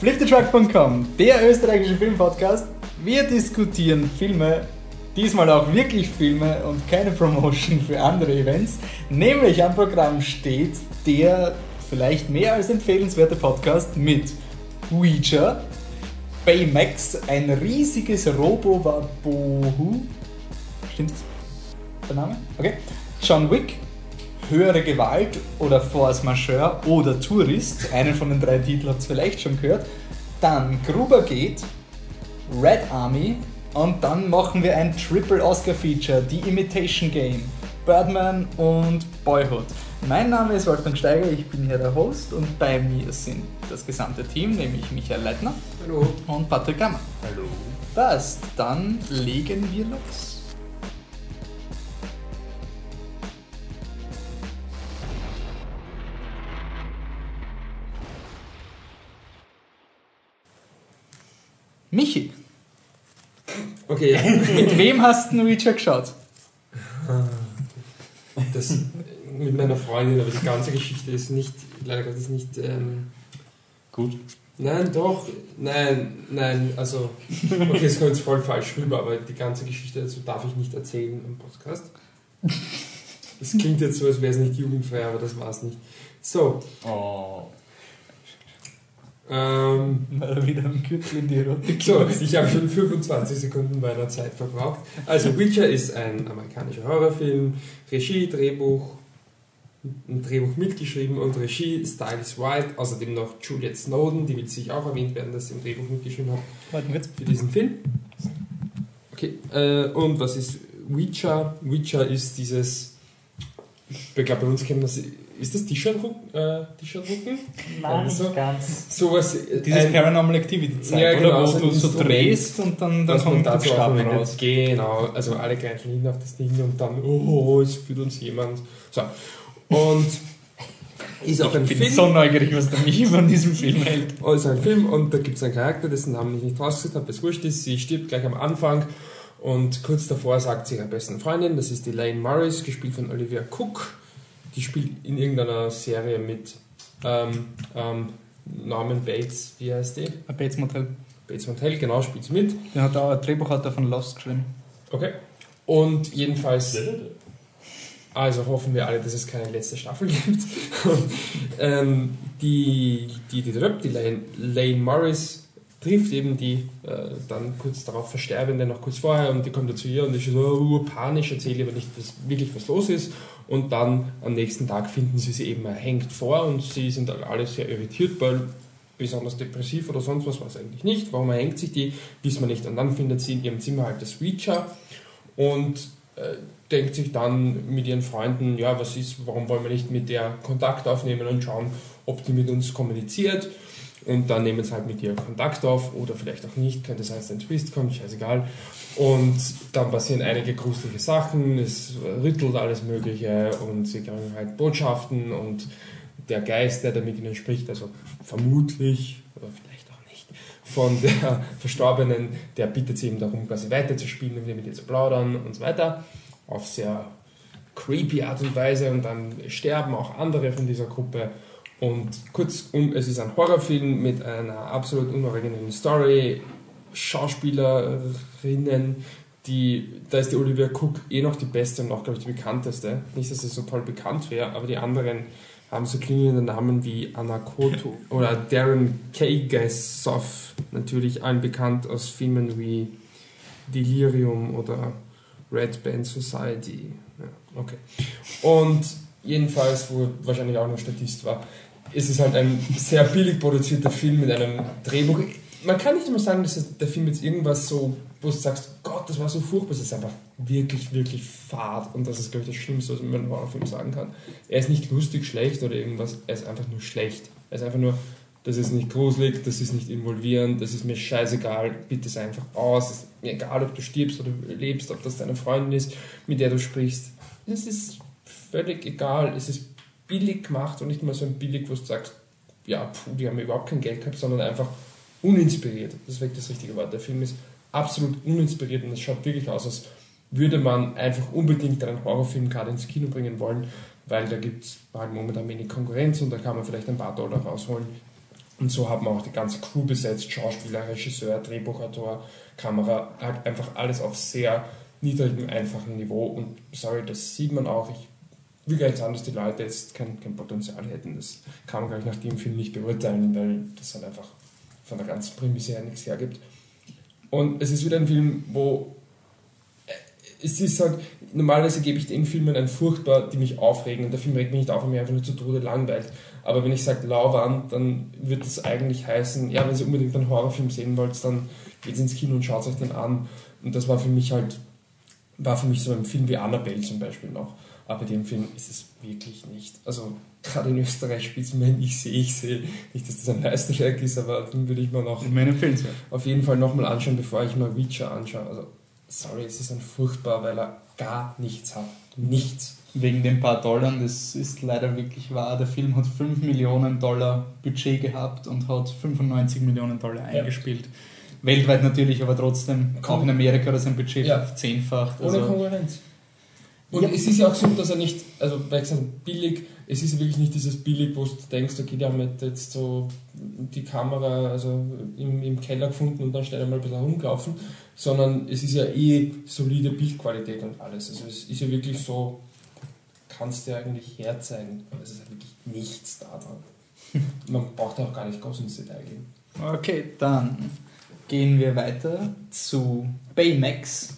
Fliptetruck.com, der österreichische Filmpodcast. Wir diskutieren Filme, diesmal auch wirklich Filme und keine Promotion für andere Events. Nämlich am Programm steht der vielleicht mehr als empfehlenswerte Podcast mit Ouija, Baymax, ein riesiges Robo-Wabohu. Stimmt's? Der Name? Okay. John Wick, Höhere Gewalt oder Force Majeure oder Tourist. Einen von den drei Titeln habt ihr vielleicht schon gehört. Dann Gruber geht, Red Army und dann machen wir ein Triple Oscar Feature, die Imitation Game, Birdman und Boyhood. Mein Name ist Wolfgang Steiger, ich bin hier der Host und bei mir sind das gesamte Team, nämlich Michael Leitner Hallo. und Patrick Gammer. Hallo. Passt, dann legen wir los. Michi, Okay, mit wem hast du Witcher geschaut? das mit meiner Freundin, aber die ganze Geschichte ist nicht, leider Gottes nicht, ähm, Gut. nein, doch, nein, nein, also, okay, es kommt jetzt voll falsch rüber, aber die ganze Geschichte dazu darf ich nicht erzählen im Podcast. Das klingt jetzt so, als wäre es nicht jugendfrei, aber das war es nicht. So, Oh. Ähm, Mal wieder ein Gürtel in die Erotik. So, ich habe schon 25 Sekunden meiner Zeit verbraucht. Also, Witcher ist ein amerikanischer Horrorfilm, Regie, Drehbuch, ein Drehbuch mitgeschrieben und Regie Stylis White, außerdem noch Juliette Snowden, die will sich auch erwähnt werden, dass sie im Drehbuch mitgeschrieben hat Warte kurz. für diesen Film. Okay, äh, und was ist Witcher? Witcher ist dieses, ich glaube, bei uns kennen das, ist das T-Shirt-Drucken? Äh? Nein, Also, nicht ganz. Sowas, äh, Dieses ein- Paranormal Activity Zeit, Ja, genau, oder? so Wo du so Instrument, drehst und dann, dann kommt der Buchstaben raus. Genau, also alle greifen hin auf das Ding und dann, oh, es führt uns jemand. So. Und ist auch ein Ich bin Film. so neugierig, was der Michi von diesem Film hält. Oh, ist ein Film und da gibt es einen Charakter, dessen Namen ich nicht rausgesucht habe, das wurscht ist. Sie stirbt gleich am Anfang und kurz davor sagt sie ihrer besten Freundin, das ist die Lane Morris, gespielt von Olivia Cook. Die spielt in irgendeiner Serie mit ähm, ähm, Norman Bates, wie heißt die? Ein Bates Motel. Bates Motel, genau, spielt sie mit. Der hat auch ein Drehbuch hat er von Lost geschrieben. Okay. Und jedenfalls, also hoffen wir alle, dass es keine letzte Staffel gibt. Ähm, die, die, die, die Lane, Lane Morris trifft eben die äh, dann kurz darauf Versterbende noch kurz vorher und die kommt da zu ihr und ist so uh, panisch, erzählt ihr aber nicht was, wirklich, was los ist. Und dann am nächsten Tag finden sie sie eben erhängt vor und sie sind alle sehr irritiert, weil besonders depressiv oder sonst was war es eigentlich nicht. Warum erhängt sich die, wissen wir nicht. Und dann findet sie in ihrem Zimmer halt das Reacher und äh, denkt sich dann mit ihren Freunden, ja, was ist, warum wollen wir nicht mit der Kontakt aufnehmen und schauen, ob die mit uns kommuniziert. Und dann nehmen sie halt mit ihr Kontakt auf oder vielleicht auch nicht, könnte sein, dass ein Twist kommt, scheißegal. Und dann passieren einige gruselige Sachen, es rüttelt alles Mögliche und sie kriegen halt Botschaften und der Geist, der da mit ihnen spricht, also vermutlich oder vielleicht auch nicht, von der Verstorbenen, der bittet sie eben darum, quasi weiterzuspielen und mit ihr zu plaudern und so weiter. Auf sehr creepy Art und Weise und dann sterben auch andere von dieser Gruppe. Und kurzum, es ist ein Horrorfilm mit einer absolut unoriginellen Story, Schauspielerinnen, die, da ist die Olivia Cook eh noch die beste und auch, glaube ich, die bekannteste. Nicht, dass sie so toll bekannt wäre, aber die anderen haben so klingende Namen wie Anna Koto oder Darren Kagasov, natürlich allen bekannt aus Filmen wie Delirium oder Red Band Society. Ja, okay. Und jedenfalls, wo wahrscheinlich auch noch Statist war, ist es halt ein sehr billig produzierter Film mit einem Drehbuch. Man kann nicht immer sagen, dass es- der Film jetzt irgendwas so, wo du sagst, Gott, das war so furchtbar, es ist einfach wirklich, wirklich fad und das ist, glaube ich, das Schlimmste, was man über einen Horrorfilm sagen kann. Er ist nicht lustig, schlecht oder irgendwas, er ist einfach nur schlecht. Er ist einfach nur, das ist nicht gruselig, das ist nicht involvierend, das ist mir scheißegal, bitte sei einfach aus, es ist mir egal, ob du stirbst oder lebst, ob das deine Freundin ist, mit der du sprichst. Es ist völlig egal, es ist billig gemacht und nicht mal so ein billig, wo du sagst, ja, puh, die haben überhaupt kein Geld gehabt, sondern einfach uninspiriert. Das ist wirklich das richtige Wort. Der Film ist absolut uninspiriert und es schaut wirklich aus, als würde man einfach unbedingt einen Horrorfilm gerade ins Kino bringen wollen, weil da gibt es halt momentan wenig Konkurrenz und da kann man vielleicht ein paar Dollar rausholen. Und so hat man auch die ganze Crew besetzt, Schauspieler, Regisseur, Drehbuchautor, Kamera, halt einfach alles auf sehr niedrigem, einfachen Niveau. Und sorry, das sieht man auch. Ich will gar nicht sagen, dass die Leute jetzt kein, kein Potenzial hätten. Das kann man, glaube ich, nach dem Film nicht beurteilen, weil das halt einfach von der ganzen Prämisse her nichts hergibt. Und es ist wieder ein Film, wo äh, es ist halt, normalerweise gebe ich den Filmen ein furchtbar, die mich aufregen und der Film regt mich nicht auf, weil mir einfach nur zu Tode langweilt. Aber wenn ich sage Lauwand, dann wird das eigentlich heißen, ja, wenn ihr unbedingt einen Horrorfilm sehen wollt, dann geht ins Kino und schaut euch den an. Und das war für mich halt, war für mich so ein Film wie Annabelle zum Beispiel noch. Aber bei dem Film ist es wirklich nicht. Also gerade in Österreich spielt es mir Ich sehe, ich sehe. Nicht, dass das ein Meisterwerk ist, aber den würde ich mir noch auf jeden Fall nochmal anschauen, bevor ich mal Witcher anschaue. Also sorry, es ist ein furchtbar, weil er gar nichts hat. Nichts. Wegen den paar Dollar, das ist leider wirklich wahr. Der Film hat 5 Millionen Dollar Budget gehabt und hat 95 Millionen Dollar eingespielt. Ja. Weltweit natürlich, aber trotzdem, auch in Amerika das ein Budget ja. verzehnfacht. Also Ohne Konkurrenz. Und ja. es ist ja auch so, dass er nicht, also bei gesagt, billig, es ist wirklich nicht dieses billig, wo du denkst, okay, die haben jetzt so die Kamera also im, im Keller gefunden und dann schnell mal ein bisschen rumgelaufen, sondern es ist ja eh solide Bildqualität und alles. Also es ist ja wirklich so, kannst du eigentlich herzeigen, aber es ist ja wirklich nichts da dran. Man braucht auch gar nicht groß ins Detail gehen. Okay, dann gehen wir weiter zu Baymax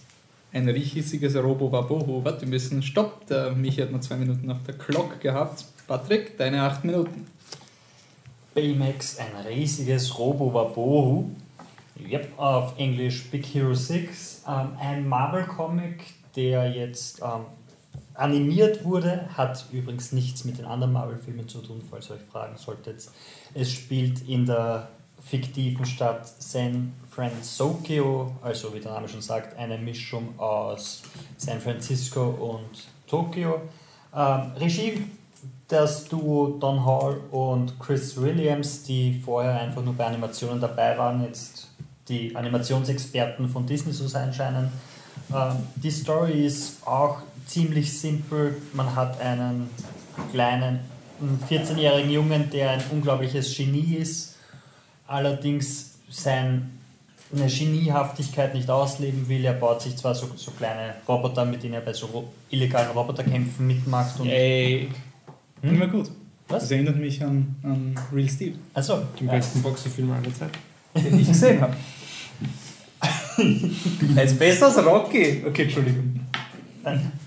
ein riesiges Robo-Waboho. Warte, wir müssen. Stopp! Der Michi hat noch zwei Minuten auf der Glock gehabt. Patrick, deine acht Minuten. Baymax, ein riesiges Robo-Wabohu. Yep, auf Englisch Big Hero 6. Ähm, ein Marvel-Comic, der jetzt ähm, animiert wurde, hat übrigens nichts mit den anderen Marvel-Filmen zu tun, falls ihr euch fragen solltet. Es spielt in der fiktiven Stadt San Francisco, also wie der Name schon sagt, eine Mischung aus San Francisco und Tokio. Ähm, Regie das Duo Don Hall und Chris Williams, die vorher einfach nur bei Animationen dabei waren, jetzt die Animationsexperten von Disney zu sein scheinen. Ähm, die Story ist auch ziemlich simpel. Man hat einen kleinen 14-jährigen Jungen, der ein unglaubliches Genie ist allerdings seine Geniehaftigkeit nicht ausleben will. Er baut sich zwar so, so kleine Roboter, mit denen er bei so illegalen Roboterkämpfen mitmacht. Und Ey, hm? immer gut. Was? Das erinnert mich an, an Real Steel. Also, den ja. besten Boxerfilm aller Zeit. Den ich gesehen habe. er ist besser als Rocky. Okay, Entschuldigung.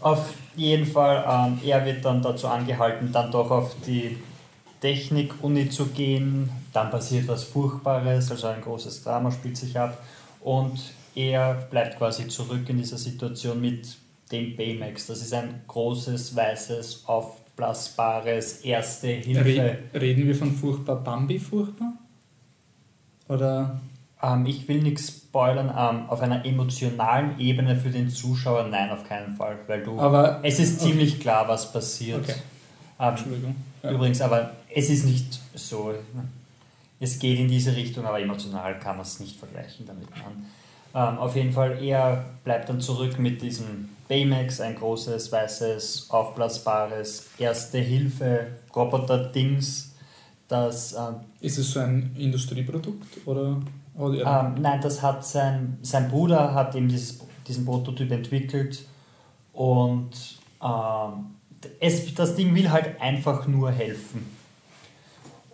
Auf jeden Fall, ähm, er wird dann dazu angehalten, dann doch auf die Technik-Uni zu gehen. Dann passiert was Furchtbares, also ein großes Drama spielt sich ab. Und er bleibt quasi zurück in dieser Situation mit dem Baymax. Das ist ein großes, weißes, aufblasbares Erste Hilfe. Reden wir von furchtbar Bambi furchtbar? Oder? Ähm, ich will nichts spoilern. Ähm, auf einer emotionalen Ebene für den Zuschauer, nein, auf keinen Fall. Weil du. Aber, es ist ziemlich klar, was passiert. Okay. Ähm, Entschuldigung. Ja. Übrigens, aber es ist nicht so. Es geht in diese Richtung, aber emotional kann man es nicht vergleichen damit. Ähm, auf jeden Fall, er bleibt dann zurück mit diesem Baymax, ein großes, weißes, aufblasbares Erste-Hilfe-Roboter-Dings. Das, ähm, ist es so ein Industrieprodukt? Oder? Ähm, nein, das hat sein, sein Bruder hat eben dieses, diesen Prototyp entwickelt und ähm, es, das Ding will halt einfach nur helfen.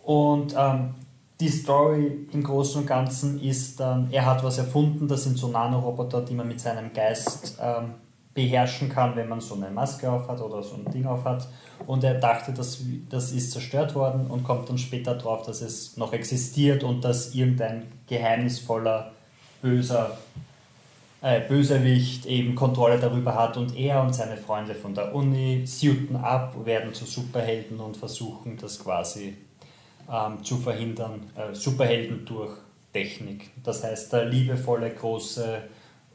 Und ähm, die Story im Großen und Ganzen ist dann, er hat was erfunden, das sind so Nanoroboter, die man mit seinem Geist ähm, beherrschen kann, wenn man so eine Maske auf hat oder so ein Ding auf hat. Und er dachte, das, das ist zerstört worden und kommt dann später drauf, dass es noch existiert und dass irgendein geheimnisvoller, böser äh, Bösewicht eben Kontrolle darüber hat und er und seine Freunde von der Uni suiten ab, werden zu Superhelden und versuchen das quasi ähm, zu verhindern. Äh, Superhelden durch Technik. Das heißt, der liebevolle, große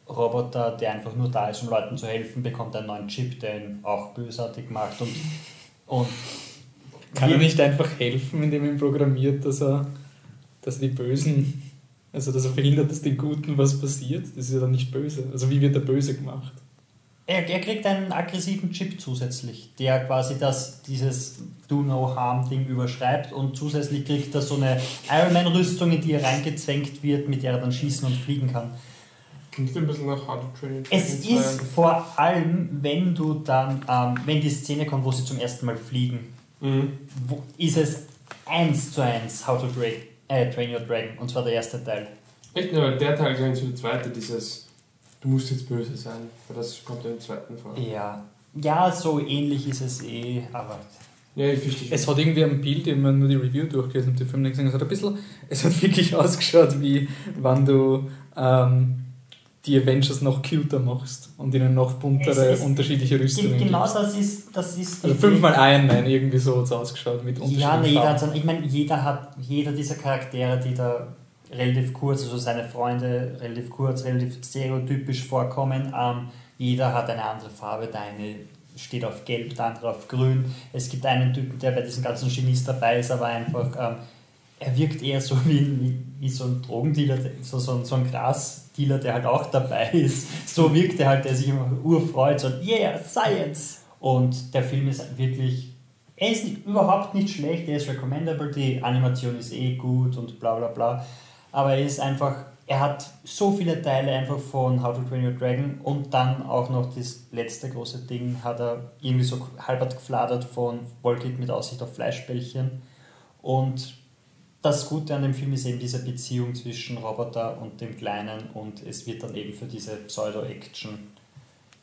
Roboter, der einfach nur da ist, um Leuten zu helfen, bekommt einen neuen Chip, der ihn auch bösartig macht und, und kann er nicht einfach helfen, indem er ihn programmiert, dass er dass die Bösen also, dass er verhindert, dass den Guten was passiert, das ist ja dann nicht böse. Also, wie wird der Böse gemacht? Er, er kriegt einen aggressiven Chip zusätzlich, der quasi das, dieses Do No Harm Ding überschreibt und zusätzlich kriegt er so eine Iron Man Rüstung, in die er reingezwängt wird, mit der er dann schießen und fliegen kann. Klingt ein bisschen nach How to Train Your Es ist 2. vor allem, wenn du dann, ähm, wenn die Szene kommt, wo sie zum ersten Mal fliegen, Mhm. wo, ist es eins zu eins How to Dra äh, Train Your Dragon und zwar der erste Teil. Echt, nur der Teil gleich zu der zweite, dieses Du musst jetzt böse sein. Weil das kommt ja im zweiten vor. Ja. Ja, so ähnlich ist es eh, aber Ja, ich verstehe. Es hat irgendwie ein Bild, ich habe nur die Review durchgelesen und den Film nicht gesehen. Es hat ein bisschen, es hat wirklich ausgeschaut, wie wenn du ähm, die Avengers noch cuter machst und ihnen noch buntere, ist- unterschiedliche Rüstungen Ge- genau gibst. das ist, das ist Also fünfmal Iron Man, irgendwie so hat es ausgeschaut mit Ja, unterschiedlichen nee, jeder hat so, ich meine, jeder hat, jeder dieser Charaktere, die da relativ kurz, also seine Freunde relativ kurz, relativ stereotypisch vorkommen, ähm, jeder hat eine andere Farbe, der eine steht auf gelb, der andere auf grün. Es gibt einen Typen, der bei diesen ganzen Genies dabei ist, aber einfach, ähm, er wirkt eher so wie, wie, wie so ein Drogendealer, so, so, ein- so ein Grasdealer, der halt auch dabei ist. So wirkt er halt, der sich immer urfreut, so, yeah, Science! Und der Film ist wirklich er ist überhaupt nicht schlecht, er ist recommendable, die Animation ist eh gut und bla bla bla. Aber er ist einfach, er hat so viele Teile einfach von How to Train Your Dragon und dann auch noch das letzte große Ding hat er irgendwie so halbert gefladert von Wolkig mit Aussicht auf Fleischbällchen. Und das Gute an dem Film ist eben diese Beziehung zwischen Roboter und dem Kleinen und es wird dann eben für diese Pseudo-Action,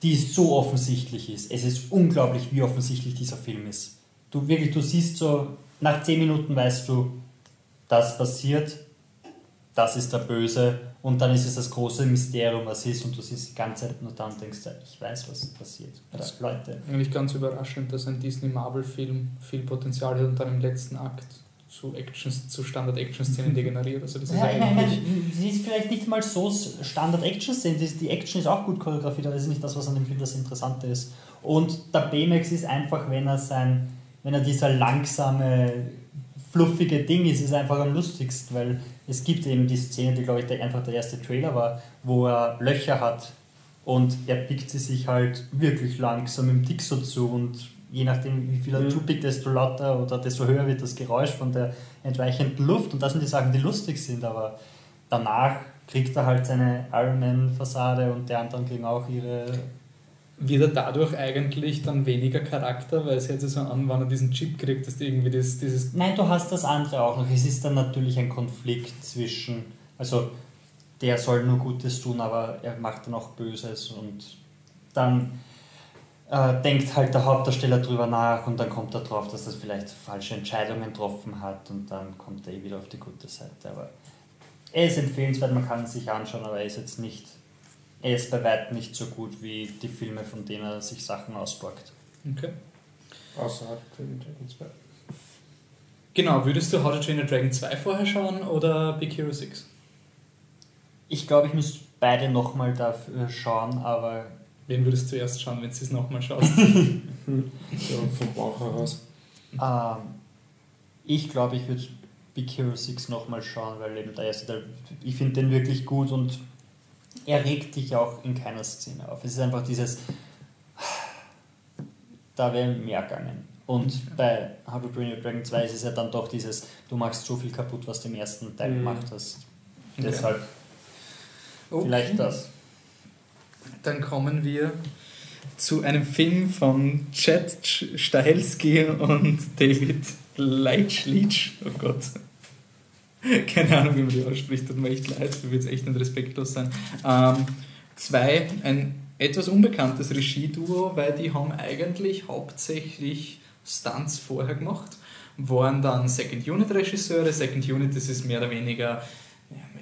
die so offensichtlich ist. Es ist unglaublich, wie offensichtlich dieser Film ist. Du wirklich, du siehst so, nach 10 Minuten weißt du, das passiert, das ist der Böse und dann ist es das große Mysterium, was ist und du siehst die ganze Zeit nur da und denkst, ich weiß, was passiert. Oder Leute. Eigentlich ganz überraschend, dass ein Disney-Marvel-Film viel Potenzial hat und dann im letzten Akt zu Actions, zu Standard-Action-Szenen degeneriert. Also das ist Ja, meine, eigentlich... sie ist vielleicht nicht mal so Standard-Action-Szene, die, Action ist auch gut choreografiert, aber das ist nicht das, was an dem Film das Interessante ist. Und der Baymax ist einfach, wenn er sein, wenn er dieser langsame, fluffige Ding ist, ist einfach am lustigsten, weil es gibt eben die Szene, die glaube ich der, einfach der erste Trailer war, wo er Löcher hat und er pickt sie sich halt wirklich langsam im Dixo zu und je nachdem wie viel er Mhm. zupickt, desto lauter oder desto höher wird das Geräusch von der entweichenden Luft und das sind die Sachen, die lustig sind, aber danach kriegt er halt seine Iron Man Fassade und die anderen kriegen auch ihre Wird er dadurch eigentlich dann weniger Charakter, weil es hört sich so an, wenn er diesen Chip kriegt, dass irgendwie das, dieses... Nein, du hast das andere auch noch. Es ist dann natürlich ein Konflikt zwischen, also der soll nur Gutes tun, aber er macht dann auch Böses und dann äh, denkt halt der Hauptdarsteller drüber nach und dann kommt er drauf, dass das vielleicht falsche Entscheidungen getroffen hat und dann kommt er eh wieder auf die gute Seite. Aber er ist empfehlenswert, man kann es sich anschauen, aber er ist jetzt nicht, er ist bei weitem nicht so gut wie die Filme, von denen er sich Sachen ausborgt. Okay. Außer How to Train Your Dragon 2. Genau, würdest du How to Train Your Dragon 2 vorher schauen oder Big Hero 6? Ich glaube, ich müsste beide nochmal dafür schauen, aber Wen würdest du zuerst schauen, wenn du es nochmal schaust? So, vom Bauch heraus. ähm, ich glaube, ich würde Big Hero 6 nochmal schauen, weil eben der erste Teil, ich finde den wirklich gut und er regt dich auch in keiner Szene auf. Es ist einfach dieses, da wäre mehr gegangen. Und bei How to Train Your Dragon 2 ist es ja dann doch dieses, du machst so viel kaputt, was du im ersten Teil Mhm. gemacht hast. Okay. Deshalb Okay. vielleicht das. Dann kommen wir zu einem Film von Chad Stahelski und David Leitch. Leitch. Oh Gott. Keine Ahnung, wie man die ausspricht, tut mir echt leid, mir wird es echt nicht respektlos sein. Ähm, zwei, ein etwas unbekanntes Regieduo, weil die haben eigentlich hauptsächlich Stunts vorher gemacht, waren dann Second Unit Regisseure. Second Unit, das ist mehr oder weniger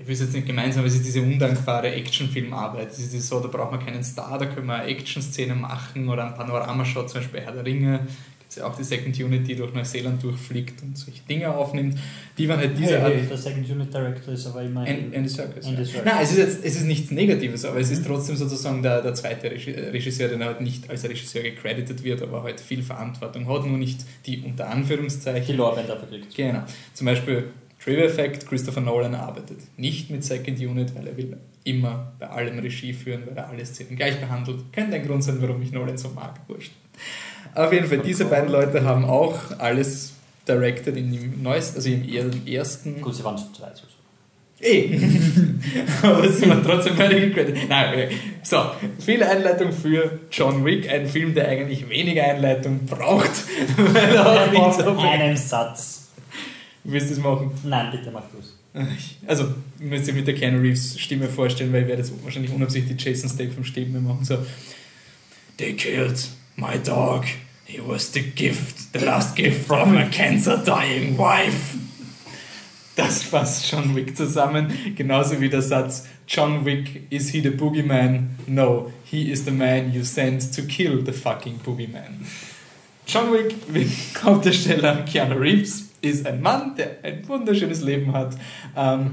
ich will es jetzt nicht gemeinsam, aber es ist diese undankbare Actionfilmarbeit. Es ist so, da braucht man keinen Star, da können wir eine Action-Szene machen oder einen Panoramashot, zum Beispiel Herr der Ringe. Es ja auch die Second Unit, die durch Neuseeland durchfliegt und solche Dinge aufnimmt. Die waren halt diese Art. Hey, der Second Unit Director ist aber immer Andy. Andy ja. Serkis. Nein, es ist jetzt es ist nichts Negatives, aber es ist trotzdem sozusagen der, der zweite Regi- Regisseur, der halt nicht als Regisseur gecredited wird, aber halt viel Verantwortung hat, nur nicht die unter Anführungszeichen die Lorbeeren dafür kriegt. Genau. Zum Beispiel Trivia Effect, Christopher Nolan arbeitet nicht mit Second Unit, weil er will immer bei allem Regie führen, weil er alle Szenen gleich behandelt. Könnte ein Grund sein, warum ich Nolan so mag. Wurscht. Auf jeden Fall, diese beiden Leute haben auch alles directed in dem neuesten, also im ersten. Gut, sie waren zu zweit. So. Eh. Aber es sind trotzdem beide gecredited. Nein, okay. So, viel Einleitung für John Wick, ein Film, der eigentlich weniger Einleitung braucht. weil er auch nicht so einen Satz. Willst du es machen? Nein, bitte mach du es. Also, ich müsst ihr mit der Keanu Reeves Stimme vorstellen, weil ich werde jetzt wahrscheinlich unabsichtlich Jason Statham Stimme machen. So, They killed my dog. He was the gift, the last gift from a cancer dying wife. Das fasst John Wick zusammen, genauso wie der Satz John Wick, is he the boogeyman? No, he is the man you sent to kill the fucking boogeyman. John Wick, Hauptdarsteller Keanu Reeves, ist ein Mann, der ein wunderschönes Leben hat. Ähm,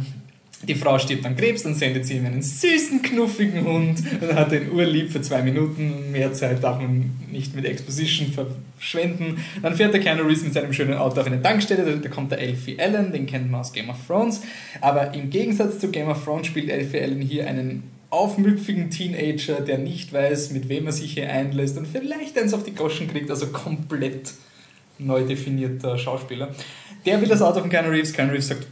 die Frau stirbt an Krebs, dann sendet sie ihm einen süßen, knuffigen Hund und hat den urlieb für zwei Minuten. Mehr Zeit darf man nicht mit Exposition verschwenden. Dann fährt der Keanu Reeves mit seinem schönen Auto auf eine Tankstelle, da kommt der Elfie Allen, den kennt man aus Game of Thrones. Aber im Gegensatz zu Game of Thrones spielt Elfie Allen hier einen aufmüpfigen Teenager, der nicht weiß, mit wem er sich hier einlässt und vielleicht eins auf die Goschen kriegt, also komplett neu definierter Schauspieler. Der will das Auto von Keanu Reeves, Keanu Reeves sagt,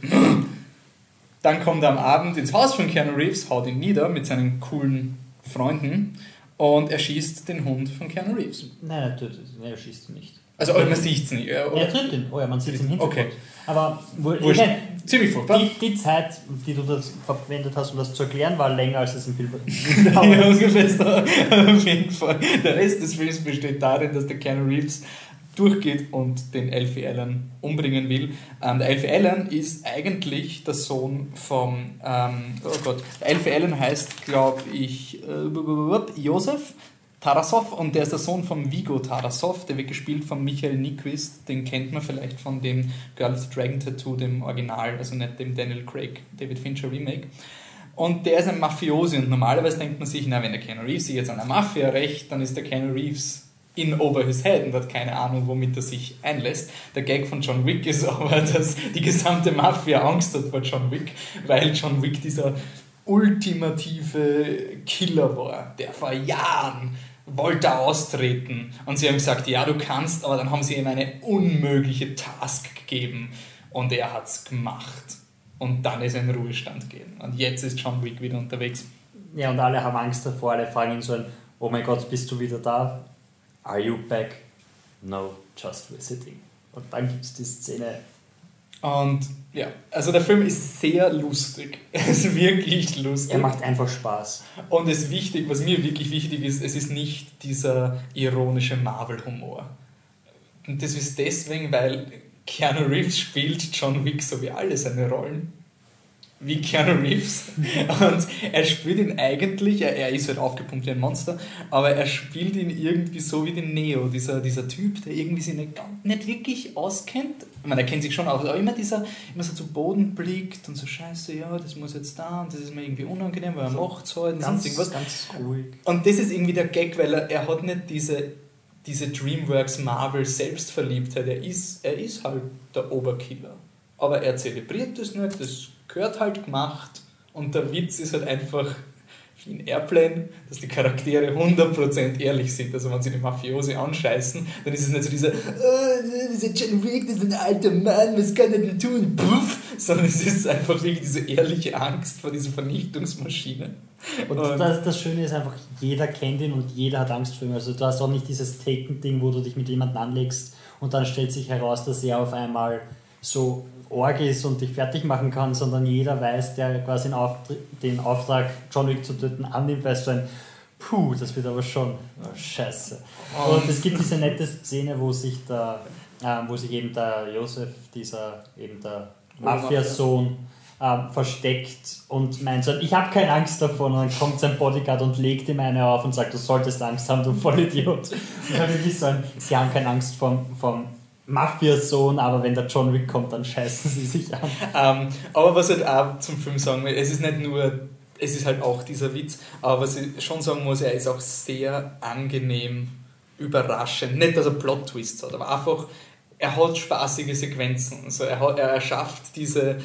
dann kommt er am Abend ins Haus von Keanu Reeves, haut ihn nieder mit seinen coolen Freunden und er schießt den Hund von Keanu Reeves. Nein, er tötet ihn, er schießt ihn nicht. Also, oh, man sieht es nicht. Er tötet ihn, oh ja, man sieht es im Hintergrund. Okay. Aber Wurscht. Ich mein, ziemlich furchtbar. Die, die, Zeit, die du das verwendet hast, um das zu erklären, war länger als es im Film war. ja, ungefähr so. Auf jeden Fall. Der Rest des Films besteht darin, dass der Keanu Reeves durchgeht und den Elfie Allen umbringen will. Ähm, der Elfie Allen ist eigentlich der Sohn vom, ähm, oh Gott, der Elfie Allen heißt, glaube ich, äh, Josef Tarasov und der ist der Sohn von Vigo Tarasov, der wird gespielt von Michael Nyquist, den kennt man vielleicht von dem Girl with the Dragon Tattoo, dem Original, also nicht dem Daniel Craig, David Fincher Remake. Und der ist ein Mafiosi und normalerweise denkt man sich, na, wenn der Keanu Reeves sich jetzt an der Mafia rächt, dann ist der Keanu Reeves in over his head und hat keine Ahnung, womit er sich einlässt. Der Gag von John Wick ist aber, dass die gesamte Mafia Angst hat vor John Wick, weil John Wick dieser ultimative Killer war, der vor Jahren wollte austreten und sie haben gesagt, ja, du kannst, aber dann haben sie ihm eine unmögliche Task gegeben und er hat es gemacht. Und dann ist er in Ruhestand gehen. Und jetzt ist John Wick wieder unterwegs. Ja, und alle haben Angst davor, alle fragen ihn so oh mein Gott, bist du wieder da? Are you back? No, just visiting. Und dann gibt es die Szene. Und ja, also der Film ist sehr lustig. Es ist wirklich lustig. Er macht einfach Spaß. Und es ist wichtig, was mir wirklich wichtig ist, es ist nicht dieser ironische Marvel-Humor. Und das ist deswegen, weil Keanu Reeves spielt John Wick so wie alle seine Rollen wie Keanu Reeves. Und er spielt ihn eigentlich, er, er ist halt aufgepumpt wie ein Monster, aber er spielt ihn irgendwie so wie den Neo, dieser, dieser Typ, der irgendwie sich nicht, nicht wirklich auskennt. Ich meine, er kennt sich schon aus, aber immer dieser, immer so zu Boden blickt und so, scheiße, ja, das muss jetzt da und das ist mir irgendwie unangenehm, weil er macht es halt. Ganz, irgendwas. ganz ruhig. Und das ist irgendwie der Gag, weil er, er hat nicht diese, diese DreamWorks Marvel Selbstverliebtheit, er ist, er ist halt der Oberkiller. Aber er zelebriert das nicht, das gehört halt gemacht und der Witz ist halt einfach wie in Airplane, dass die Charaktere 100% ehrlich sind. Also wenn sie die Mafiosi anscheißen, dann ist es nicht so dieser oh, dieser John Wick, das ist ein alter Mann, was kann er denn tun? Puff! Sondern es ist einfach wirklich diese ehrliche Angst vor dieser Vernichtungsmaschine. Und, und das, das Schöne ist einfach, jeder kennt ihn und jeder hat Angst vor ihm. Also du hast auch nicht dieses Taken-Ding, wo du dich mit jemandem anlegst und dann stellt sich heraus, dass er auf einmal so Org ist und dich fertig machen kann, sondern jeder weiß, der quasi den Auftrag, John Wick zu töten, annimmt, weil so ein Puh, das wird aber schon oh, scheiße. Und es gibt diese nette Szene, wo sich der, äh, wo sich eben der Josef, dieser eben der Mafia-Sohn, äh, versteckt und meint so, ich habe keine Angst davon. Und dann kommt sein Bodyguard und legt ihm eine auf und sagt, du solltest Angst haben, du Vollidiot. Und dann wirklich sagen, sie haben keine Angst vom, vom Mafia-Sohn, aber wenn der John Wick kommt, dann scheißen sie sich an. Ähm, aber was ich auch zum Film sagen will, es ist nicht nur, es ist halt auch dieser Witz, aber was ich schon sagen muss, er ist auch sehr angenehm überraschend. Nicht, dass er Plot-Twists hat, aber einfach, er hat spaßige Sequenzen. Also er, hat, er schafft diese,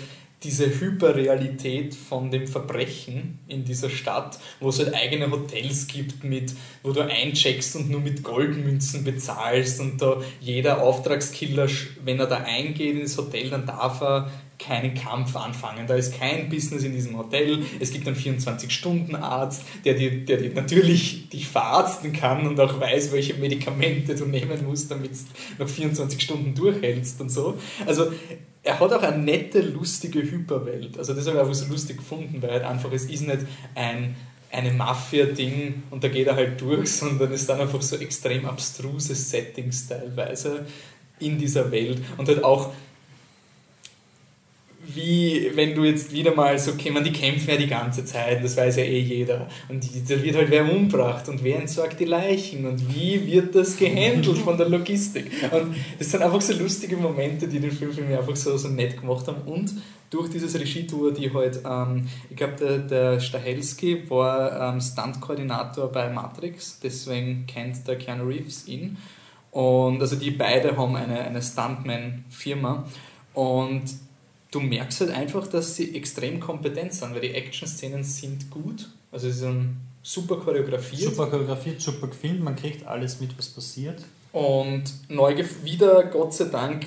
diese Hyperrealität von dem Verbrechen in dieser Stadt, wo es halt eigene Hotels gibt, mit, wo du eincheckst und nur mit Goldmünzen bezahlst und da jeder Auftragskiller, wenn er da eingeht ins Hotel, dann darf er keinen Kampf anfangen. Da ist kein Business in diesem Hotel. Es gibt einen 24-Stunden-Arzt, der dir, der dir natürlich dich verarzten kann und auch weiß, welche Medikamente du nehmen musst, damit du noch 24 Stunden durchhältst und so. Also er hat auch eine nette, lustige Hyperwelt. Also das habe ich einfach so lustig gefunden, weil halt einfach, es ist nicht ein eine Mafia-Ding und da geht er halt durch, sondern es sind einfach so extrem abstruse Settings teilweise in dieser Welt und halt auch wie wenn du jetzt wieder mal so, okay, man, die kämpfen ja die ganze Zeit, das weiß ja eh jeder. Und da wird halt wer umgebracht und wer entsorgt die Leichen und wie wird das gehandelt von der Logistik. Und das sind einfach so lustige Momente, die den Film für mich einfach so, so nett gemacht haben. Und durch dieses Regietour, die halt, ähm, ich glaube, der, der Stahelski war ähm, Stunt-Koordinator bei Matrix, deswegen kennt der Keanu Reeves ihn. Und also die beide haben eine, eine Stuntman-Firma. Und du merkst halt einfach, dass sie extrem kompetent sind, weil die Action-Szenen sind gut. Also sie sind super choreografiert. Super choreografiert, super gefilmt, man kriegt alles mit, was passiert. Und neu wieder, Gott sei Dank,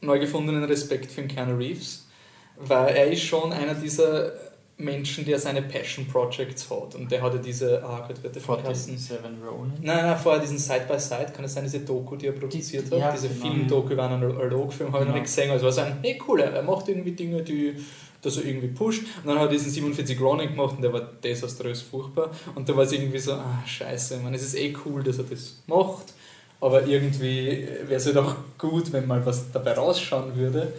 neu gefundenen Respekt für den Keanu Reeves, weil er ist schon einer dieser Menschen, der seine Passion Projects hat. Und der hatte diese, ah Gott, wird der vergessen? Seven Ronin? Nein, nein, vorher diesen Side by Side, kann es sein, diese Doku, die er produziert die, hat, ja, diese genau. Film-Doku über einen Analogfilm, habe ich noch Genau. nicht gesehen. Also war so ein, hey cool, er macht irgendwie Dinge, die dass er irgendwie pusht. Und dann hat er diesen 47 Ronin gemacht und der war desaströs furchtbar. Und da war es irgendwie so, ah scheiße, meine, es ist eh cool, dass er das macht, aber irgendwie wäre es halt auch gut, wenn mal was dabei rausschauen würde.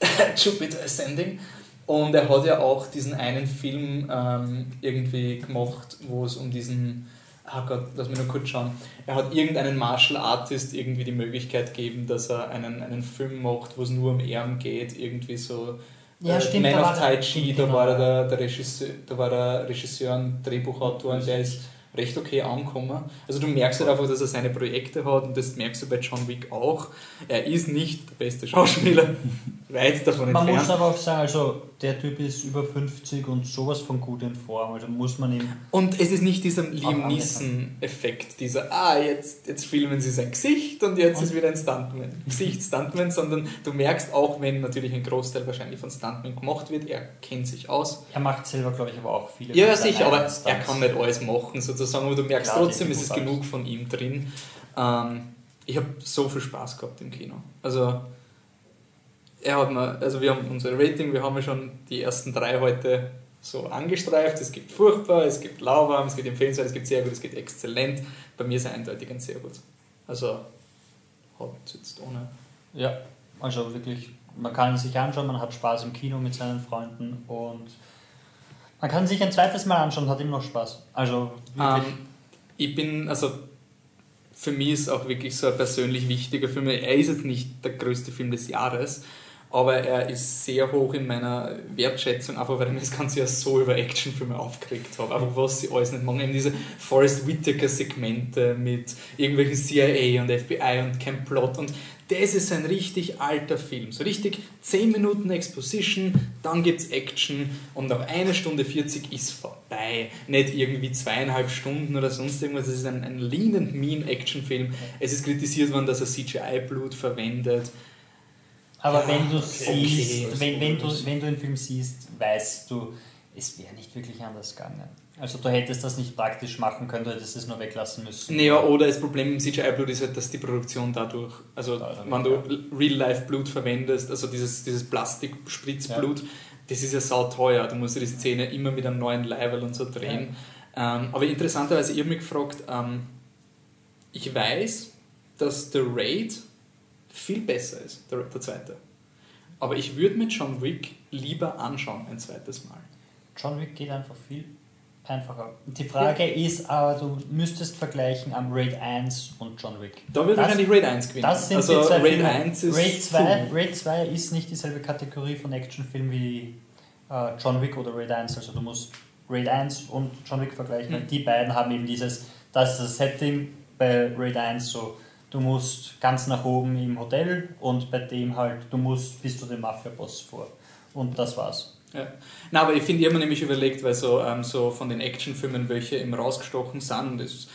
Jupiter Ascending. Und er hat ja auch diesen einen Film ähm, irgendwie gemacht, wo es um diesen, ah Gott, lass mich nur kurz schauen. Er hat irgendeinen Martial Artist irgendwie die Möglichkeit gegeben, dass er einen, einen Film macht, wo es nur um Ehren geht, irgendwie so. Ja, äh, stimmt, Man da of Tai Chi, da genau, war er der, der, Regisseur, da war der Regisseur und Drehbuchautor und der ist recht okay angekommen. Also du merkst halt einfach, dass er seine Projekte hat und das merkst du bei John Wick auch. Er ist nicht der beste Schauspieler, weit davon Man entfernt. muss aber auch sagen, also der Typ ist über 50 und sowas von gut in Form, also muss man ihm. Und es ist nicht dieser Liam Neeson-Effekt, dieser, ah, jetzt, jetzt filmen sie sein Gesicht und jetzt Und- ist wieder ein Stuntman. Gesicht-Stuntman, sondern du merkst auch, wenn natürlich ein Großteil wahrscheinlich von Stuntman gemacht wird, er kennt sich aus. Er macht selber, glaube ich, aber auch viele. Ja, sicher, aber eigenen er Stunts. kann nicht alles machen, sozusagen, aber du merkst Klar, trotzdem, es ist genug von ihm drin. Ähm, ich habe so viel Spaß gehabt im Kino. Also, er hat mir, also wir haben unser Rating, wir haben ja schon die ersten drei heute so angestreift. Es gibt furchtbar, es gibt lauwarm, es gibt empfehlenswert, es gibt sehr gut, es gibt exzellent. Bei mir ist er eindeutig ein sehr gut. Also, hat jetzt ohne. Ja, also wirklich, man kann ihn sich anschauen, man hat Spaß im Kino mit seinen Freunden und man kann sich ein zweites Mal anschauen und hat immer noch Spaß. Also wirklich. Ähm, ich bin, also für mich ist auch wirklich so ein persönlich wichtiger Film. Er ist jetzt nicht der größte Film des Jahres, aber er ist sehr hoch in meiner Wertschätzung, einfach weil ich das ganze Jahr so über Actionfilme aufgeregt habe. Einfach was sie alles nicht machen. Eben diese Forrest Whitaker-Segmente mit irgendwelchen CIA und FBI und kein Plot. Und das ist ein richtig alter Film. So richtig 10 Minuten Exposition, dann gibt es Action und nach einer Stunde 40 ist vorbei. Nicht irgendwie zweieinhalb Stunden oder sonst irgendwas. Es ist ein, ein lean and mean Actionfilm. Es ist kritisiert worden, dass er CGI-Blut verwendet. Aber ja, wenn du okay, siehst, okay. wenn, wenn, du, wenn du den Film siehst, weißt du, es wäre nicht wirklich anders gegangen. Also du hättest das nicht praktisch machen können, du hättest es nur weglassen müssen. Naja, oder das Problem im CGI-Blut ist halt, dass die Produktion dadurch, also Dadurch, wenn du Real-Life-Blut verwendest, also dieses, dieses Plastikspritzblut, das ist ja sauteuer. Du musst ja die Szene immer mit einem neuen Level und so drehen. Ähm, aber interessanterweise, ich habe mich gefragt, ähm, ich weiß, dass der Raid viel besser ist, der, der zweite. Aber ich würde mir John Wick lieber anschauen ein zweites Mal. John Wick geht einfach viel einfacher. Die Frage ist aber, du müsstest vergleichen am Raid 1 und John Wick. Da wird Das- wahrscheinlich Raid 1 gewinnen. Das sind also die zwei Raid Filme. 1 ist Raid 2, cool. Raid 2 ist nicht dieselbe Kategorie von Actionfilm wie äh, John Wick oder Raid 1. Also du musst Raid 1 und John Wick vergleichen. Mhm. weil Die beiden haben eben dieses, das ist das Setting bei Raid 1 so, du musst ganz nach oben im Hotel und bei dem halt, du musst bis zu dem Mafia-Boss vor. und das war's. Ja. Na, aber ich finde, ich habe mir nämlich überlegt, weil so, ähm, so von den Actionfilmen, welche eben rausgestochen sind, und das,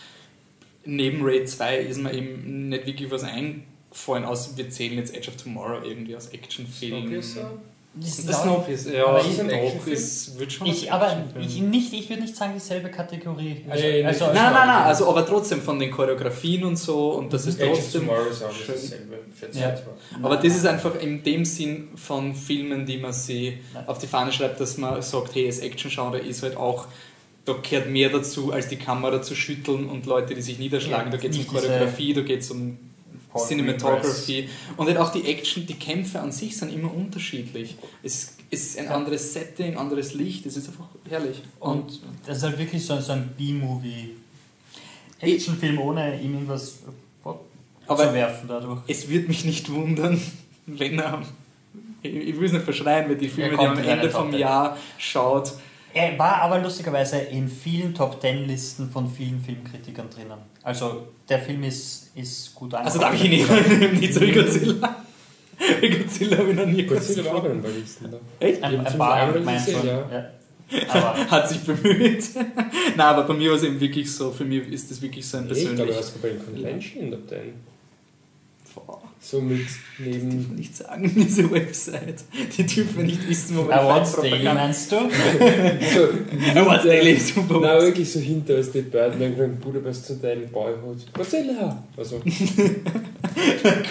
neben Raid 2 ist mir eben nicht wirklich was eingefallen, außer wir zählen jetzt Edge of Tomorrow irgendwie als Actionfilm. Snowpiercer? Das Das Snowpiercer, ja, Aber ist Actionfilm? ist, wird schon Ich, aber ich, nicht, ich würde nicht sagen dieselbe Kategorie. Also, Nee, also. Nein, nein, nein, also aber trotzdem von den Choreografien und so und das ist of trotzdem. Tomorrow ist auch nicht schön. dasselbe, Ja. ich. Aber das ist einfach in dem Sinn von Filmen, die man sich Nein. auf die Fahne schreibt, dass man sagt, hey, das Action-Genre ist halt auch, da gehört mehr dazu, als die Kamera zu schütteln und Leute, die sich niederschlagen. Ja, da geht es um Choreografie, da geht es um Paul Cinematography und halt auch die Action, die Kämpfe an sich sind immer unterschiedlich. Es ist ein anderes Setting, anderes Licht, es ist einfach herrlich. Und das ist halt wirklich so, so ein B-Movie. Actionfilm ohne ihm irgendwas Aber- vorzuwerfen dadurch. Es wird mich nicht wundern, wenn er. Ich ich will es nicht verschreien, weil die Filme, die am deine Ende vom 10. Jahr schaut, Er war aber lustigerweise in vielen Top Ten Listen von vielen Filmkritikern drinnen. Also der Film ist, ist gut Also darf ich ihn nicht, nicht so wie Godzilla. Wie Godzilla habe ich noch nie Godzilla war auch in den Listen da. Echt? Ein, ein paar gesehen, schon. ja. Ja. Aber Hat sich bemüht. Nein, aber bei mir war es eben wirklich so, für mich ist das wirklich so ein Nee, ich glaube, du hast bei den Convention in Top 10. Boah, So mit dürfen wir neben. nicht sagen, diese Website. Die dürfen wir nicht wissen, wo wir Awards Daily meinst du? So, Awards Daily, super. Nein, wirklich so hinter als die Birdman, Grand Budapest Hotel, Boyhood. Godzilla! Also,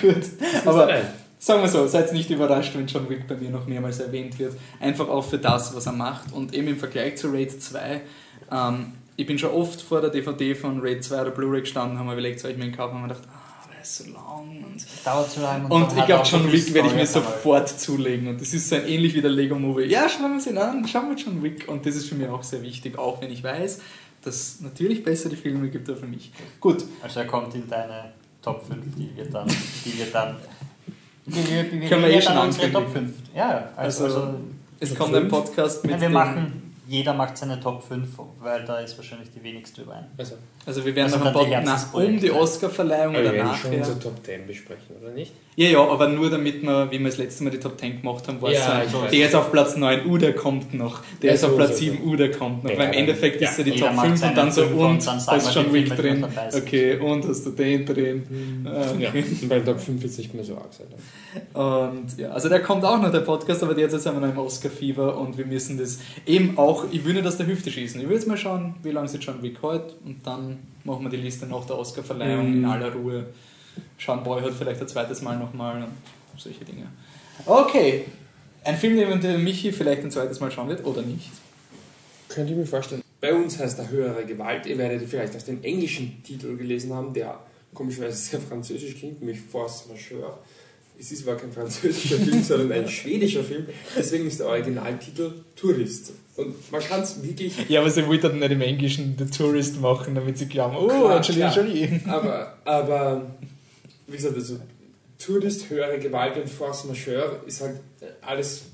Gut. Aber. Sagen wir so, seid nicht überrascht, wenn John Wick bei mir noch mehrmals erwähnt wird. Einfach auch für das, was er macht. Und eben im Vergleich zu Raid 2, ähm, ich bin schon oft vor der DVD von Raid 2 oder Blu-ray gestanden, haben mir überlegt, soll ich mir den kaufen? Und mir gedacht, ah, ist so lang. Und, Dauert zu lang. und hat ich glaube, auch John Wick werde ich mir sofort zulegen. Und das ist so ein ähnlich wie der Lego-Movie. Ja, schauen wir uns ihn an, schauen wir John Wick. Und das ist für mich auch sehr wichtig, auch wenn ich weiß, dass es natürlich bessere Filme gibt als für mich. Gut. Also er kommt in deine Top 5, die wir dann... Die wir dann die wir, die wir, Können wir die eh wir schon unsere. Top 5. Ja, also, Also, also es Top kommt ein? Podcast mit Ja, wir den- machen, jeder macht seine Top 5, weil da ist wahrscheinlich die wenigste überein. Also, Also wir werden Also noch ein dann Pod- nach, um die Oscar-Verleihung oder wir werden nachher. schon unsere Top 10 besprechen, oder nicht? Ja, ja, aber nur damit wir, wie wir das letzte Mal die Top 10 gemacht haben, war es Ja, so, der ist auf Platz 9, uh, der kommt noch. Der Ja, ist auf Platz so, 7, so. uh, der kommt noch. Ja, Weil im Endeffekt ja. ist ja die Top macht 5 und dann so, und, da ist schon die drin. Okay, und hast du den drin? Ja, okay. und bei Top 5 wird es nicht mehr so arg sein. Und ja, also der kommt auch noch, der Podcast, aber derzeit sind wir noch im Oscar-Fieber und wir müssen das eben auch, ich will nicht aus der Hüfte schießen. Ich will jetzt mal schauen, wie lange es jetzt schon Wick heute und dann machen wir die Liste nach der Oscar-Verleihung Mhm. in aller Ruhe. Schauen Boyhood vielleicht ein zweites Mal nochmal und solche Dinge. Okay, ein Film, den der Michi vielleicht ein zweites Mal schauen wird oder nicht. Könnte ich mir vorstellen. Bei uns heißt er höhere Gewalt. Ihr werdet vielleicht auch den englischen Titel gelesen haben, der komischerweise sehr französisch klingt, nämlich Force Majeure. Es ist aber kein französischer Film, sondern ein schwedischer Film. Deswegen ist der Originaltitel Tourist. Und man kann es wirklich Ja, aber sie wollten nicht im Englischen The Tourist machen, damit sie glauben, oh, Angelina. Jolie. Aber, aber wie gesagt, also Tourist, höhere Gewalt und Force Majeure ist halt alles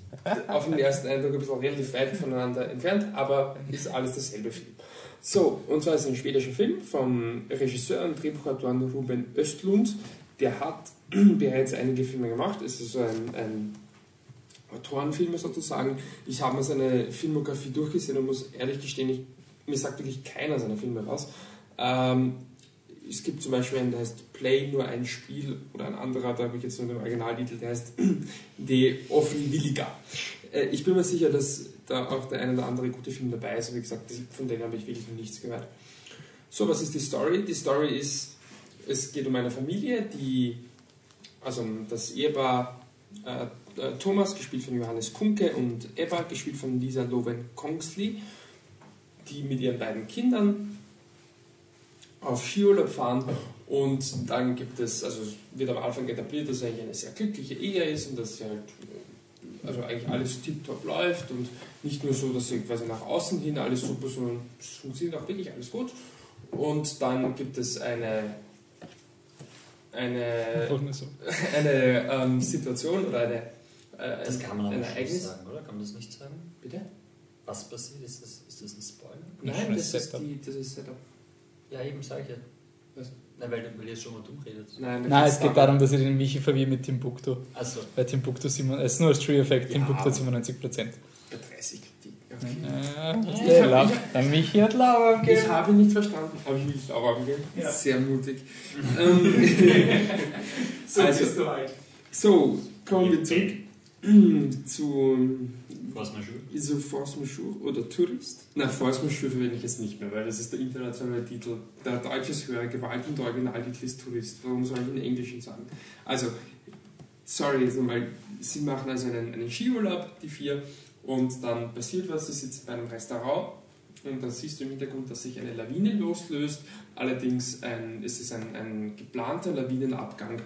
auf den ersten Eindruck ein bisschen relativ weit voneinander entfernt, aber ist alles dasselbe Film. So, und zwar ist es ein schwedischer Film vom Regisseur und Drehbuchautoren Ruben Östlund. Der hat bereits einige Filme gemacht. Es ist so ein, ein Autorenfilm sozusagen. Ich habe mir seine Filmografie durchgesehen und muss ehrlich gestehen, ich, mir sagt wirklich keiner seiner Filme was. Ähm, es gibt zum Beispiel einen, der heißt Play, nur ein Spiel, oder ein anderer, da habe ich jetzt nur den Originaltitel, der heißt De Offenwilliger. Äh, ich bin mir sicher, dass da auch der ein oder andere gute Film dabei ist, wie gesagt, von denen habe ich wirklich noch nichts gehört. So, was ist die Story? Die Story ist, es geht um eine Familie, die, also das Ehepaar äh, äh, Thomas, gespielt von Johannes Kunke, und Ebba, gespielt von Lisa Loven Kongsley, die mit ihren beiden Kindern auf Skiurlaub fahren und dann gibt es, also es wird am Anfang etabliert, dass es eigentlich eine sehr glückliche Ehe ist und dass sie halt, also eigentlich alles tiptop läuft und nicht nur so, dass sie quasi nach außen hin alles super, sondern es funktioniert auch wirklich alles gut. Und dann gibt es eine, eine, eine ähm, Situation oder eine, äh, Das kann man aber ein nicht Ereignis. sagen, oder? Kann man das nicht sagen? Bitte? Was passiert? Ist das, ist das ein Spoiler? Nein, das ist, die, das ist Setup. Ja, eben sage ich ja. Was? Nein, weil, weil ihr jetzt schon mal dumm redet. Nein, Nein, es geht darum, dass ich den Michi verwirre mit Timbuktu. Also, Bei Timbuktu, es ist nur als True-Effekt, Ja. Timbuktu hat 97%. Bei 30 Kritik. Okay. Ja, was Ich hab- Michi hat Lauer Ich habe nicht verstanden, aber ich will Lauer gehen. Ja. Sehr mutig. ähm, so Also- bist du so, kommen wir zurück zu Was man schon. so Force Majeure oder Tourist. Nein, Force Majeure verwende ich jetzt nicht mehr, weil das ist der internationale Titel. Der deutsche ist höher Gewalt und der Originaltitel ist Tourist. Warum soll ich in Englischen sagen? Also, sorry, jetzt nochmal. Sie machen also einen, einen Skiurlaub, die vier, und dann passiert was. Sie sitzen bei einem Restaurant und dann siehst du im Hintergrund, dass sich eine Lawine loslöst. Allerdings ein, es ist ein, ein geplanter Lawinenabgang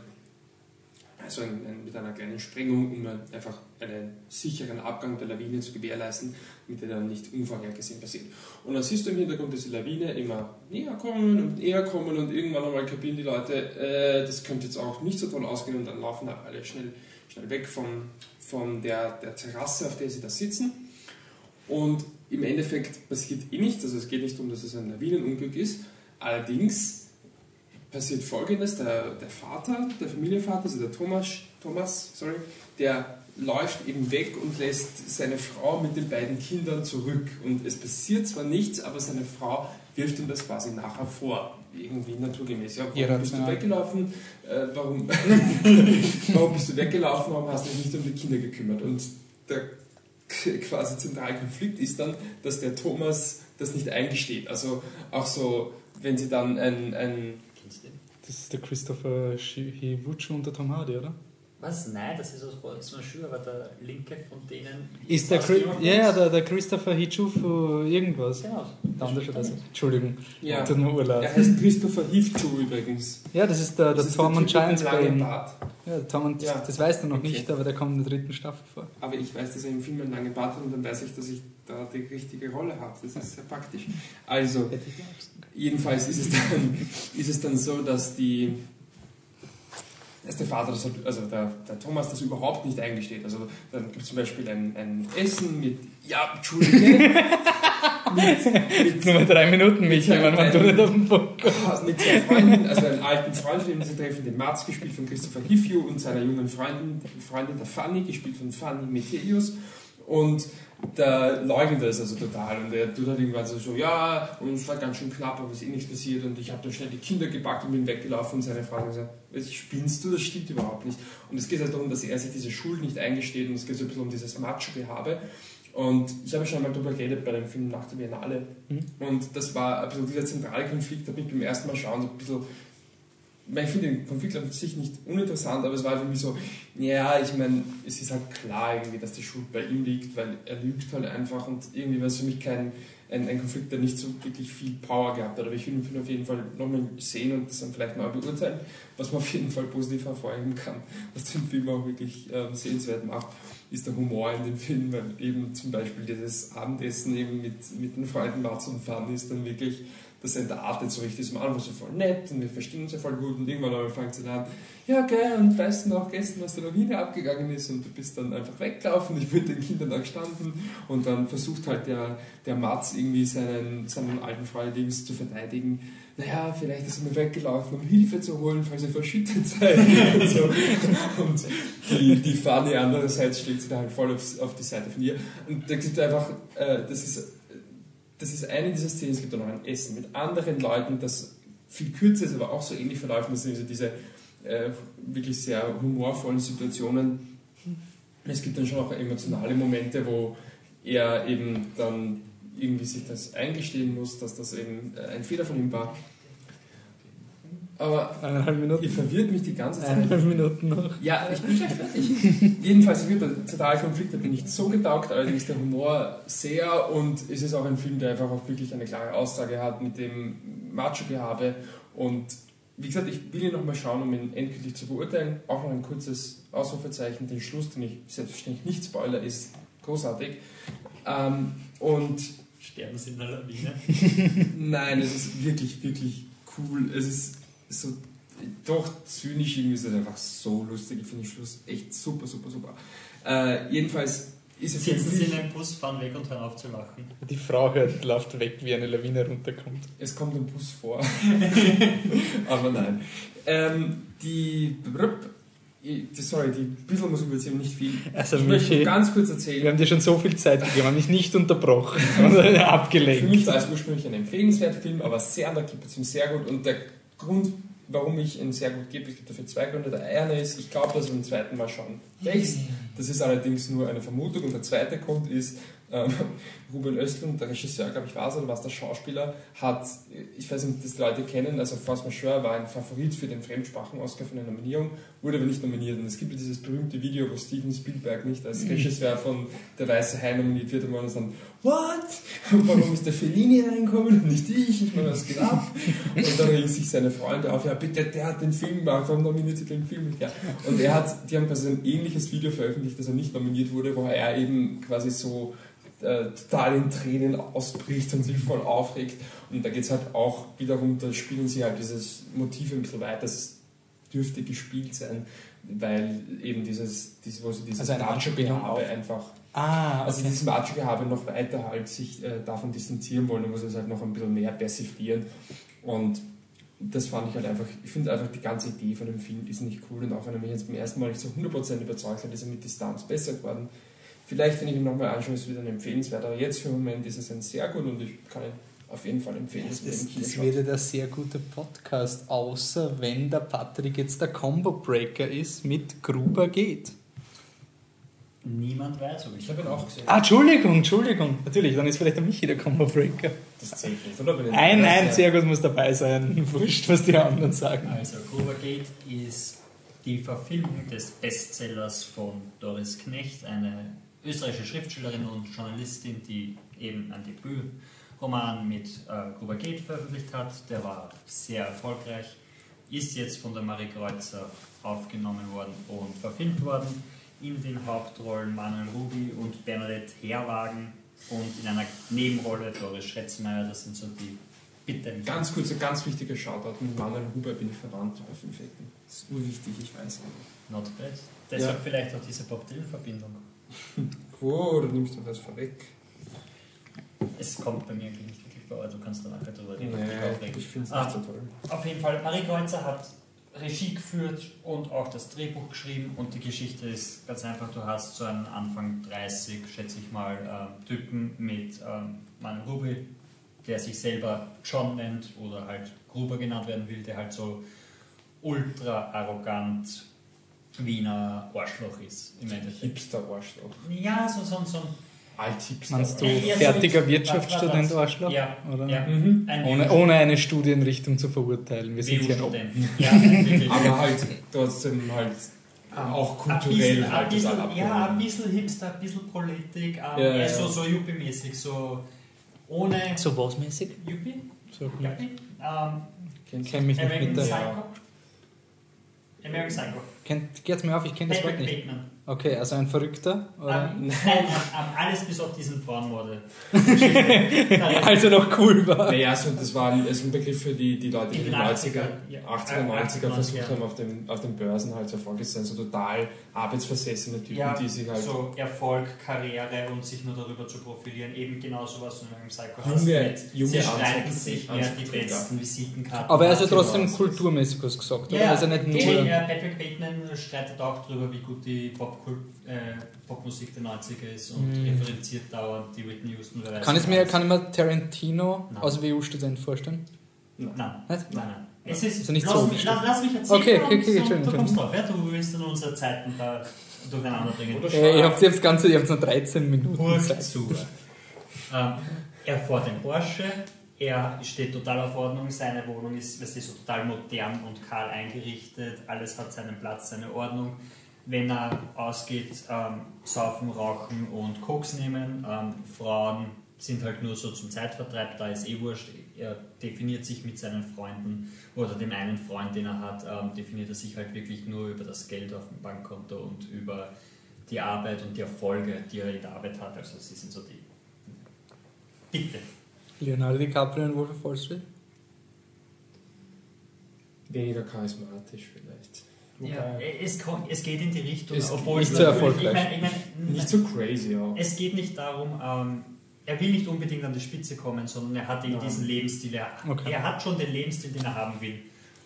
also ein, ein, mit einer kleinen Sprengung, um einfach einen sicheren Abgang der Lawine zu gewährleisten, damit der dann nicht unvorhergesehen passiert. Und dann siehst du im Hintergrund diese Lawine immer näher kommen und näher kommen und irgendwann einmal kapieren die Leute, äh, das könnte jetzt auch nicht so toll ausgehen und dann laufen halt alle schnell, schnell weg von, von der, der Terrasse, auf der sie da sitzen. Und im Endeffekt passiert eh nichts, also es geht nicht um, dass es ein Lawinenunglück ist, allerdings passiert folgendes: der, der Vater, der Familienvater, also der Thomas, Thomas sorry, der läuft eben weg und lässt seine Frau mit den beiden Kindern zurück. Und es passiert zwar nichts, aber seine Frau wirft ihm das quasi nachher vor. Irgendwie naturgemäß. Ja, warum bist du weggelaufen? Äh, warum, warum bist du weggelaufen? Warum hast du dich nicht um die Kinder gekümmert? Und der quasi zentrale Konflikt ist dann, dass der Thomas das nicht eingesteht. Also auch so, wenn sie dann ein, ein? Das ist der Christopher Hiwuchu und der Tom Hardy, oder? Was? Nein, das ist aus Force Majeure, aber der linke von denen. Ist der, aus Chri Game of ja, der, der Christopher Hichufu irgendwas. Genau. Der andere schon das. Entschuldigung, ja, tut mir er urlaub. heißt Christopher Hifchu übrigens. Ja, das ist der, der Das ist Tom und Giants Bane. Bart. Ja, der Tom und, Ja. das weißt du noch Okay. nicht, aber der kommt in der dritten Staffel vor. Aber ich weiß, dass er im Film einen langen Bart hat und dann weiß ich, dass ich da die richtige Rolle habe. Das ist sehr praktisch. Also, auch gesagt. Jedenfalls ist es dann, ist es dann so, dass, die, dass der Vater, das, also der, der Thomas, das überhaupt nicht eingesteht. Also dann gibt es zum Beispiel ein, ein Essen mit, ja, Entschuldige, mit, mit, Nur mal drei Minuten, Michi, Ja, wenn man tut nicht auf den Punkt. mit zwei Freunden, also einen alten Freund, den sie treffen, den Mats, gespielt von Christopher Hifju, und seiner jungen Freundin, Freundin der Fanny, gespielt von Fanny Metelius. Und der leugnet das also total und er tut halt irgendwann so, so ja, und es war ganz schön knapp, aber es ist eh nichts passiert und ich habe dann schnell die Kinder gepackt und bin weggelaufen und seine Frau hat gesagt, "Was, spinnst du, das stimmt überhaupt nicht. Und es geht halt darum, dass er sich diese Schuld nicht eingesteht und es geht so ein bisschen um dieses Macho-Gehabe. Und ich habe schon einmal darüber geredet bei dem Film nach der Biennale. Mhm. Und das war ein bisschen dieser zentrale Konflikt, da bin ich beim ersten Mal schauen so ein bisschen ich finde den Konflikt an sich nicht uninteressant, aber es war für mich so, ja, ich meine, es ist halt klar irgendwie, dass die Schuld bei ihm liegt, weil er lügt halt einfach und irgendwie war es für mich kein ein, ein Konflikt, der nicht so wirklich viel Power gehabt hat. Aber ich will den Film auf jeden Fall nochmal sehen und das dann vielleicht mal beurteilen, was man auf jeden Fall positiv hervorheben kann. Was den Film auch wirklich ähm, sehenswert macht, ist der Humor in dem Film, weil eben zum Beispiel dieses Abendessen eben mit, mit den Freunden Mats und Fanny ist dann wirklich das entartet so richtig. Am Anfang so voll nett und wir verstehen uns ja voll gut und irgendwann aber fängt dann an, ja geil, und weißt du noch gestern, was der Lawine abgegangen ist und du bist dann einfach weggelaufen, ich bin den Kindern da gestanden und dann versucht halt der, der Mats irgendwie seinen, seinen alten Freund zu verteidigen. Naja, vielleicht ist er mir weggelaufen, um Hilfe zu holen, falls ihr verschüttet seid. und, so. und die, die Fanny andererseits schlägt sich da halt voll auf, auf die Seite von ihr. Und da gibt einfach, äh, das ist das ist eine dieser Szenen, es gibt auch noch ein Essen mit anderen Leuten, das viel kürzer ist, aber auch so ähnlich verläuft. Das sind also diese äh, wirklich sehr humorvollen Situationen. Es gibt dann schon auch emotionale Momente, wo er eben dann irgendwie sich das eingestehen muss, dass das eben äh, ein Fehler von ihm war. Aber Eineinhalb ihr Minuten. verwirrt mich die ganze Zeit. Eineinhalb Minuten noch. Ja, ich bin gleich fertig. Jedenfalls wird der totale Konflikt hat mir nicht so getaugt, allerdings der Humor sehr und es ist auch ein Film, der einfach auch wirklich eine klare Aussage hat mit dem Macho-Gehabe und wie gesagt, ich will ihn nochmal schauen, um ihn endgültig zu beurteilen. Auch noch ein kurzes Ausrufezeichen, den Schluss, den ich selbstverständlich nicht spoiler, ist großartig. Ähm, und Sterben sie in der Lawine. Nein, es ist wirklich, wirklich cool. Es ist so doch zynisch irgendwie, ist es einfach so lustig. Ich finde den Schluss echt super, super, super. Äh, jedenfalls ist es Sitzen Sie in einem Bus, fahren weg und hören auf zu lachen. Die Frau hört, läuft weg, wie eine Lawine runterkommt. Es kommt ein Bus vor. Aber nein. Ähm, die. Sorry, die bisschen Musik wird eben nicht viel. Also, ich möchte Michi, ganz kurz wir erzählen. haben dir schon so viel Zeit gegeben, haben dich nicht unterbrochen, sondern Für mich abgelenkt. war es ursprünglich ein empfehlenswerter Film, aber sehr underkippt ihm sehr gut. Und der Grund, warum ich ihn sehr gut gebe, es gibt dafür zwei Gründe. Der eine ist, ich glaube, dass du beim zweiten Mal schon wächst. Das ist allerdings nur eine Vermutung. Und der zweite Grund ist, ähm, Ruben Östlund, der Regisseur, glaube ich, war es, oder war es der Schauspieler, hat, ich weiß nicht, ob das die Leute kennen, also Force Majeure war ein Favorit für den Fremdsprachen-Oscar für eine Nominierung, wurde aber nicht nominiert. Und es gibt ja dieses berühmte Video, wo Steven Spielberg nicht als Regisseur von Der Weiße Hai nominiert wird und man ist dann, what? Warum ist der Fellini reinkommen und nicht ich? Ich meine, was geht ab? Und dann regen sich seine Freunde auf, ja bitte, der hat den Film gemacht, warum nominiert sie den Film nicht? Ja. Und er hat, die haben quasi ein ähnliches Video veröffentlicht, das er nicht nominiert wurde, wo er eben quasi so äh, total in Tränen ausbricht und sich voll aufregt. Und da geht es halt auch wiederum, da spielen sie halt dieses Motiv ein bisschen weiter, das dürfte gespielt sein, weil eben dieses, dieses wo sie dieses Also auf- einfach Ah, also okay. dieses Macho-Gehabe noch weiter halt sich äh, davon distanzieren wollen, da muss es halt noch ein bisschen mehr persiflieren. Und das fand ich halt einfach, ich finde einfach die ganze Idee von dem Film ist nicht cool und auch wenn er mich jetzt beim ersten Mal nicht so 100% überzeugt hat, ist er mit Distanz besser geworden. Vielleicht, wenn ich ihn nochmal anschaue, ist es wieder ein empfehlenswert, aber jetzt für den Moment ist es ein sehr gut und ich kann ihn auf jeden Fall empfehlen, Das, das schaut. wird ein sehr guter Podcast, außer wenn der Patrick jetzt der Combo-Breaker ist mit Gruber geht. Niemand weiß, ob ich. Ich habe ihn auch gesehen. Ah, Entschuldigung, Entschuldigung. Natürlich, dann ist vielleicht der Michi der Combo-Breaker. Das zählt nicht, oder? Nein, Ja. sehr gut muss dabei sein. Wurscht, was die anderen sagen. Also, Grubergate ist die Verfilmung des Bestsellers von Doris Knecht, eine österreichische Schriftstellerin und Journalistin, die eben ein Debütroman mit äh, Grubergate veröffentlicht hat. Der war sehr erfolgreich, ist jetzt von der Marie Kreuzer aufgenommen worden und verfilmt worden. In den Hauptrollen Manuel Ruby und Bernadette Herwagen und in einer Nebenrolle Doris Schretzmeier. Das sind so die Bitte. Ganz kurzer, ganz wichtiger Shoutout. Mit Manuel Huber bin ich verwandt bei fünf Ecken. Das ist urwichtig, ich weiß. Not bad. Deshalb Ja. vielleicht auch diese Bob Dylan-Verbindung. Oh, du nimmst doch was vorweg. Es kommt bei mir eigentlich nicht wirklich vor, aber du kannst da nachher drüber reden. Nee, ich finde es Ah. nicht so toll. Auf jeden Fall, Marie Kreuzer hat Regie geführt und auch das Drehbuch geschrieben und die Geschichte ist ganz einfach, du hast so einen Anfang 30, schätze ich mal, ähm, Typen mit ähm, Manuel Ruby, der sich selber John nennt oder halt Gruber genannt werden will, der halt so ultra arrogant Wiener Arschloch ist im Endeffekt. Hipster-Arschloch. Ja, so, so, so ein Alt-Hipster. Meinst du Ja, so fertiger ist- Wirtschaftsstudent Arschloch? Ja, Oder? ja. Mhm. Ein Ohne, ohne eine Studienrichtung zu verurteilen. Wir sind hier. Ja. Aber halt trotzdem halt auch kulturell ein halt das bisschen, Ja, ein bisschen Hipster, ein bisschen Politik, ähm, Ja, eher ja. so, so Yuppie-mäßig, so ohne So was mäßig? Yuppie? So, Yuppie? Ähm, Kennst kenn mich nicht mit der. Psycho? American Psycho. Kennt, geht's mir auf, ich kenne das Wort nicht. Bateman. Okay, also ein Verrückter? Oder? Ähm, nein, alles bis auf diesen Frauenmorde. Geschichte. Also noch cool war. Naja, so, das war ein, ist ein Begriff für die, die Leute, die In in den den 80er, 90er, ja. 80er, Äh, 90er 80er, versucht ja. haben, auf den, auf den Börsen halt so erfolgreich zu sein. So total arbeitsversessene Typen, Ja, die sich halt. so Erfolg, Karriere und sich nur darüber zu profilieren, eben genauso was du in einem Psycho Junge- junge Sie streiten Anzug- sich, wer die besten Visitenkarten Aber er ist ja hat. trotzdem Genau. kulturmäßig was gesagt, oder? Ja, Also nicht nur. ja, Patrick Bateman streitet auch darüber, wie gut die Popkul- äh, Popmusik der 90er ist und Mhm. referenziert dauernd die Whitney Houston. Kann ich mir, kann ich mir Tarantino Nein. als WU-Student vorstellen? Nein, nein, nein. Es ist, Also nicht lass, so mich, lass, lass mich erzählen Okay, okay, okay, Entschuldigung, du kommst drauf. Ja, du willst dann unsere Zeiten da durcheinander bringen. Äh, ihr habt jetzt ganze, ihr habt noch 13 Minuten Zeit. zu. ähm, er fährt den Porsche, er steht total auf Ordnung, seine Wohnung ist, weißt du, so total modern und kahl eingerichtet, alles hat seinen Platz, seine Ordnung. Wenn er ausgeht, ähm, saufen, rauchen und Koks nehmen. Ähm, Frauen sind halt nur so zum Zeitvertreib, da ist eh wurscht. Er definiert sich mit seinen Freunden oder dem einen Freund, den er hat, ähm, definiert er sich halt wirklich nur über das Geld auf dem Bankkonto und über die Arbeit und die Erfolge, die er in der Arbeit hat. Also sie sind so die. Bitte. Leonardo DiCaprio in Wolf of Wall Street? Weniger charismatisch vielleicht. Ja, es, es geht in die Richtung, Es obwohl nicht so erfolgreich. Ich meine, ich mein, Nicht so crazy auch. Es geht nicht darum, ähm, er will nicht unbedingt an die Spitze kommen, sondern er hat eben Nein. diesen Lebensstil. Er, Okay. er hat schon den Lebensstil, den er haben will.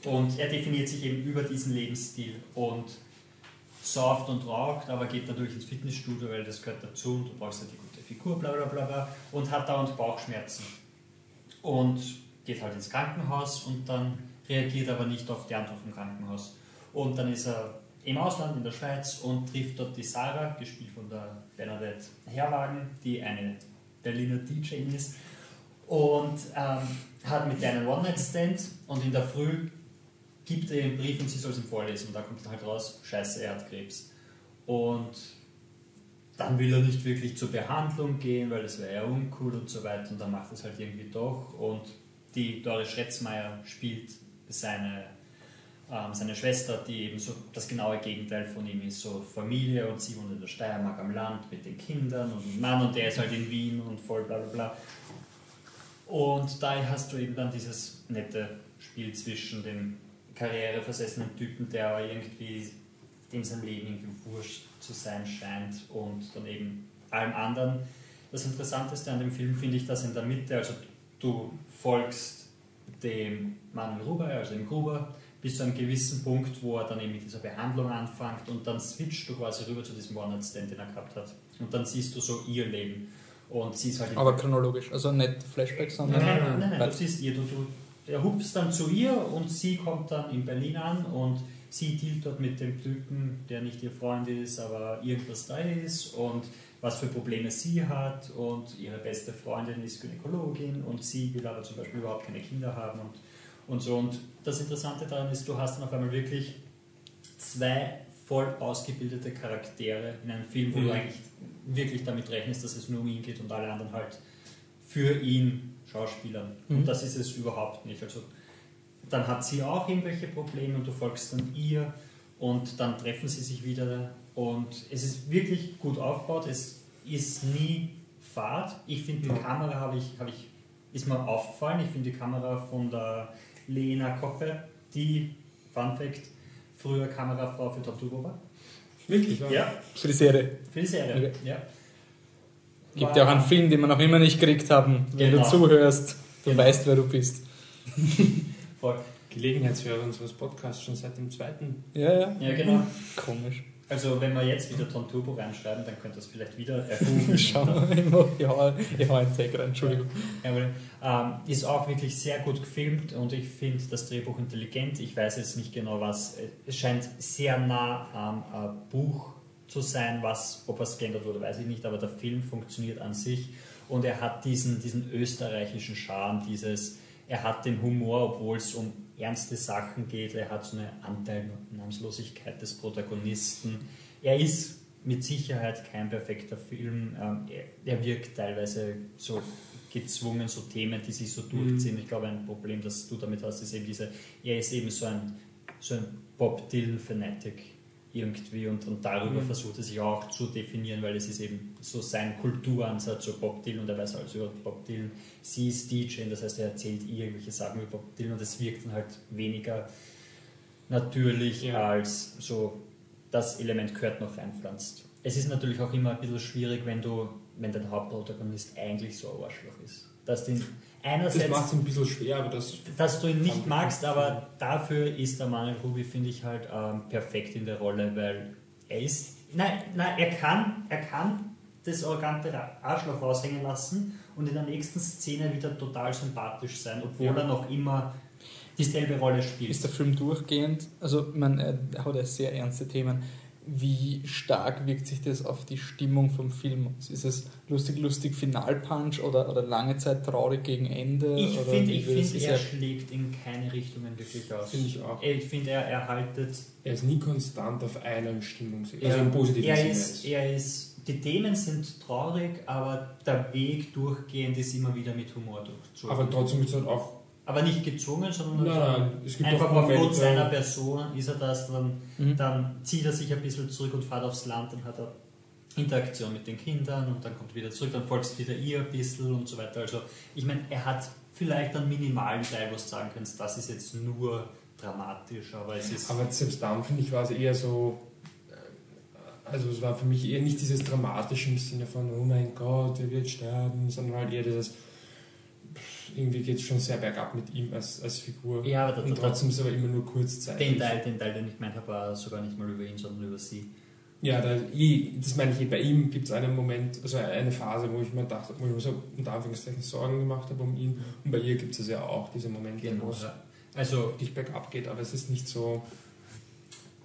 Und er definiert sich eben über diesen Lebensstil und sauft und raucht, aber geht natürlich ins Fitnessstudio, weil das gehört dazu und du brauchst ja die gute Figur, bla bla bla bla, und hat dauernd Bauchschmerzen. Und geht halt ins Krankenhaus und dann reagiert aber nicht auf die Antwort vom Krankenhaus. Und dann ist er im Ausland, in der Schweiz, und trifft dort die Sarah, gespielt von der Bernadette Herwagen, die eine Berliner DJ ist, und ähm, hat mit der einen One-Night-Stand und in der Früh gibt er einen Brief und sie soll es ihm vorlesen. Und da kommt dann halt raus, scheiße, er hat Krebs. Und dann will er nicht wirklich zur Behandlung gehen, weil das wäre ja uncool und so weiter. Und dann macht er es halt irgendwie doch. Und die Doris Schretzmeier spielt seine, ähm, seine Schwester, die eben so das genaue Gegenteil von ihm ist. So Familie und sie wohnt in der Steiermark am Land mit den Kindern und Mann und der ist halt in Wien und voll bla bla bla. Und da hast du eben dann dieses nette Spiel zwischen dem karriereversessenen Typen, der aber irgendwie dem sein Leben irgendwie wurscht zu sein scheint und dann eben allem anderen. Das Interessanteste an dem Film finde ich, dass in der Mitte, also du folgst dem Manuel Gruber, also dem Gruber, bis zu einem gewissen Punkt, wo er dann eben mit dieser Behandlung anfängt und dann switcht du quasi rüber zu diesem One-Night-Stand, den er gehabt hat. Und dann siehst du so ihr Leben. Und sie ist halt Aber chronologisch, also nicht Flashbacks, sondern. Nein, nein, nein, nein, du siehst ihr, du, du, er hupft dann zu ihr und sie kommt dann in Berlin an und sie dealt dort mit dem Typen, der nicht ihr Freund ist, aber irgendwas da ist und was für Probleme sie hat und ihre beste Freundin ist Gynäkologin und sie will aber zum Beispiel überhaupt keine Kinder haben und, und so. Und das Interessante daran ist, du hast dann auf einmal wirklich zwei voll ausgebildete Charaktere in einem Film, wo Mhm. du eigentlich wirklich damit rechnest, dass es nur um ihn geht und alle anderen halt für ihn Schauspielern. Mhm. Und das ist es überhaupt nicht. Also dann hat sie auch irgendwelche Probleme und du folgst dann ihr und dann treffen sie sich wieder und es ist wirklich gut aufgebaut. Es ist nie Fahrt. Ich finde die Ja. Kamera habe ich, habe ich, ist mir aufgefallen. Ich finde die Kamera von der Lena Koppe, die, Fun Fact, früher Kamerafrau für Tortugo war. Wirklich, ja. Ja, Für die Serie. für die Serie. Okay. Ja. Gibt War- ja auch einen Film, den wir noch immer nicht gekriegt haben. Wenn Genau. du zuhörst, du Genau. weißt, wer du bist. Voll. Gelegenheitshörer unseres Podcasts schon seit dem zweiten. Ja, ja. Ja, genau. Komisch. Also wenn wir jetzt wieder Ton Turbo reinschreiben, dann könnte das vielleicht wieder erhoben. Schau mal, ich mach- ich hau einen Tag rein, Entschuldigung. Ja, ähm, ist auch wirklich sehr gut gefilmt und ich finde das Drehbuch intelligent. Ich weiß jetzt nicht genau was. Es scheint sehr nah am äh, Buch zu sein, was, ob was geändert wurde, weiß ich nicht, aber der Film funktioniert an sich und er hat diesen, diesen österreichischen Charme, dieses, er hat den Humor, obwohl es um ernste Sachen geht, er hat so eine Anteilnahmslosigkeit des Protagonisten. Er ist mit Sicherheit kein perfekter Film. Ähm, er, wirkt teilweise so gezwungen, so Themen, die sich so durchziehen. Ich glaube, ein Problem, das du damit hast, ist eben diese, er ist eben so ein, so ein Bob Dylan-Fanatic irgendwie und, und darüber Mhm. versucht er sich auch zu definieren, weil es ist eben so sein Kulturansatz, so Bob Dylan und er weiß alles über Bob Dylan. Sie ist DJ, das heißt, er erzählt ihr irgendwelche Sachen über Bob Dylan und es wirkt dann halt weniger natürlich Ja. als so das Element gehört noch reinpflanzt. Es ist natürlich auch immer ein bisschen schwierig, wenn du, wenn dein Hauptprotagonist eigentlich so ein Arschloch ist. Dass du ihn Das einerseits macht es ein bisschen schwer, aber das. dass du ihn nicht magst, aber dafür ist der Manuel Ruby, finde ich, halt ähm, perfekt in der Rolle, weil er ist, nein, nein, er kann, er kann das arrogante Arschloch raushängen lassen und in der nächsten Szene wieder total sympathisch sein, obwohl Ja. er noch immer dieselbe Rolle spielt. Ist der Film durchgehend, also man er hat ja sehr ernste Themen. Wie stark wirkt sich das auf die Stimmung vom Film aus? Ist es lustig, lustig Finalpunch oder, oder lange Zeit traurig gegen Ende? ich finde, ich find, er schlägt in keine Richtungen wirklich aus. Finde ich auch. Ich finde, er erhaltet Er ist nie konstant auf einer Stimmung. Also im positiven er Sinne. ist, er ist, die Themen sind traurig, aber der Weg durchgehend ist immer wieder mit Humor durchzogen. aber trotzdem ist es halt auch. Aber nicht gezwungen, sondern Nein, nein, es gibt einfach aufgrund seiner Person ist er das, dann, Mhm. dann zieht er sich ein bisschen zurück und fährt aufs Land, dann hat er Interaktion mit den Kindern und dann kommt er wieder zurück, dann folgst wieder ihr ein bisschen und so weiter. Also ich meine, er hat vielleicht einen minimalen Teil, wo du sagen kannst, das ist jetzt nur dramatisch, aber es ist... Aber selbst dann, finde ich, war es eher so Also es war für mich eher nicht dieses dramatische im Sinne von, oh mein Gott, er wird sterben, sondern halt eher dieses, irgendwie geht es schon sehr bergab mit ihm als, als Figur. Ja, aber Und trotzdem ist es aber immer nur kurzzeitig. den, Teil, den Teil, den ich gemeint habe, war sogar nicht mal über ihn, sondern über sie. Ja, da, das meine ich, bei ihm gibt es einen Moment, also eine Phase, wo ich mir dachte, wo ich mir so unter Anführungszeichen Sorgen gemacht habe um ihn. Und bei ihr gibt es ja auch diese Momente, wo es Ja. Also, wirklich bergab geht, aber es ist nicht so.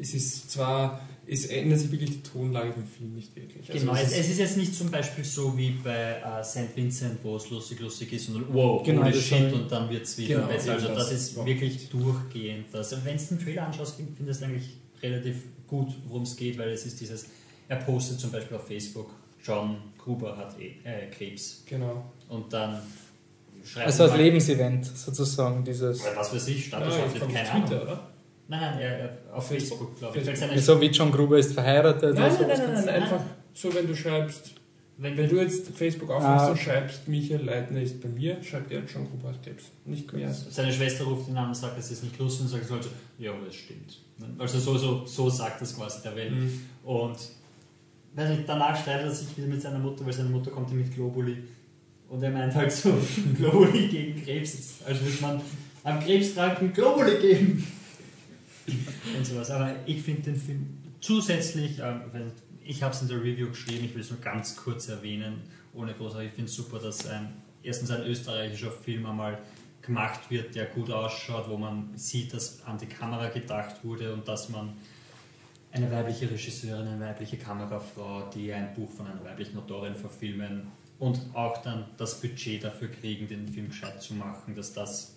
Es ist zwar, es ändert sich wirklich die Tonlage vom Film nicht wirklich. Also genau, es es, ist- es ist jetzt nicht zum Beispiel so wie bei äh, St. Vincent, wo es lustig, lustig ist und wow, Genau, holy das shit, und dann wird es wieder Genau, besser. Also das, das ist wirklich durchgehend. Das. Und wenn du den Trailer anschaust, find- findest du eigentlich relativ gut, worum es geht, weil es ist dieses, er postet zum Beispiel auf Facebook, John Gruber hat eh, äh, Krebs. Genau. Und dann schreibt Also als Lebensevent sozusagen, dieses. Was weiß ich, Ja, Status glaube, keine Twitter, oder? Nein, nein, auf Facebook. Glaube ich. Weil Facebook. seine- So wie John Gruber ist verheiratet. Nein, oder nein, so. nein, nein, einfach so, wenn du schreibst, wenn, wenn du jetzt Facebook aufmachst Ah, und schreibst, Michael Leitner ist bei mir, schreibt er schon Gruber Krebs. Nicht mehr. Seine Schwester ruft ihn an und sagt, es ist nicht lustig und sagt so, also, ja, aber es stimmt. Also so, so, so sagt das quasi der Welt. Mhm. Und weiß nicht, danach streitet er sich wieder mit seiner Mutter, weil seine Mutter kommt ihm mit Globuli. Und er meint halt so, Globuli gegen Krebs. Also wird man einem Krebskranken Globuli geben. und sowas. Aber ich finde den Film zusätzlich, ähm, ich habe es in der Review geschrieben, ich will es nur ganz kurz erwähnen, ohne großartig. Ich finde es super, dass ein, erstens ein österreichischer Film einmal gemacht wird, der gut ausschaut, wo man sieht, dass an die Kamera gedacht wurde und dass man eine weibliche Regisseurin, eine weibliche Kamerafrau, die ein Buch von einer weiblichen Autorin verfilmen und auch dann das Budget dafür kriegen, den Film gescheit zu machen, dass das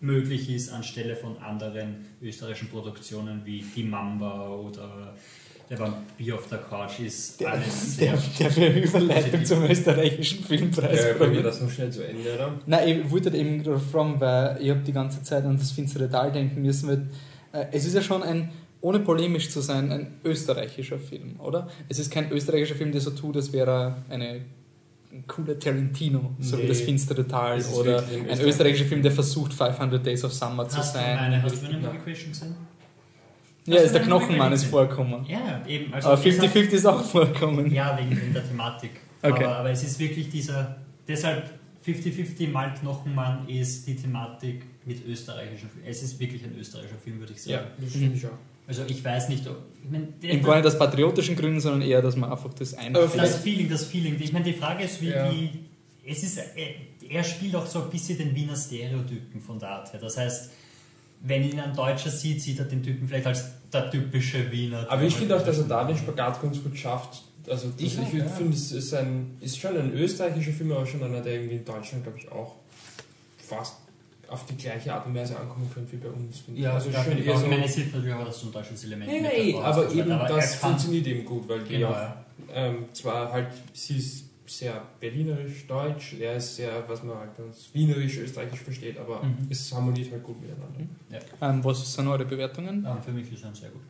möglich ist anstelle von anderen österreichischen Produktionen wie Die Mamba oder Der Vampir auf der Couch ist Der, alles der, sehr der für Überleitung zum österreichischen Filmpreis. Ja, bringen wir das noch schnell zu Ende, oder? Nein, ich wollte eben gerade fragen, weil ich habe die ganze Zeit an das finstere Tal denken müssen, weil äh, es ist ja schon ein, ohne polemisch zu sein, ein österreichischer Film, oder? Es ist kein österreichischer Film, der so tut, als wäre er eine ein cooler Tarantino, so Nee, wie das finstere Tal, ist oder ein ein österreichischer Film, der versucht 500 Days of Summer zu Hast du sein. eine, hast du eine Movie Question gesehen? ja, hast ist du der Knochenmann ist vorgekommen. Ja, eben. Also Aber es hat- 50-50 ist auch vorkommen. Ja, wegen, der Thematik. Okay. Aber, aber es ist wirklich dieser, deshalb 50-50 mal Knochenmann ist die Thematik mit österreichischen Filmen. Es ist wirklich ein österreichischer Film, würde ich sagen. Ja, das ich auch. Also ich weiß nicht, ob... Ich mein, der- Eben gar nicht aus patriotischen Gründen, sondern eher, dass man einfach das einführt. das Feeling, das Feeling. Ich meine, die Frage ist, wie... Ja. wie es ist, er, er spielt auch so ein bisschen den Wiener Stereotypen von der Art her. Das heißt, wenn ihn ein Deutscher sieht, sieht er den Typen vielleicht als der typische Wiener. Aber ich finde auch, dass er da den Spagat ganz gut schafft. Also Ich ich, ja. finde, es ist, ein, ist schon ein österreichischer Film, aber schon einer, der irgendwie in Deutschland, glaube ich, auch fast auf die gleiche Art und Weise ankommen könnte wie bei uns. Ja, also ja, schon finde ich eher auch. so. Ich meine, es hilft natürlich auch, dass du ein deutsches Element Nee, hast aber eben. Aber das er funktioniert eben gut, weil die Genau, auch ja. ähm, zwar halt, sie ist sehr berlinerisch, deutsch, er ist sehr, was man halt als wienerisch, österreichisch versteht, aber Mhm. es harmoniert halt gut miteinander. Ähm, was sind eure Bewertungen? Ähm, für mich ist er sehr gut.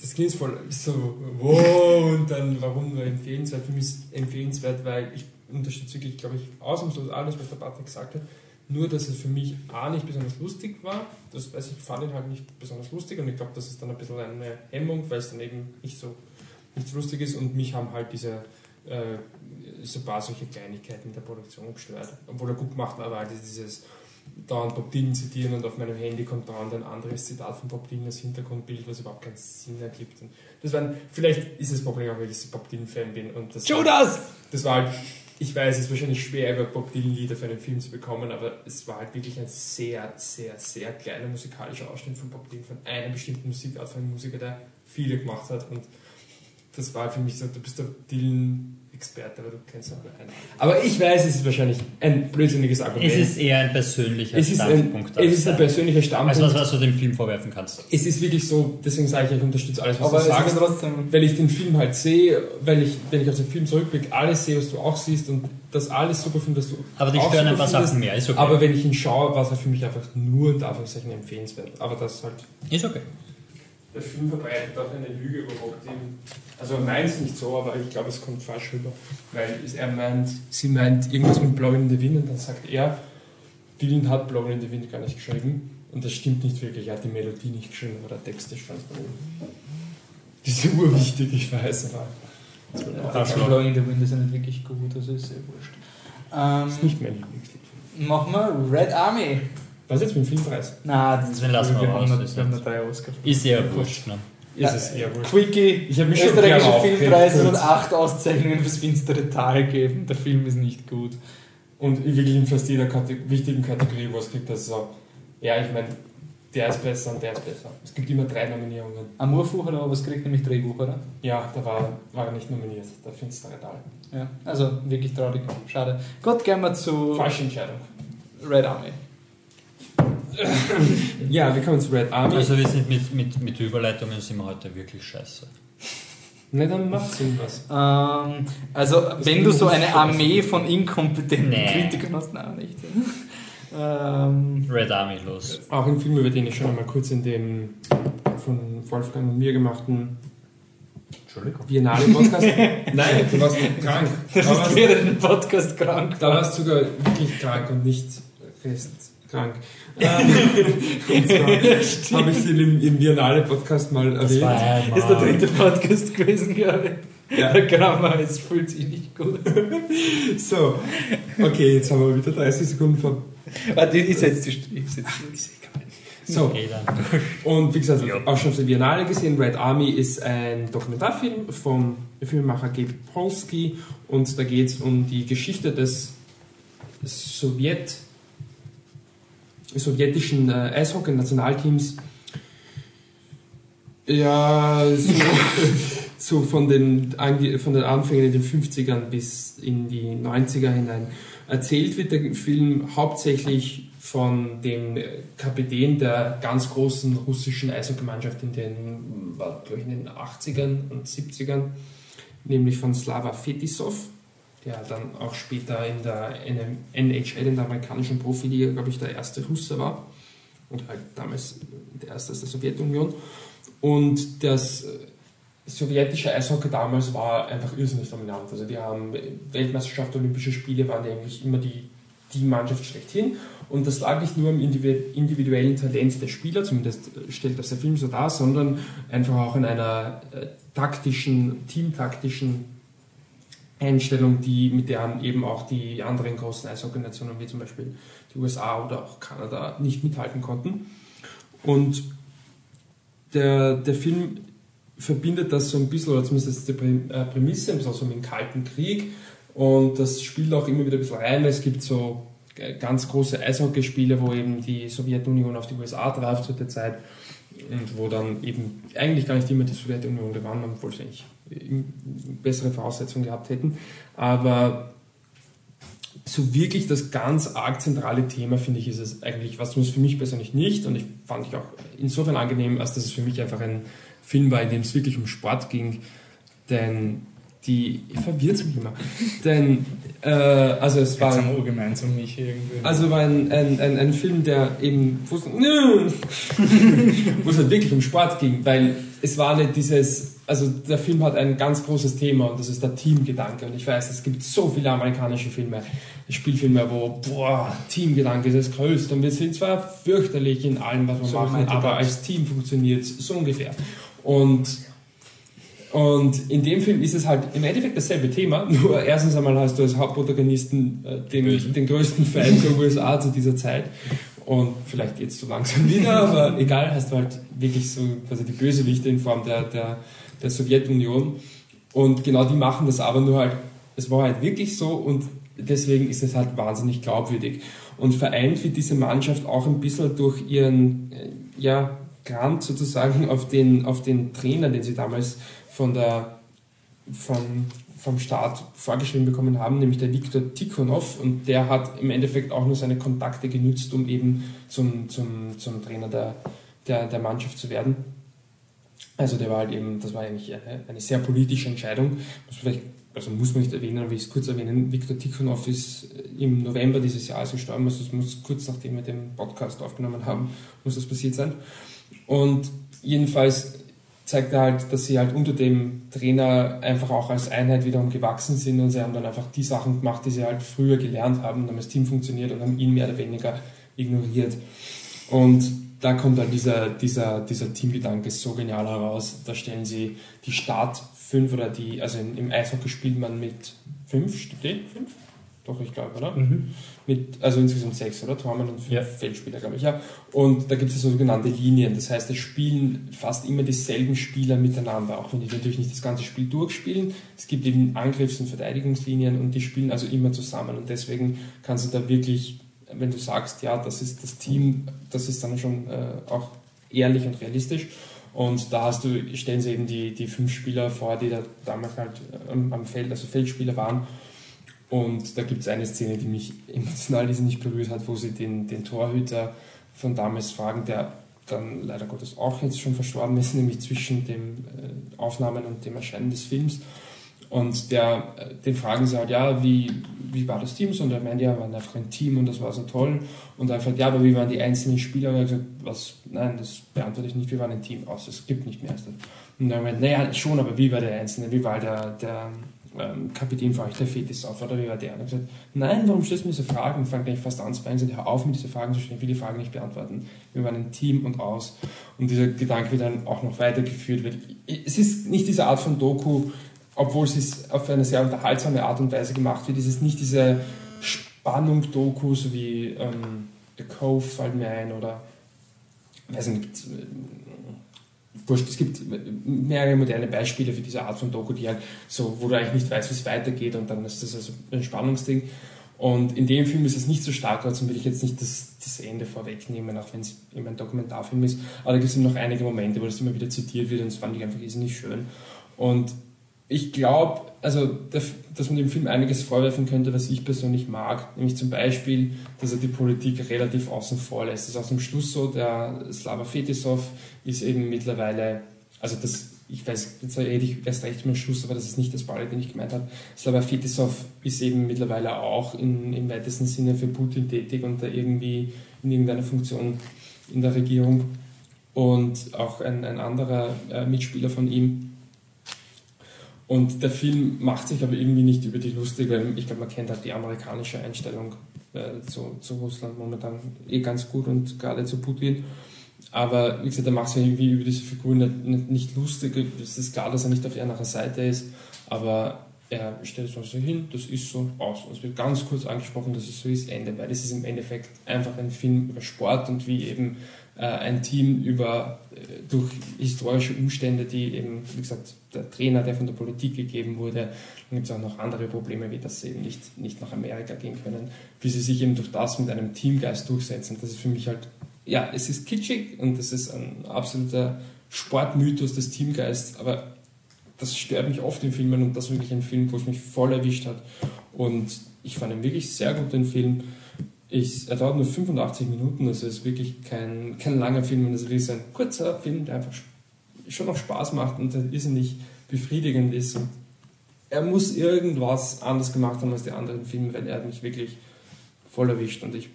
Das klingt voll so, wow, und dann warum nur empfehlenswert? Für mich ist es empfehlenswert, weil ich unterstütze wirklich, glaube ich, ausnahmslos alles, was der Patrick gesagt hat. Nur, dass es für mich A nicht besonders lustig war. Das weiß ich, fand ihn halt nicht besonders lustig und ich glaube, das ist dann ein bisschen eine Hemmung, weil es dann eben nicht so, nicht so lustig ist und mich haben halt diese äh, so ein paar solche Kleinigkeiten in der Produktion gestört. Obwohl er gut gemacht war, aber halt dieses dauernd Bob Dylan zitieren und auf meinem Handy kommt dauernd ein anderes Zitat von Bob Dylan als Hintergrundbild, was überhaupt keinen Sinn ergibt. Und das waren, vielleicht ist das Problem auch, weil ich Bob Dylan-Fan bin. Und das Judas! das war halt, ich weiß, es ist wahrscheinlich schwer, über Bob Dylan-Lieder für einen Film zu bekommen, aber es war halt wirklich ein sehr, sehr, sehr kleiner musikalischer Ausschnitt von Bob Dylan, von einer bestimmten Musikart, von einem Musiker, der viele gemacht hat. Und das war für mich so, du bist der Dylan-Experte, aber du kennst auch nur einen. Aber ich weiß, es ist wahrscheinlich ein blödsinniges Argument. Es ist eher ein persönlicher es ist ein, Standpunkt. es ist ein persönlicher Standpunkt. also was, was du dem Film vorwerfen kannst. es ist wirklich so, deswegen sage ich, ich unterstütze alles, was Aber du sagst trotzdem. weil ich den Film halt sehe, weil ich, wenn ich auf den Film zurückblicke, alles sehe, was du auch siehst und das alles super finde, was du Aber dich auch stören ein paar findest. Sachen mehr. Ist okay. Aber wenn ich ihn schaue, war es halt für mich einfach nur und Anführungszeichen empfehlenswert. Aber das halt. ist okay. Der Film verbreitet auch eine Lüge über Bob Dylan. Also er meint es nicht so, aber ich glaube, es kommt falsch rüber. Weil er meint, sie meint irgendwas mit Blowing in the Wind und dann sagt er, Dylan hat Blowing in the Wind gar nicht geschrieben. Und das stimmt nicht wirklich. Er hat die Melodie nicht geschrieben, aber der Text ist schon. Die sind urwichtig, ich weiß, aber. Arschloch. Blowing in the Wind ist ja nicht wirklich gut, also ist sehr wurscht. Ähm, Das ist nicht mein Lieblingslied. machen wir Red Army. Was jetzt mit dem Filmpreis? Na, das Den lassen wir wir raus, haben noch- das wir haben drei Oscar. Ist ja wurscht. Ne? Ist es eher wurscht. Quickie, Ich hab mich schon österreichische Filmpreise und acht Auszeichnungen fürs finstere Tal geben. Der Film ist nicht gut. Und wirklich in fast jeder Kate wichtigen Kategorie, wo es gibt, das so, ja, ich meine, der ist besser und der ist besser. Es gibt immer drei Nominierungen. Amurfuch hat aber was gekriegt, nämlich Drehbuch, oder? Ja, da war, war er nicht nominiert, der finstere Tal. Ja, also wirklich traurig. Schade. Gut, gehen wir zu Falsche Entscheidung. Red Army. Ja, wir kommen zu Red Army. Also wir sind mit, mit, mit Überleitungen sind wir heute wirklich scheiße. ne, dann macht's irgendwas. Ähm, also, wenn ging du so eine. Armee von inkompetenten Nee. Kritikern hast, nein, nicht. ähm, Red Army los. Auch ein Film, über den ich schon einmal kurz in dem von Wolfgang und mir gemachten Entschuldigung. Biennale-Podcast. Nein, du warst krank. das Da ist warst, während dem Podcast krank. da warst du sogar wirklich krank und nicht restkrank. Ähm, und zwar habe ich dir im, im Biennale-Podcast mal Das erwähnt. war einmal. ist der dritte Podcast gewesen, glaube ich. Ja. Der Grammar, es fühlt sich nicht gut. So, okay, jetzt haben wir wieder 30 Sekunden vor. Warte, ich setze die Strich. die- So, und wie gesagt, Ja. auch schon auf der Biennale gesehen, Red Army ist ein Dokumentarfilm vom Filmemacher Gabe Polsky und da geht es um die Geschichte des Sowjet, sowjetischen äh, Eishockey-Nationalteams. Ja, so, so von, den, von den Anfängen in den 50ern bis in die 90er hinein. Erzählt wird der Film hauptsächlich von dem Kapitän der ganz großen russischen Eishockeymannschaft in den, in den 80ern und 70ern, nämlich von Slava Fetisov, der dann auch später in der NHL, in der amerikanischen Profiliga, glaube ich, der erste Russe war und halt damals der erste aus der Sowjetunion. Und das äh, sowjetische Eishockey damals war einfach irrsinnig dominant. Also die haben Weltmeisterschaft, Olympische Spiele waren eigentlich immer die, die Mannschaft schlechthin. Und das lag nicht nur individu- individuellen Talent der Spieler, zumindest äh, stellt das der Film so dar, sondern einfach auch in einer äh, taktischen, teamtaktischen Einstellung, die, mit der eben auch die anderen großen Eishockey-Nationen, wie zum Beispiel die USA oder auch Kanada, nicht mithalten konnten. Und der, der Film verbindet das so ein bisschen, oder zumindest ist die äh, Prämisse, so mit dem Kalten Krieg. Und das spielt auch immer wieder ein bisschen rein, es gibt so ganz große Eishockeyspiele, wo eben die Sowjetunion auf die USA traf zu der Zeit und wo dann eben eigentlich gar nicht immer die Sowjetunion gewann, obwohl sie eigentlich bessere Voraussetzungen gehabt hätten. Aber so wirklich das ganz arg zentrale Thema, finde ich, ist es eigentlich, was zumindest für mich persönlich nicht. Und ich fand ich auch insofern angenehm, als dass es für mich einfach ein Film war, in dem es wirklich um Sport ging. Denn die verwirrt mich immer. Denn, äh, also es war. Jetzt gemeinsam mich irgendwie. Also war ein, ein, ein, ein Film, der eben, wo es, wo es halt wirklich um Sport ging, weil es war nicht dieses, also der Film hat ein ganz großes Thema und das ist der Teamgedanke. Und ich weiß, es gibt so viele amerikanische Filme, Spielfilme, wo, boah, Teamgedanke ist das Größte und wir sind zwar fürchterlich in allem, was wir So machen, aber als Team funktioniert es so ungefähr. Und und in dem Film ist es halt im Endeffekt dasselbe Thema, nur erstens einmal hast du als Hauptprotagonisten äh, den, den größten Fan der USA zu dieser Zeit und vielleicht jetzt so langsam wieder, aber egal, hast du halt wirklich so quasi die Bösewichte in Form der, der, der Sowjetunion und genau die machen das aber nur halt, es war halt wirklich so und deswegen ist es halt wahnsinnig glaubwürdig und vereint wird diese Mannschaft auch ein bisschen durch ihren, äh, ja, Grant sozusagen auf den, auf den Trainer, den sie damals von der, von, vom Staat vorgeschrieben bekommen haben, nämlich der Viktor Tikhonov. Und der hat im Endeffekt auch nur seine Kontakte genützt, um eben zum, zum, zum Trainer der, der, der Mannschaft zu werden. Also der war halt eben, das war eigentlich eine, eine sehr politische Entscheidung. Muss man vielleicht, also muss man nicht erwähnen, aber ich es kurz erwähnen, Viktor Tikhonov ist im November dieses Jahres gestorben, also es muss kurz nachdem wir den Podcast aufgenommen haben, muss das passiert sein. Und jedenfalls zeigt er halt, dass sie halt unter dem Trainer einfach auch als Einheit wiederum gewachsen sind und sie haben dann einfach die Sachen gemacht, die sie halt früher gelernt haben, haben das Team funktioniert und haben ihn mehr oder weniger ignoriert. Und da kommt dann dieser, dieser, dieser Teamgedanke so genial heraus. Da stellen sie die Start fünf oder die, also im Eishockey spielt man mit fünf, stimmt die? Fünf? Doch, ich glaube, oder? Mhm. Mit, also insgesamt sechs, oder? Tormann und fünf ja. Feldspieler, glaube ich, ja. Und da gibt es sogenannte Linien. Das heißt, es spielen fast immer dieselben Spieler miteinander, auch wenn die natürlich nicht das ganze Spiel durchspielen. Es gibt eben Angriffs- und Verteidigungslinien und die spielen also immer zusammen. Und deswegen kannst du da wirklich, wenn du sagst, ja, das ist das Team, das ist dann schon äh, auch ehrlich und realistisch. Und da hast du, stellen sie eben die, die fünf Spieler vor, die da damals halt ähm, am Feld, also Feldspieler waren und da gibt es eine Szene, die mich emotional nicht berührt hat, wo sie den, den Torhüter von damals fragen, der dann leider Gottes auch jetzt schon verstorben ist, nämlich zwischen den äh, Aufnahmen und dem Erscheinen des Films. Und der, äh, den fragen sie halt, ja, wie, wie war das Team? Und er meint, ja, wir waren einfach ein Team und das war so toll. Und er fragt, ja, aber wie waren die einzelnen Spieler? Und er hat gesagt, was, nein, das beantworte ich nicht, wir waren ein Team aus, es gibt nicht mehr. Und er meint, naja, schon, aber wie war der Einzelne? Wie war der, der ähm, Kapitän, frage ich, der Fetis auf oder wie war der? Und er hat gesagt, nein, warum stellst du mir diese Fragen? Und fängt gleich fast an zu weinen. Hör auf mit diesen Fragen zu stellen, ich will die Fragen nicht beantworten. Wir waren ein Team und aus. Und dieser Gedanke wird dann auch noch weitergeführt. Es ist nicht diese Art von Doku, obwohl es ist auf eine sehr unterhaltsame Art und Weise gemacht wird, es ist nicht diese Spannung-Doku, so wie ähm, The Cove fällt mir ein oder weiß nicht, wurscht, es gibt mehrere moderne Beispiele für diese Art von Doku, die halt so, wo du eigentlich nicht weißt, wie es weitergeht und dann ist das also ein Spannungsding. Und in dem Film ist es nicht so stark, trotzdem will ich jetzt nicht das, das Ende vorwegnehmen, auch wenn es eben ein Dokumentarfilm ist. Aber da gibt es noch einige Momente, wo das immer wieder zitiert wird und das fand ich einfach irrsinnig schön. Und ich glaube, also, dass man dem Film einiges vorwerfen könnte, was ich persönlich mag. Nämlich zum Beispiel, dass er die Politik relativ außen vor lässt. Das ist aus dem Schluss so, der Slava Fetisov ist eben mittlerweile, also das, ich weiß, jetzt rede ich erst recht mit Schluss, aber das ist nicht das Ball, den ich gemeint habe. Slava Fetisov ist eben mittlerweile auch in, im weitesten Sinne für Putin tätig und da irgendwie in irgendeiner Funktion in der Regierung. Und auch ein, ein anderer äh, Mitspieler von ihm, und der Film macht sich aber irgendwie nicht über die lustig, weil ich glaube, man kennt halt die amerikanische Einstellung äh, zu, zu Russland momentan eh ganz gut und gerade zu Putin. Aber wie gesagt, er macht sich irgendwie über diese Figur nicht, nicht, nicht lustig. Es ist klar, dass er nicht auf ihrer Seite ist, aber er stellt es so hin, das ist so aus. Es wird ganz kurz angesprochen, dass es so ist, Ende, weil es ist im Endeffekt einfach ein Film über Sport und wie eben ein Team über, äh, durch historische Umstände, die eben, wie gesagt, der Trainer, der von der Politik gegeben wurde, dann gibt es auch noch andere Probleme, wie dass sie eben nicht, nicht nach Amerika gehen können, wie sie sich eben durch das mit einem Teamgeist durchsetzen. Das ist für mich halt, ja, es ist kitschig und es ist ein absoluter Sportmythos des Teamgeists, aber das stört mich oft in Filmen und das ist wirklich ein Film, wo es mich voll erwischt hat. Und ich fand ihn wirklich sehr gut, den Film. Ich, er dauert nur 85 Minuten, also ist wirklich kein, kein langer Film, es ist ein kurzer Film, der einfach schon noch Spaß macht und der irrsinnig befriedigend ist. Und er muss irgendwas anders gemacht haben als die anderen Filme, weil er hat mich wirklich voll erwischt. Und ich,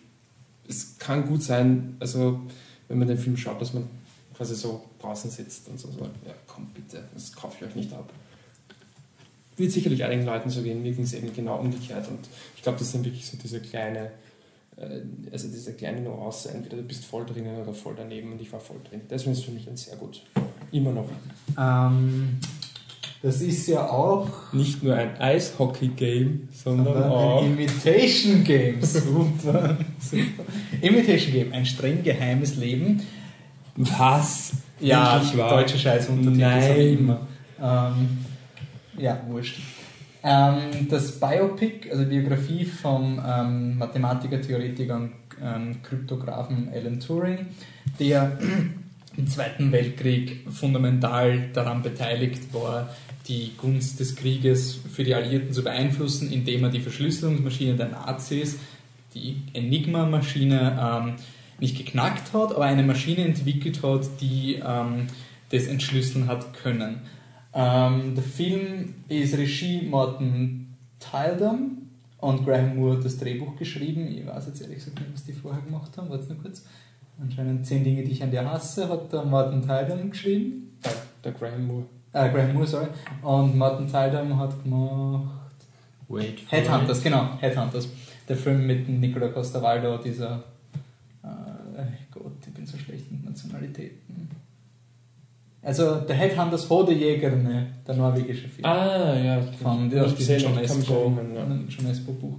es kann gut sein, also wenn man den Film schaut, dass man quasi so draußen sitzt und so sagt, ja komm bitte, das kaufe ich euch nicht ab. Wird sicherlich einigen Leuten so gehen, mir ging es eben genau umgekehrt. Und ich glaube, das sind wirklich so diese kleine also diese kleine Nuance, entweder du bist voll drinnen oder voll daneben und ich war voll drin. Deswegen ist es für mich ein sehr gut. Immer noch. Ähm, das ist ja auch. Nicht nur ein Eishockey-Game, sondern, sondern auch. Ein Imitation-Game. Super, super. Imitation-Game, ein streng geheimes Leben. Was? Ja, deutsche Scheiße Untertitel. Nein. Ähm, ja, wurscht. Ähm, das Biopic, also Biografie vom ähm, Mathematiker, Theoretiker und ähm, Kryptografen Alan Turing, der im Zweiten Weltkrieg fundamental daran beteiligt war, die Gunst des Krieges für die Alliierten zu beeinflussen, indem er die Verschlüsselungsmaschine der Nazis, die Enigma-Maschine, ähm, nicht geknackt hat, aber eine Maschine entwickelt hat, die ähm, das entschlüsseln hat können. Ähm, der Film ist Regie Martin Tyldum und Graham Moore hat das Drehbuch geschrieben. Ich weiß jetzt ehrlich gesagt nicht, was die vorher gemacht haben. Warte nur kurz. Anscheinend zehn Dinge, die ich an dir hasse, hat der Martin Tyldum geschrieben. Der, der Graham Moore. Äh, Graham Moore, sorry. Und Martin Tyldum hat gemacht. Wait. Headhunters, genau. Headhunters. Der Film mit Nicola Costa Waldo, dieser. Äh, Gott, ich bin so schlecht mit Qualitäten. Also der Headhunters Hodejägerne, der norwegische Film. Ah, ja. Von diesem John ich kann mich Espo, erinnern, ja. John Espo Buch.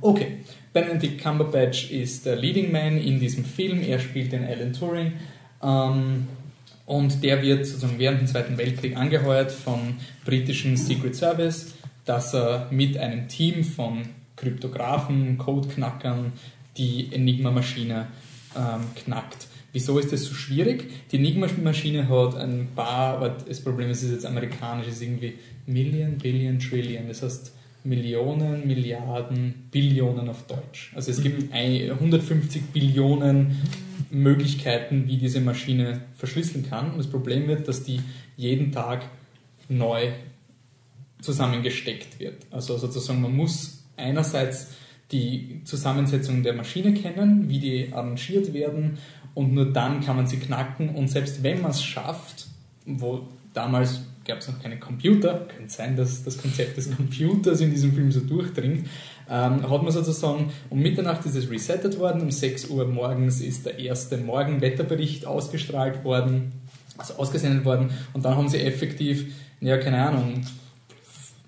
Okay, Benedict Cumberbatch ist der Leading Man in diesem Film. Er spielt den Alan Turing. Ähm, und der wird sozusagen während dem Zweiten Weltkrieg angeheuert vom britischen Secret Service, dass er mit einem Team von Kryptografen, Codeknackern die Enigma-Maschine ähm, knackt. Wieso ist das so schwierig? Die Enigma-Maschine hat ein paar, das Problem ist, es ist jetzt amerikanisch, es ist irgendwie Million, Billion, Trillion, das heißt Millionen, Milliarden, Billionen auf Deutsch. Also es gibt ein- 150 Billionen Möglichkeiten, wie diese Maschine verschlüsseln kann. Und das Problem wird, dass die jeden Tag neu zusammengesteckt wird. Also sozusagen, man muss einerseits die Zusammensetzung der Maschine kennen, wie die arrangiert werden und nur dann kann man sie knacken. Und selbst wenn man es schafft, wo damals gab es noch keine Computer, könnte sein, dass das Konzept des Computers in diesem Film so durchdringt, ähm, hat man sozusagen, um Mitternacht ist es resettet worden, um 6 Uhr morgens ist der erste Morgenwetterbericht ausgestrahlt worden, also ausgesendet worden. Und dann haben sie effektiv, ja keine Ahnung, ein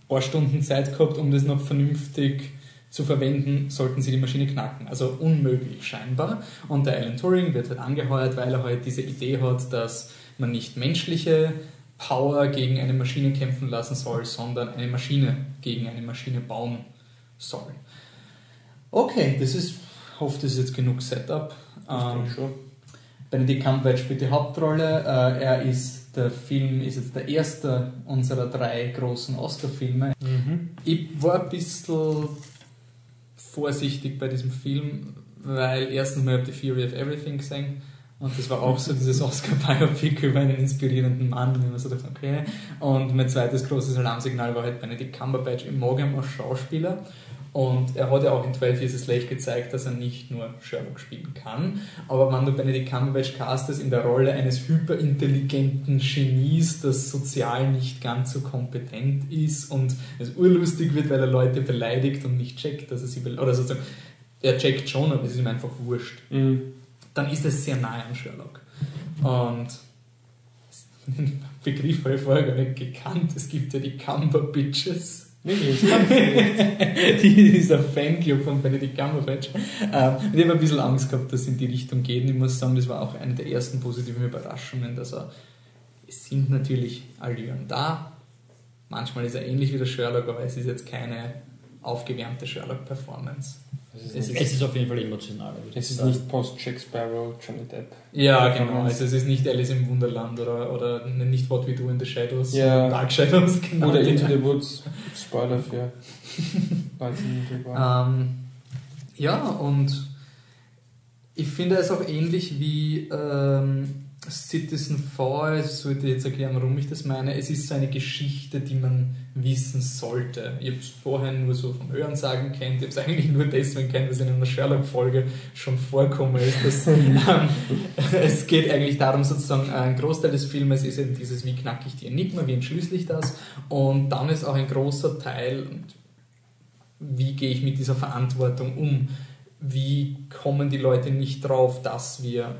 paar Stunden Zeit gehabt, um das noch vernünftig zu verwenden, sollten sie die Maschine knacken. Also unmöglich scheinbar. Und der Alan Turing wird halt angeheuert, weil er halt diese Idee hat, dass man nicht menschliche Power gegen eine Maschine kämpfen lassen soll, sondern eine Maschine gegen eine Maschine bauen soll. Okay, das ist, ich hoffe, das ist jetzt genug Setup. Das Ähm, ich schon. Benedict Cumberbatch spielt die Hauptrolle. Äh, er ist, der Film ist jetzt der erste unserer drei großen Oscar-Filme. Mhm. Ich war ein bisschen vorsichtig bei diesem Film, weil erstens mal habe The Theory of Everything gesehen und das war auch so dieses Oscar-Biopic über einen inspirierenden Mann, ich mir so dachte, okay. Und mein zweites großes Alarmsignal war halt Benedict Cumberbatch. Mag ihn als Schauspieler und er hat ja auch in 12 Years a Slave gezeigt, dass er nicht nur Sherlock spielen kann, aber wenn du Benedict Cumberbatch castest in der Rolle eines hyperintelligenten Genies, das sozial nicht ganz so kompetent ist und es urlustig wird, weil er Leute beleidigt und nicht checkt, dass er sie beleidigt, oder sozusagen, er checkt schon, aber es ist ihm einfach wurscht, Mhm. dann ist es sehr nahe an Sherlock. Und den Begriff habe ich vorher gar nicht gekannt, es gibt ja die Cumber-Bitches. Nee, nee, das kann ich nicht. dieser Fanclub von Benedict Cumberbatch. Und ich habe ein bisschen Angst gehabt, dass es in die Richtung geht. Ich muss sagen, das war auch eine der ersten positiven Überraschungen, dass er, es sind natürlich Allüren da. Manchmal ist er ähnlich wie der Sherlock, aber es ist jetzt keine aufgewärmte Sherlock-Performance. Es ist Es ist auf jeden Fall emotional. würde es ist sagen. nicht Post-Jack Sparrow, Johnny Depp. Ja, genau. Also es ist nicht Alice im Wunderland oder, oder nicht What We Do in the Shadows, Ja. Dark Shadows, genau. Oder Into the Woods. Spoiler für Leute, die nicht waren. Ähm, ja, und ich finde es auch ähnlich wie ähm, Citizen 4, ich sollte jetzt erklären, warum ich das meine. Es ist so eine Geschichte, die man wissen sollte. Ich habe es vorher nur so vom Hörensagen kennt, ich habe es eigentlich nur deswegen kennt, es in einer Sherlock-Folge schon vorkommen ist. Dass, ähm, es geht eigentlich darum, sozusagen, ein Großteil des Filmes ist eben dieses, wie knacke ich die Enigma, wie entschlüssel ich das. Und dann ist auch ein großer Teil, wie gehe ich mit dieser Verantwortung um? Wie kommen die Leute nicht drauf, dass wir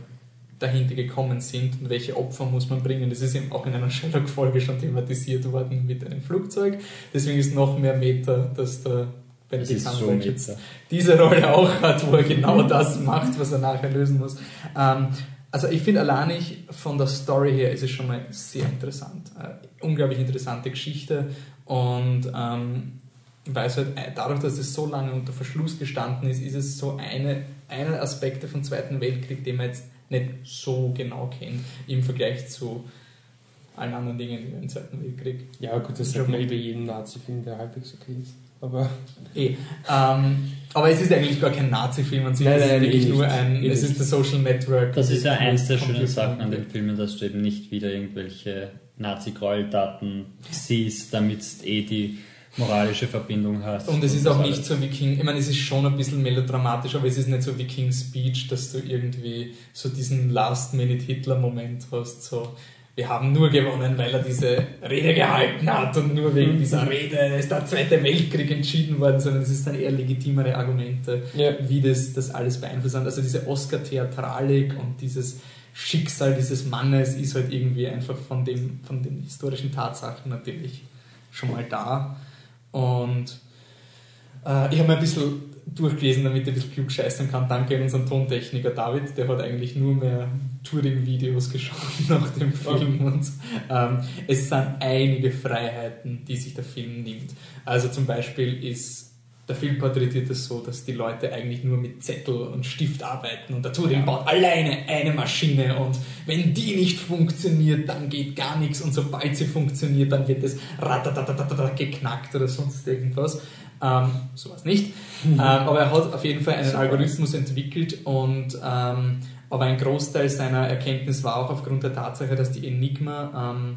dahinter gekommen sind und welche Opfer muss man bringen? Das ist eben auch in einer Sherlock-Folge schon thematisiert worden mit einem Flugzeug. Deswegen ist noch mehr Meta, dass der Benedict ist so Cumberbatch jetzt diese Rolle auch hat, wo er genau das macht, was er nachher lösen muss. Ähm, also ich finde allein nicht von der Story her ist es schon mal sehr interessant. Äh, unglaublich interessante Geschichte und ähm, weil es halt äh, dadurch, dass es so lange unter Verschluss gestanden ist, ist es so eine, einer Aspekte vom Zweiten Weltkrieg, den man jetzt nicht so genau kennt im Vergleich zu allen anderen Dingen im Zweiten Weltkrieg. Ja, gut, das sagt man über jeden Nazi-Film, der halbwegs okay ist. Aber Eh. Ähm, aber es ist eigentlich gar kein Nazi-Film an sich, Nein, es ist nein, wirklich nur ein, es ist der Social Network. Das ist ja eins der schönen Sachen an den Filmen, dass du eben nicht wieder irgendwelche Nazi-Gräueltaten siehst, damit eh die moralische Verbindung hast. Und es ist auch alles. nicht so wie King, ich meine, es ist schon ein bisschen melodramatisch, aber es ist nicht so wie King's Speech, dass du irgendwie so diesen Last-Minute-Hitler-Moment hast, so, wir haben nur gewonnen, weil er diese Rede gehalten hat und nur wegen dieser Rede ist der Zweite Weltkrieg entschieden worden, sondern es ist dann eher legitimere Argumente, ja, wie das, das alles beeinflusst hat. Also diese Oscar-Theatralik und dieses Schicksal dieses Mannes ist halt irgendwie einfach von, dem, von den historischen Tatsachen natürlich schon mal da. Und äh, ich habe mir ein bisschen durchgelesen, damit ich ein bisschen klug scheißen kann. Danke an unseren Tontechniker David, der hat eigentlich nur mehr Touring-Videos geschaut nach dem Film. Und ähm, es sind einige Freiheiten, die sich der Film nimmt. Also zum Beispiel ist der Film porträtiert es so, dass die Leute eigentlich nur mit Zettel und Stift arbeiten und der Turing baut alleine eine Maschine und wenn die nicht funktioniert, dann geht gar nichts und sobald sie funktioniert, dann wird es geknackt oder sonst irgendwas. Ähm, sowas nicht. ähm, aber er hat auf jeden Fall einen Algorithmus entwickelt und ähm, aber ein Großteil seiner Erkenntnis war auch aufgrund der Tatsache, dass die Enigma ähm,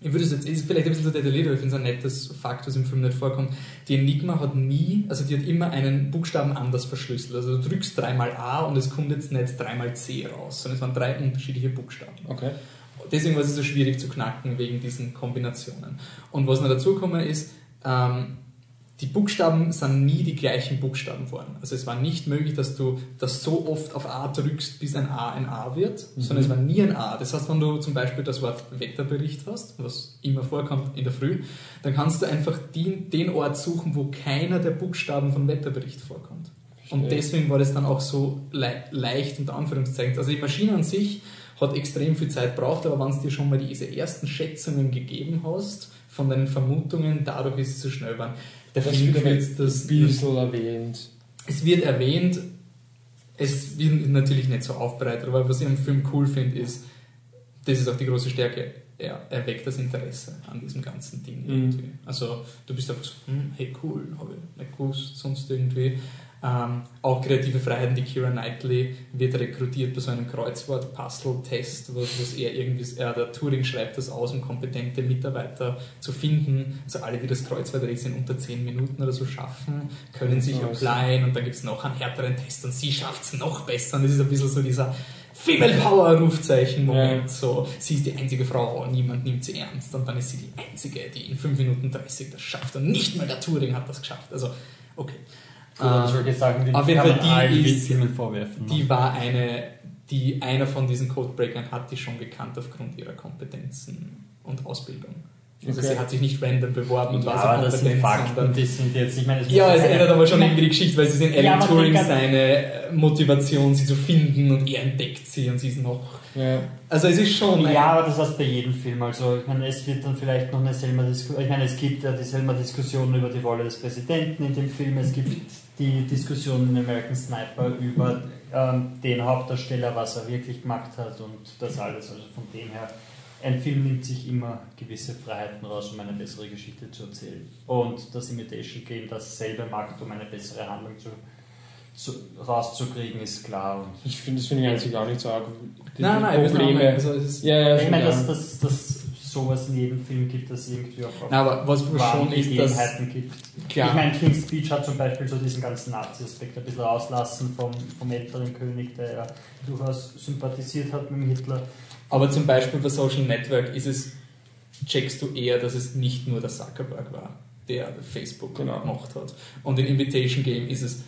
ich würde es jetzt, ist vielleicht ein bisschen zu detailliert, aber ich finde es ein nettes Fakt, was im Film nicht vorkommt. Die Enigma hat nie, also die hat immer einen Buchstaben anders verschlüsselt. Also du drückst dreimal A und es kommt jetzt nicht dreimal C raus, sondern es waren drei unterschiedliche Buchstaben. Okay. Deswegen war es so schwierig zu knacken wegen diesen Kombinationen. Und was noch dazu gekommen ist, ähm, die Buchstaben sind nie die gleichen Buchstaben geworden. Also es war nicht möglich, dass du das so oft auf A drückst, bis ein A ein A wird, mhm. sondern es war nie ein A. Das heißt, wenn du zum Beispiel das Wort Wetterbericht hast, was immer vorkommt in der Früh, dann kannst du einfach den, den Ort suchen, wo keiner der Buchstaben von Wetterbericht vorkommt. Verstehe. Und deswegen war das dann auch so le leicht unter Anführungszeichen. Also die Maschine an sich hat extrem viel Zeit gebraucht, aber wenn es dir schon mal diese ersten Schätzungen gegeben hast, von deinen Vermutungen, dadurch ist es so schnell geworden. Der das Film wird das bisschen erwähnt. Es wird erwähnt, es wird natürlich nicht so aufbereitet, aber was ich am Film cool finde, ist, das ist auch die große Stärke, er erweckt das Interesse an diesem ganzen Ding mhm. irgendwie. Also du bist einfach so, hm, hey cool, habe ich nicht gewusst, sonst irgendwie. Ähm, auch kreative Freiheiten, die Kira Knightley wird rekrutiert bei so einem Kreuzwort-Puzzle-Test, wo er irgendwie, er, der Turing schreibt das aus, um kompetente Mitarbeiter zu finden. Also alle, die das Kreuzworträtsel in unter 10 Minuten oder so schaffen, können sich applyen und dann gibt es noch einen härteren Test und sie schafft es noch besser. Und das ist ein bisschen so dieser Female Power Rufzeichen Moment. Ja. So, sie ist die einzige Frau, niemand nimmt sie ernst. Und dann ist sie die einzige, die in 5 Minuten 30 das schafft. Und nicht mal der Turing hat das geschafft. Also, okay. Oder solche Sachen, die auf jeden Fall die, ist, vorwerfen. Die war eine, die einer von diesen Codebreakern hat die schon gekannt aufgrund ihrer Kompetenzen und Ausbildung. Also okay. sie hat sich nicht random beworben und ja, war so kompetent. Das sind Fakten, die sind jetzt, ich meine, ja, es ändert aber schon irgendwie die Geschichte, weil sie sind Alan ja, Turing seine Motivation, sie zu finden und er entdeckt sie und sie ist noch. Ja. Also es ist schon. Ja, aber das heißt bei jedem Film. Also ich meine, es wird dann vielleicht noch eine selma Diskussion. Ich meine, es gibt ja die selma Diskussion über die Rolle des Präsidenten in dem Film. Es gibt die Diskussion in American Sniper über ähm, den Hauptdarsteller, was er wirklich gemacht hat und das alles. Also von dem her ein Film nimmt sich immer gewisse Freiheiten raus, um eine bessere Geschichte zu erzählen. Und das Imitation Game dasselbe macht, um eine bessere Handlung zu, zu, rauszukriegen, ist klar. Und ich finde, das finde ich eigentlich gar nicht so arg. Die nein, nein, Probleme. Also ist, ja, ja, ich meine, dass, dass, dass sowas in jedem Film gibt, dass irgendwie auch auf aber was schon ist, Gegebenheiten gibt. Klar. Ich meine, King's Speech hat zum Beispiel so diesen ganzen Nazi-Aspekt ein bisschen rauslassen vom, vom älteren König, der ja durchaus sympathisiert hat mit Hitler. Aber zum Beispiel bei Social Network ist es, checkst du eher, dass es nicht nur der Zuckerberg war, der Facebook genau. gemacht hat. Und in Invitation Game ist es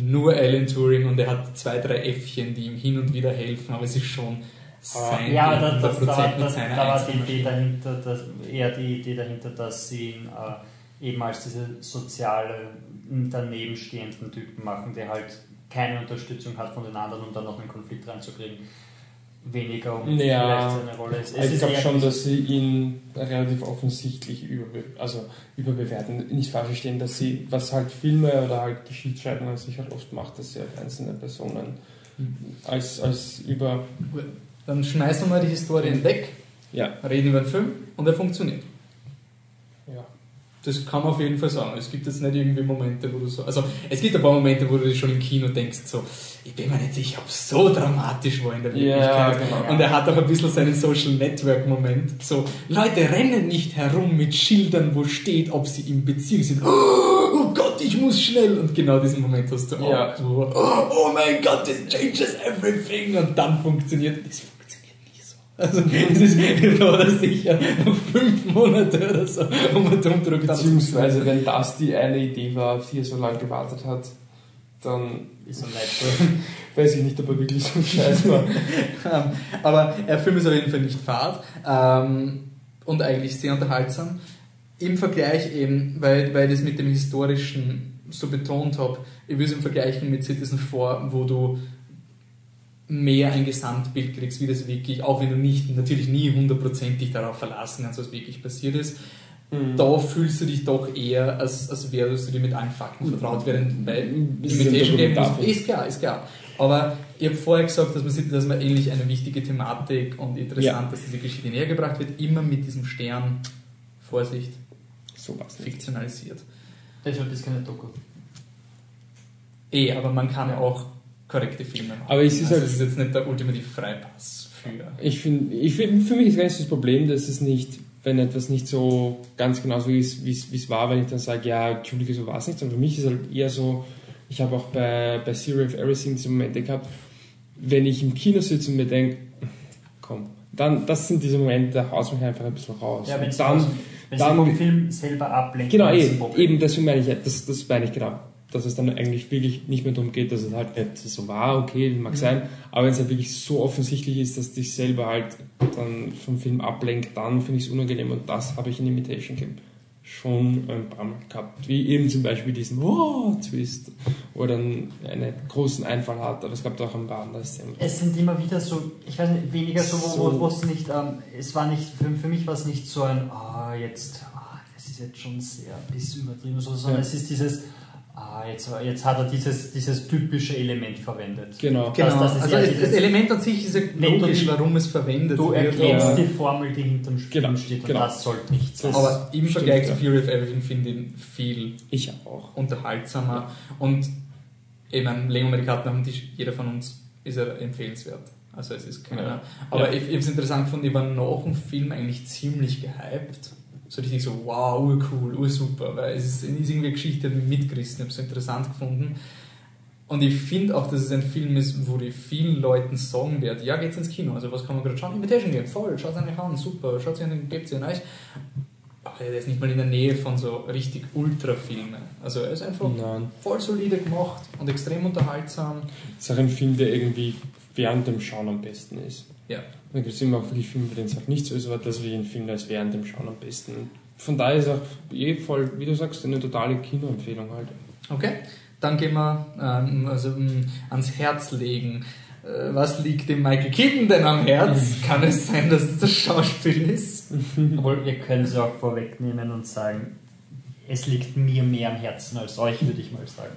nur Alan Turing und er hat zwei, drei Äffchen, die ihm hin und wieder helfen, aber es ist schon sein ja, da, das, da, war, das, da war die Idee dahinter, dass, eher die Idee dahinter, dass sie ihn äh, eben als diese soziale, danebenstehenden Typen machen, der halt keine Unterstützung hat von den anderen, um dann noch einen Konflikt reinzukriegen weniger um ja, vielleicht seine Rolle ist. Es ich glaube schon, dass sie ihn relativ offensichtlich überbe also überbewerten. Nicht falsch verstehen, dass sie, was halt Filme oder halt Geschichtsschreibung sich halt oft macht, dass sie halt einzelne Personen als, als über. Dann schmeißen wir mal die Historien weg, ja. reden über den Film und er funktioniert. Ja. Das kann man auf jeden Fall sagen. Es gibt jetzt nicht irgendwie Momente, wo du so. Also, es gibt ein paar Momente, wo du dich schon im Kino denkst, so, ich bin mir nicht sicher, ob es so dramatisch war in der Wirklichkeit. Ja, genau. Und er hat auch ein bisschen seinen Social Network Moment. So, Leute rennen nicht herum mit Schildern, wo steht, ob sie in Beziehung sind. Oh Gott, ich muss schnell. Und genau diesen Moment hast du auch. Ja. Wo, oh mein Gott, this changes everything. Und dann funktioniert das also es ist oder sicher noch fünf Monate oder so, um einen Umdruck Beziehungsweise, wenn das die eine Idee war, auf die er so lange gewartet hat, dann Ist ein Leitfilm. weiß ich nicht, ob er wirklich so Scheiß war. Ähm, aber der Film ist auf jeden Fall nicht fad ähm, und eigentlich sehr unterhaltsam. Im Vergleich eben, weil, weil ich das mit dem Historischen so betont habe, ich will es im Vergleich mit Citizen 4, wo du mehr ein Gesamtbild kriegst, wie das wirklich, auch wenn du nicht, natürlich nie hundertprozentig darauf verlassen kannst, was wirklich passiert ist, Mhm. da fühlst du dich doch eher, als, als wärst du dir mit allen Fakten vertraut, während bei ist ein Imitation Game Dokumentarfilm. ist klar, ist klar. Aber ich habe vorher gesagt, dass man sieht, dass man ähnlich eine wichtige Thematik und interessant, Ja. dass diese Geschichte näher gebracht wird, immer mit diesem Stern, Vorsicht, So was. fiktionalisiert. Deshalb ist keine Doku. Eh, aber man kann auch korrekte Filme machen. Aber es ist also halt- es ist jetzt nicht der ultimative Freipass für. Ich finde, ich find, für mich ist gar nicht so das Problem, dass es nicht, wenn etwas nicht so ganz genau so ist, wie es war, wenn ich dann sage, ja, Entschuldige, so war es nicht. Sondern für mich ist es halt eher so, ich habe auch bei, bei Theory of Everything diese Momente gehabt, wenn ich im Kino sitze und mir denke, komm, dann, das sind diese Momente, da haust mich einfach ein bisschen raus. Ja, wenn dann, wenn dann- sie vom Film selber ablenken. Genau, eben, Problem. eben deswegen meine ich, das, das meine ich genau. Dass es dann eigentlich wirklich nicht mehr darum geht, dass es halt nicht so war, okay, mag sein, aber wenn es halt wirklich so offensichtlich ist, dass dich selber halt dann vom Film ablenkt, dann finde ich es unangenehm und das habe ich in Imitation Game schon ein paar Mal gehabt. Wie eben zum Beispiel diesen Oh-Twist, wo dann einen großen Einfall hat, aber es gab auch ein paar andere Szenen. Es sind immer wieder so, ich weiß nicht, weniger so, wo wo- es nicht, ähm, es war nicht, für, für mich war es nicht so ein, ah, jetzt, ah, das ist jetzt schon sehr ein bisschen übertrieben, so, sondern Ja. es ist dieses, ah, jetzt, jetzt hat er dieses, dieses typische Element verwendet. Genau. Genau, das ist also ja das, das Element an sich ist ja du logisch, die- warum es verwendet Du wird. erklärst aber- die Formel, die hinterm Film Genau, steht und genau. das sollte nicht sein. Das- Aber im Stimmt, Vergleich ja. zu Fury of Everything finde ich ihn viel Ich auch. unterhaltsamer und eben ein Lego-Amerikaner auf dem Tisch, jeder von uns ist er empfehlenswert. Also es ist keiner. Ja. Aber Ja. ich, ich habe es interessant gefunden, ich war nach dem Film eigentlich ziemlich gehypt. So richtig so, wow, urcool, ursuper, weil es ist, ist irgendwie eine Geschichte, die mitgerissen, ich habe es interessant gefunden. Und ich finde auch, dass es ein Film ist, wo ich vielen Leuten sagen werde, ja, geht's ins Kino, also was kann man gerade schauen? Invitation Game, voll, schaut es euch an, super, schaut es an, gebt es an euch. Aber er ist nicht mal in der Nähe von so richtig Ultra-Filmen. Also er ist einfach Nein. voll solide gemacht und extrem unterhaltsam. Es ist auch ein Film, der irgendwie während dem Schauen am besten ist. Ja. Dann gibt es immer auch wirklich Filme, bei denen es auch nicht so ist, aber das ist wie ein Film, der ist während dem Schauen am besten. Von daher ist auch eh voll, wie du sagst, eine totale Kinoempfehlung halt. Okay, dann gehen wir ähm, also, ähm, ans Herz legen. Äh, was liegt dem Michael Keaton denn am Herz? Kann es sein, dass es das Schauspiel ist? Obwohl, wir können es auch vorwegnehmen und sagen, es liegt mir mehr am Herzen als euch, würde ich mal sagen,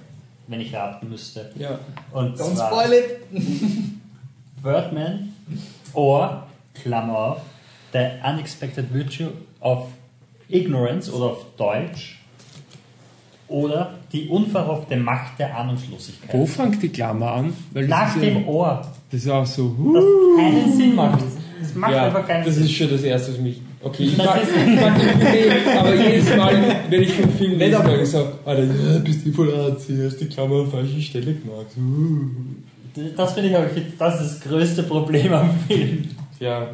wenn ich raten müsste. Ja. Und Don't zwar spoil it! Birdman or, Klammer auf, The Unexpected Virtue of Ignorance oder auf Deutsch oder die unverhoffte Macht der Ahnungslosigkeit. Wo fängt die Klammer an? Weil Nach das ist, dem ja, Ohr, das ist auch so. das keinen Sinn macht. Das macht ja, einfach keinen das Sinn. ist schon das erste, was mich. Okay, ich Das mag, ich mag den Film, aber jedes Mal, wenn ich vom Film lese, sage ich so, Alter, ja, bist du voll AC, hast die Klammer an falsche Stelle gemacht. Uh. Das finde ich auch, das ist das größte Problem am Film. Ja,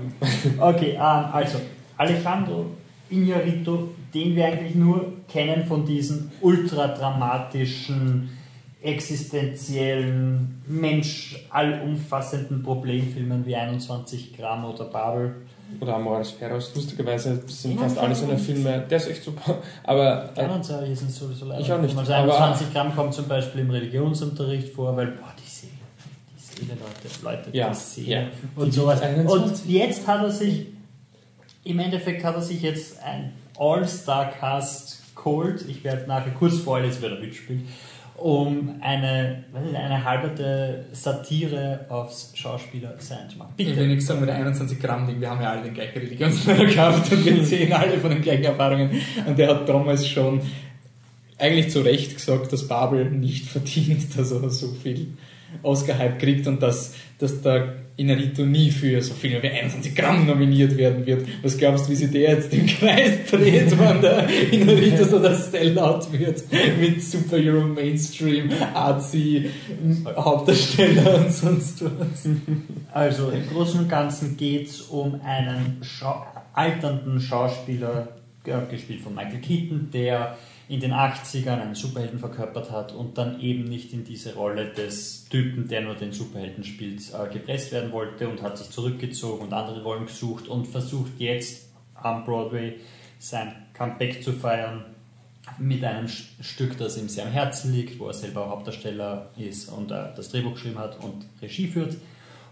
Okay, ähm, also Alejandro Iñárritu, den wir eigentlich nur kennen von diesen ultra dramatischen, existenziellen, Mensch allumfassenden Problemfilmen wie 21 Gramm oder Babel. oder Amoris Ferros, lustigerweise sind fast alle seine Filme, der ist echt super, aber äh, sind sowieso leider. Ich auch nicht, Also aber- 21 Gramm kommt zum Beispiel im Religionsunterricht vor, weil, boah, Seele, Leute, Leute, Ja, die Seele. ja. Und sowas. 21. Und jetzt hat er sich, im Endeffekt hat er sich jetzt ein All-Star-Cast geholt. Ich werde nachher kurz vorher, jetzt wird er mitspielen, um eine, eine halberte Satire aufs Schauspieler-Sein zu machen. Ich will Bitte. nichts sagen mit der 21 Gramm Ding, wir haben ja alle den gleichen Religionslehrer gehabt und wir sehen alle von den gleichen Erfahrungen. Und der hat damals schon eigentlich zu Recht gesagt, dass Babel nicht verdient, dass er so viel Oscar-Hype kriegt und dass, dass der Inarito nie für so Filme wie 21 Gramm nominiert werden wird. Was glaubst du, wie sich der jetzt im Kreis dreht, wenn der Inarito so der Sellout wird mit Superhero Mainstream, Arzi, Hauptdarsteller und sonst was? Also im Großen und Ganzen geht es um einen Schau alternden Schauspieler, äh, gespielt von Michael Keaton, der in den 80ern einen Superhelden verkörpert hat und dann eben nicht in diese Rolle des Typen, der nur den Superhelden spielt, äh, gepresst werden wollte und hat sich zurückgezogen und andere Rollen gesucht und versucht jetzt am Broadway sein Comeback zu feiern mit einem Stück, das ihm sehr am Herzen liegt, wo er selber Hauptdarsteller ist und äh, das Drehbuch geschrieben hat und Regie führt.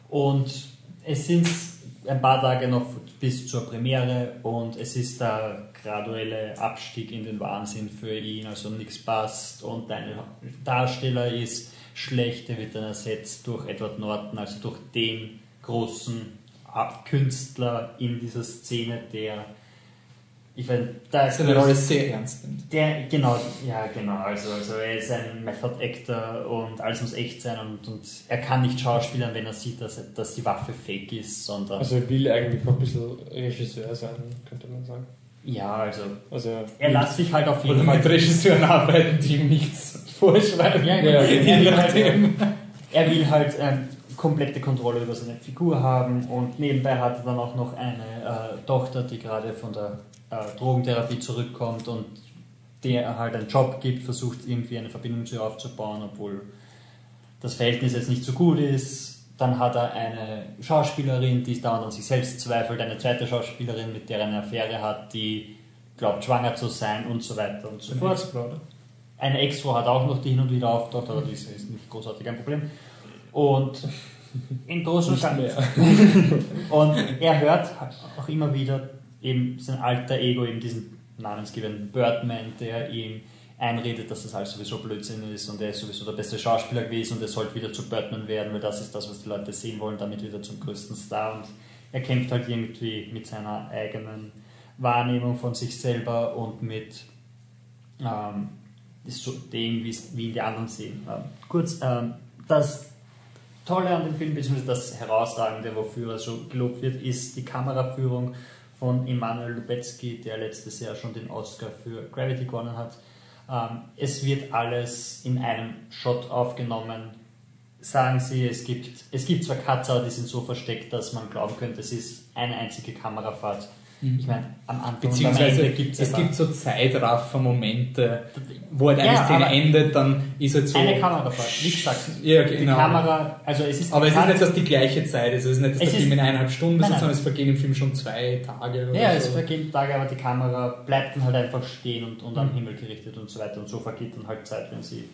Und es sind ein paar Tage noch bis zur Premiere und es ist der graduelle Abstieg in den Wahnsinn für ihn, also nichts passt und dein Darsteller ist schlecht, der wird dann ersetzt durch Edward Norton, also durch den großen Künstler in dieser Szene, der ich meine, da ist eine Rolle sehr ernst nimmt. Der, genau, ja, genau. Also, also er ist ein Method Actor und alles muss echt sein und, und er kann nicht schauspielern, wenn er sieht, dass, dass die Waffe fake ist, sondern. Also er will eigentlich auch ein bisschen Regisseur sein, könnte man sagen. Ja, also, also er lässt sich halt auf jeden Fall. mit Regisseuren arbeiten, die ihm nichts vorschreiben. Ja, genau. er, will halt, er will halt ähm, komplette Kontrolle über seine Figur haben und nebenbei hat er dann auch noch eine äh, Tochter, die gerade von der äh, Drogentherapie zurückkommt und der halt einen Job gibt, versucht irgendwie eine Verbindung zu ihr aufzubauen, obwohl das Verhältnis jetzt nicht so gut ist. Dann hat er eine Schauspielerin, die dauernd an sich selbst zweifelt, eine zweite Schauspielerin, mit der er eine Affäre hat, die glaubt, schwanger zu sein und so weiter und so eine fort. Ex-Frau, eine Ex-Frau hat auch noch, die hin und wieder auftaucht, aber das ist nicht großartig ein Problem. Und in großen und Und er hört auch immer wieder eben sein alter Ego, eben diesen namensgebenden Birdman, der ihm einredet, dass das alles sowieso Blödsinn ist und er ist sowieso der beste Schauspieler gewesen und er sollte wieder zu Birdman werden, weil das ist das, was die Leute sehen wollen, damit wieder zum größten Star und er kämpft halt irgendwie mit seiner eigenen Wahrnehmung von sich selber und mit ähm, dem, wie ihn die anderen sehen. Ähm, kurz, ähm, das Tolle an dem Film, beziehungsweise das Herausragende, wofür er so gelobt wird, ist die Kameraführung von Emanuel Lubezki, der letztes Jahr schon den Oscar für Gravity gewonnen hat. Ähm, es wird alles in einem Shot aufgenommen. Sagen Sie, es gibt, es gibt zwar Cutter, die sind so versteckt, dass man glauben könnte, es ist eine einzige Kamerafahrt. Ich meine, am Anfang Beziehungsweise am Ende es gibt so Zeitraffer-Momente, wo halt eine ja, Szene endet, dann ist halt so... Eine Kamerafahrt, wie gesagt. Ja, genau. Die Kamera, also es ist... Aber es ist nicht, dass die gleiche Zeit ist. Es ist nicht, dass es der Film in eineinhalb Stunden ist, sondern es vergehen im Film schon zwei Tage oder Ja, so. es vergehen Tage, aber die Kamera bleibt dann halt einfach stehen und, und am mhm. Himmel gerichtet und so weiter. Und so vergeht dann halt Zeit, wenn sie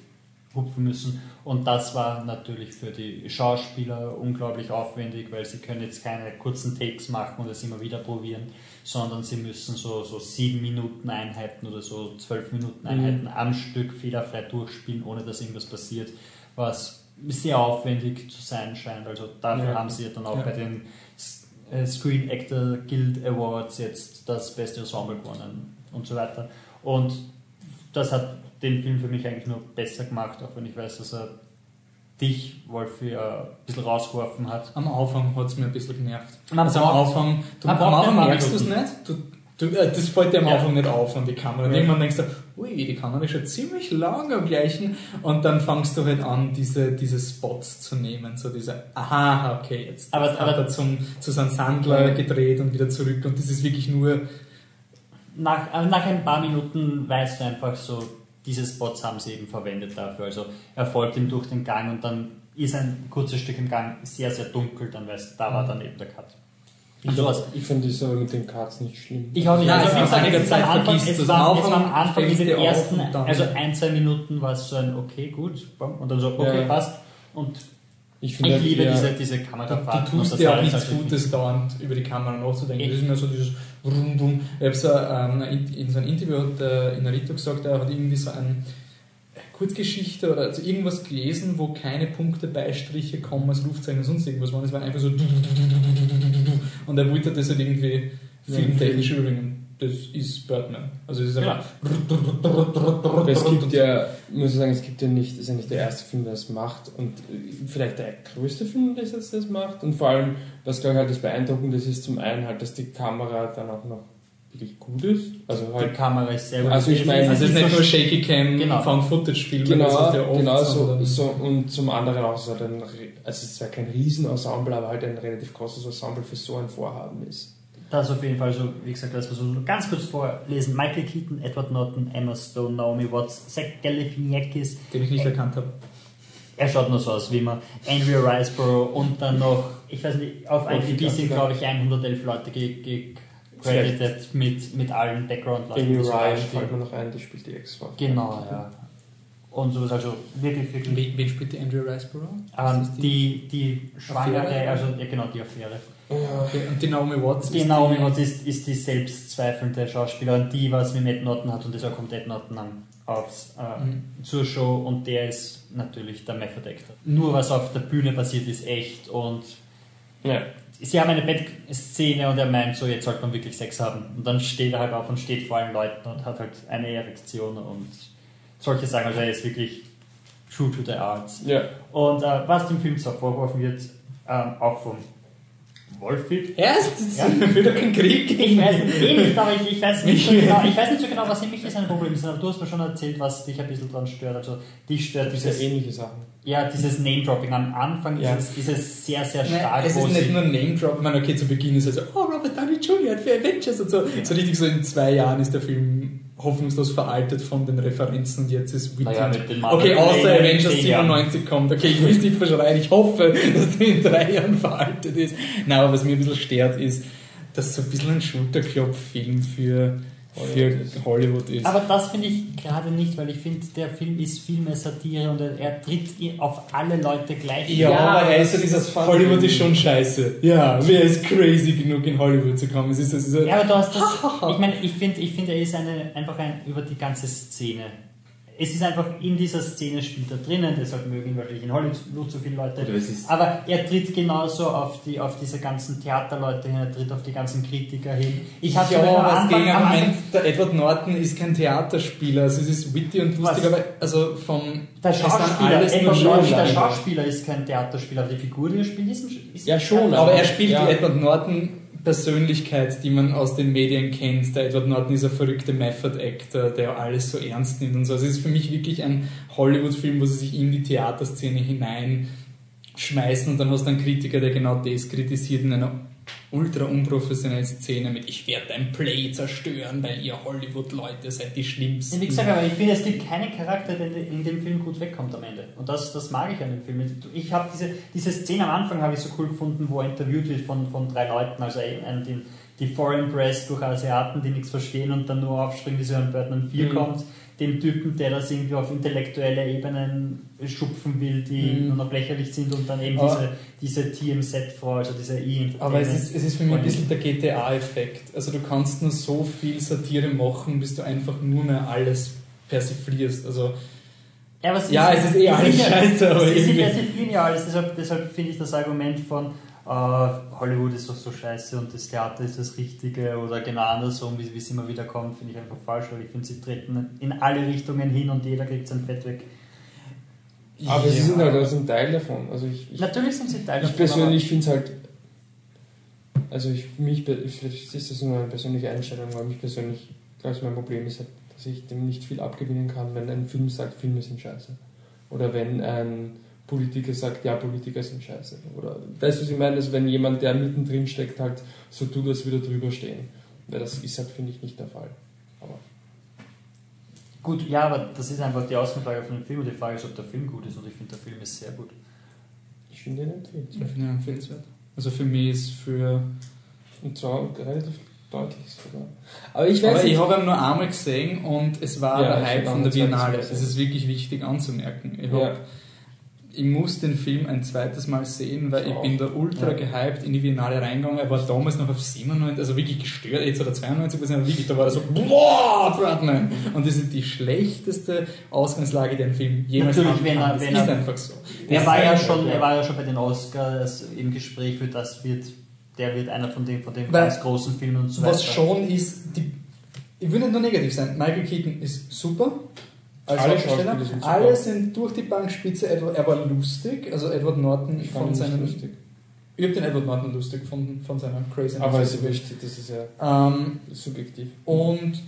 hupfen müssen. Und das war natürlich für die Schauspieler unglaublich aufwendig, weil sie können jetzt keine kurzen Takes machen und es immer wieder probieren, sondern sie müssen so, so sieben Minuten Einheiten oder so zwölf Minuten Einheiten mhm. am Stück fehlerfrei durchspielen, ohne dass irgendwas passiert, was sehr aufwendig zu sein scheint. Also dafür ja. haben sie dann auch ja. bei den äh, Screen Actor Guild Awards jetzt das beste Ensemble gewonnen und so weiter. Und das hat den Film für mich eigentlich nur besser gemacht, auch wenn ich weiß, dass er dich, Wolfi, äh, ein bisschen rausgeworfen hat. Am Anfang hat es mir ein bisschen genervt. Man also am Anfang, du, am Anfang merkst du es nicht. Du, du, äh, das fällt dir am ja. Anfang nicht auf an die Kamera. Ja. Irgendwann denkst du, ui, die Kamera ist schon ziemlich lang am gleichen. Und dann fangst du halt an, diese, diese Spots zu nehmen. So diese, aha, okay, jetzt aber, aber, hat er zum, zu seinem Sandler gedreht und wieder zurück. Und das ist wirklich nur... Nach, also nach ein paar Minuten weißt du einfach so, diese Spots haben sie eben verwendet dafür. Also er folgt ihm durch den Gang und dann ist ein kurzes Stück im Gang sehr, sehr dunkel, dann weißt da war dann eben der Cut. Also, ich finde das aber mit den Cuts nicht schlimm. Ich habe nicht, ja, also, also einiger Zeit vergisst es war, es war am Anfang in den ersten, also ein, zwei Minuten war es so ein okay, gut, und dann so, okay, ja. passt. Und ich, ich liebe ja, diese, diese Kamerafahrten. Du tust dir auch nichts Gutes dauernd über die Kamera nachzudenken. Das ist immer so dieses Rum, Rum. Ich habe so ähm, in so einem Interview hat der Inarito gesagt, er hat irgendwie so eine Kurzgeschichte oder also irgendwas gelesen, wo keine Punkte, Beistriche, Kommas, Rufzeichen und sonst irgendwas waren. Es war einfach so und er wollte das halt irgendwie filmtechnisch überbringen das ist Birdman. Also es ist einfach. Ja. Es gibt ja, muss ich sagen, es gibt ja nicht, es ist ja nicht der erste Film, der das macht und vielleicht der größte Film, der das macht. Und vor allem, was glaube ich halt das Beeindruckende ist, ist zum einen halt, dass die Kamera dann auch noch wirklich gut ist. Also halt, die Kamera ist sehr gut. Also ich meine, also es ist nicht nur Shaky Cam, genau. Found Footage Film, genau, das ja genau so, so, und zum anderen auch so ein, also es ist zwar kein Riesenensemble, aber halt ein relativ großes Ensemble für so ein Vorhaben ist. Das auf jeden Fall so, wie gesagt, das versuchen wir ganz kurz vorlesen. Michael Keaton, Edward Norton, Emma Stone, Naomi Watts, Zach Galifianakis. Den ich nicht erkannt habe. Er schaut nur so aus wie immer. Andrea Riceborough und dann noch, ich weiß nicht, auf IMDb sind glaube ich 111 Leute gecredited mit, mit allen Background-Leuten. Amy die so Ryan fällt mir noch ein, die spielt die Ex-Frau. Genau, ja. Und sowas, also wirklich, wirklich. Wen, wen spielt die Andrew Riceborough? Ähm, das die, die Schwangere, Affäre? also ja, genau, die Affäre. Ja. Okay, und die Naomi Watts Die ist Naomi die, Watts ist, ist die selbstzweifelnde Schauspielerin, die was mit Ed Norton hat und deshalb kommt Ed Norton am, aufs, äh, Mhm. zur Show und der ist natürlich der Method Actor. Nur was auf der Bühne passiert, ist echt und ja. sie haben eine Bettszene und er meint so, jetzt sollte man wirklich Sex haben. Und dann steht er halt auf und steht vor allen Leuten und hat halt eine Erektion und solche Sachen. Also er ist wirklich true to the arts. ja. Und äh, was dem Film zwar vorgeworfen wird, ähm, auch vom Wolfit, Erst? Ja. Ja. Wieder kein Krieg. ich weiß nicht, eh nicht, aber ich, ich, weiß nicht so genau, ich weiß nicht so genau, was für mich ist ein Problem ist, aber du hast mir schon erzählt, was dich ein bisschen daran stört. Also dich stört Das ist ja dieses, ähnliche Sachen. ja, dieses Name-Dropping am Anfang, Ja. dieses, dieses sehr, sehr Nein, stark, es wo ist nicht nur Name-Drop, ich meine, okay, zu Beginn ist es so, oh, Robert Downey Jr. für Avengers und so. So richtig so in zwei Jahren ist der Film hoffnungslos veraltet von den Referenzen und jetzt ist Witty. Naja, okay, außer Avengers zehn Jahren. 97 kommt. Okay, ich will es nicht verschreien, ich hoffe, dass der in drei Jahren veraltet ist. Nein, aber was mir ein bisschen stört, ist, dass so ein bisschen ein Schulterklopf-Film für Hollywood ist. Hollywood ist. Aber das finde ich gerade nicht, weil ich finde, der Film ist viel mehr Satire und er, er tritt i- auf alle Leute gleich. Ja, Ja, aber er das ist so ist dieses Hollywood ist schon scheiße. Ja, wer ist crazy genug in Hollywood zu kommen? Es ist, es ist Ja, aber du hast das. Ich meine, ich finde, ich finde, er ist eine, einfach ein, über die ganze Szene. Es ist einfach in dieser Szene spielt er drinnen, deshalb mögen ihn wahrscheinlich in Hollywood so viele Leute. Aber er tritt genauso auf, die, auf diese ganzen Theaterleute hin, er tritt auf die ganzen Kritiker hin. Ich habe ja, Anfang- gegen am Anfang- Argument, der Edward Norton ist kein Theaterspieler, also es ist witty und lustig, Was? aber also vom Der Schauspieler, Edward Norton, der. Schauspieler ist kein Theaterspieler, aber die Figur, die er spielt, ist ein ist Ja, schon, Aber er spielt Ja. die Edward Norton Persönlichkeit, die man aus den Medien kennt. Der Edward Norton ist ein verrückter Method Actor, der alles so ernst nimmt und so. Also es ist für mich wirklich ein Hollywood-Film, wo sie sich in die Theaterszene hineinschmeißen und dann hast du einen Kritiker, der genau das kritisiert in einer ultra unprofessionellen Szene mit Ich werde dein Play zerstören, weil ihr Hollywood-Leute seid die Schlimmsten. Wie gesagt, aber ich finde, es gibt keinen Charakter, der in dem Film gut wegkommt am Ende. Und das, das mag ich an dem Film. Ich habe diese, diese Szene am Anfang habe ich so cool gefunden, wo er interviewt wird von, von drei Leuten, also einen, den, die Foreign Press durch Asiaten, die nichts verstehen und dann nur aufspringen, wie so ein Birdman 4 Mhm. kommt. Den Typen, der das irgendwie auf intellektuelle Ebenen schupfen will, die Mhm. nur noch lächerlich sind und dann eben Aber- diese, diese TMZ-Frau, also diese e Aber es ist, es ist für mich ein bisschen der GTA-Effekt. Also du kannst nur so viel Satire machen, bis du einfach nur mehr alles persiflierst. Also Ja, sie Ja, sind- es ist eh sie alles scheiße, aber Sie sind irgendwie- ja sehr ja alles, deshalb, deshalb finde ich das Argument von Hollywood ist doch so scheiße und das Theater ist das Richtige oder genau andersrum, wie wie es immer wieder kommt, finde ich einfach falsch, weil ich finde, sie treten in alle Richtungen hin und jeder kriegt sein Fett weg. Aber sie Ja. sind halt also ein Teil davon. Also ich, ich, Natürlich sind sie Teil ich davon, persönlich finde es halt. Also ich, für mich vielleicht ist das nur eine persönliche Einstellung, aber mich persönlich, glaube ich, mein Problem ist halt, dass ich dem nicht viel abgewinnen kann, wenn ein Film sagt, Filme sind scheiße. Oder wenn ein Politiker sagt, ja, Politiker sind scheiße. Oder weißt du, was ich meine? Also wenn jemand, der mittendrin steckt, halt so tut, als würde er drüber stehen. Weil das ist halt, finde ich, nicht der Fall. Aber Gut, ja, aber das ist einfach die Ausgangslage von dem Film und die Frage ist, ob der Film gut ist und ich finde, der Film ist sehr gut. ich finde ihn Ich empfehlenswert. finde ihn empfehlenswert. Also für mich ist für. Und zwar relativ deutlich sogar. Aber ich weiß Aber ich habe ihn nur einmal gesehen und es war Ja, der ich Hype von der Biennale. Das ist wirklich wichtig anzumerken. Ich, Ja. hab, ich muss den Film ein zweites Mal sehen, weil Ich ich bin da ultra Ja. gehypt in die Biennale reingegangen. Er war damals noch auf 97, also wirklich gestört, jetzt hat er 92 aber wirklich, da war er so, boah, Birdman! Und das ist die schlechteste Ausgangslage, die ein Film jemals Natürlich, wenn kann. er- Das wenn ist er- einfach so. Er Das war, ist ja schon, er war ja schon bei den Oscars im Gespräch für das wird, der wird einer von den, von den Weil- ganz großen Filmen und so weiter. Was schon ist, die, ich will nicht nur negativ sein, Michael Keaton ist super. Als Alle Hauptdarsteller. Sind. Alle sind durch die Bank spitze. Edward, er war lustig, also Edward Norton Ich von seinen. lustig. Ich habe den Edward Norton lustig gefunden von seiner Crazy. Aber es ist wurscht, das ist ja ähm, subjektiv. Und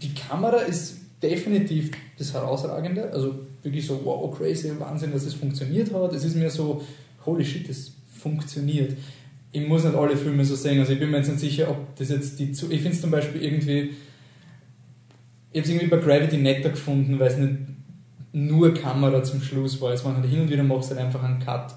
die Kamera ist definitiv das Herausragende. Also wirklich so, wow, crazy, Wahnsinn, dass es funktioniert hat. Es ist mir so, holy shit, es funktioniert. ich muss nicht alle Filme so sehen. Also ich bin mir jetzt nicht sicher, ob das jetzt die zu. Ich finde es zum Beispiel irgendwie. Ich habe es irgendwie bei Gravity netter gefunden, weil es nicht nur Kamera zum Schluss war. Es waren halt hin und wieder machst du halt einfach einen Cut,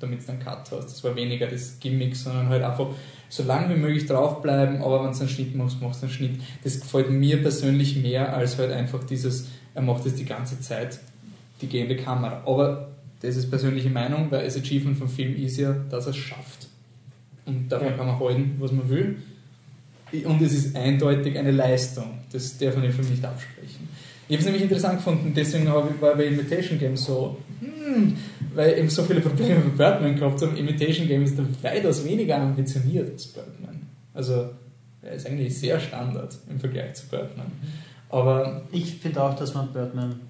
damit du einen Cut hast. Das war weniger das Gimmick, sondern halt einfach so lange wie möglich draufbleiben, aber wenn du einen Schnitt machst, machst du einen Schnitt. Das gefällt mir persönlich mehr als halt einfach dieses, er macht das die ganze Zeit, die gehende Kamera. Aber das ist persönliche Meinung, weil das Achievement vom Film ist ja, dass er es schafft. Und davon Ja. kann man halten, was man will. Und es ist eindeutig eine Leistung. Das darf man dem Film nicht absprechen. Ich habe es nämlich interessant gefunden, deswegen war bei Imitation Game so, hm, weil eben so viele Probleme mit Birdman gehabt haben. Imitation Game ist da weitaus weniger ambitioniert als Birdman. Also, er ist eigentlich sehr Standard im Vergleich zu Birdman. Aber Ich finde auch, dass man Birdman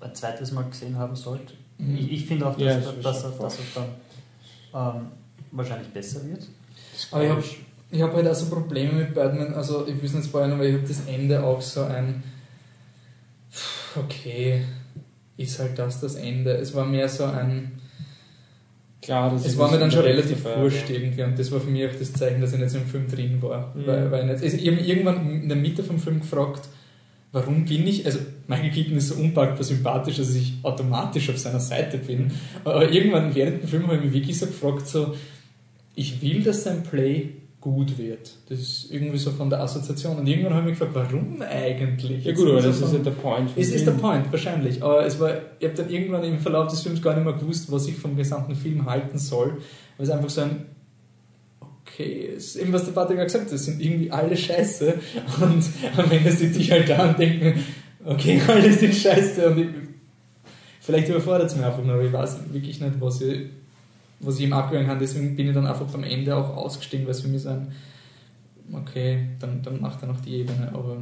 ein zweites Mal gesehen haben sollte. Mhm. Ich, ich finde auch, dass, Ja, dass, das dass, er, dass er dann ähm, wahrscheinlich besser wird. Aber ich habe ich hab halt auch so Probleme mit Birdman, also ich will es nicht spoilern, aber ich habe das Ende auch so ein okay, ist halt das das Ende. Es war mehr so ein Klar, das es war mir dann schon relativ wurscht irgendwie und das war für mich auch das Zeichen, dass ich nicht so im Film drin war. Mhm. Weil, weil nicht, also ich habe mich irgendwann in der Mitte vom Film gefragt, warum bin ich, also Michael Keaton ist so unpackbar sympathisch, dass ich automatisch auf seiner Seite bin, aber irgendwann während dem Film habe ich mich wirklich so gefragt, so, ich will, dass sein Play gut wird. Das ist irgendwie so von der Assoziation und irgendwann habe ich mich gefragt, warum eigentlich? Ja gut, aber das ist ja der Point. es ist der. Point, wahrscheinlich. Aber es war, ich habe dann irgendwann im Verlauf des Films gar nicht mehr gewusst, was ich vom gesamten Film halten soll. Weil es einfach so ein, okay, es ist eben was der Patrick auch gesagt hat, es sind irgendwie alle scheiße. Und am Ende sitze ich halt da und denke okay, alle sind scheiße. Und ich, vielleicht überfordert es mich einfach nur, aber ich weiß wirklich nicht, was ich, was ich ihm abgehören kann. Deswegen bin ich dann einfach am Ende auch ausgestiegen, weil es für mich so ein, okay, dann, dann macht er noch die Ebene, aber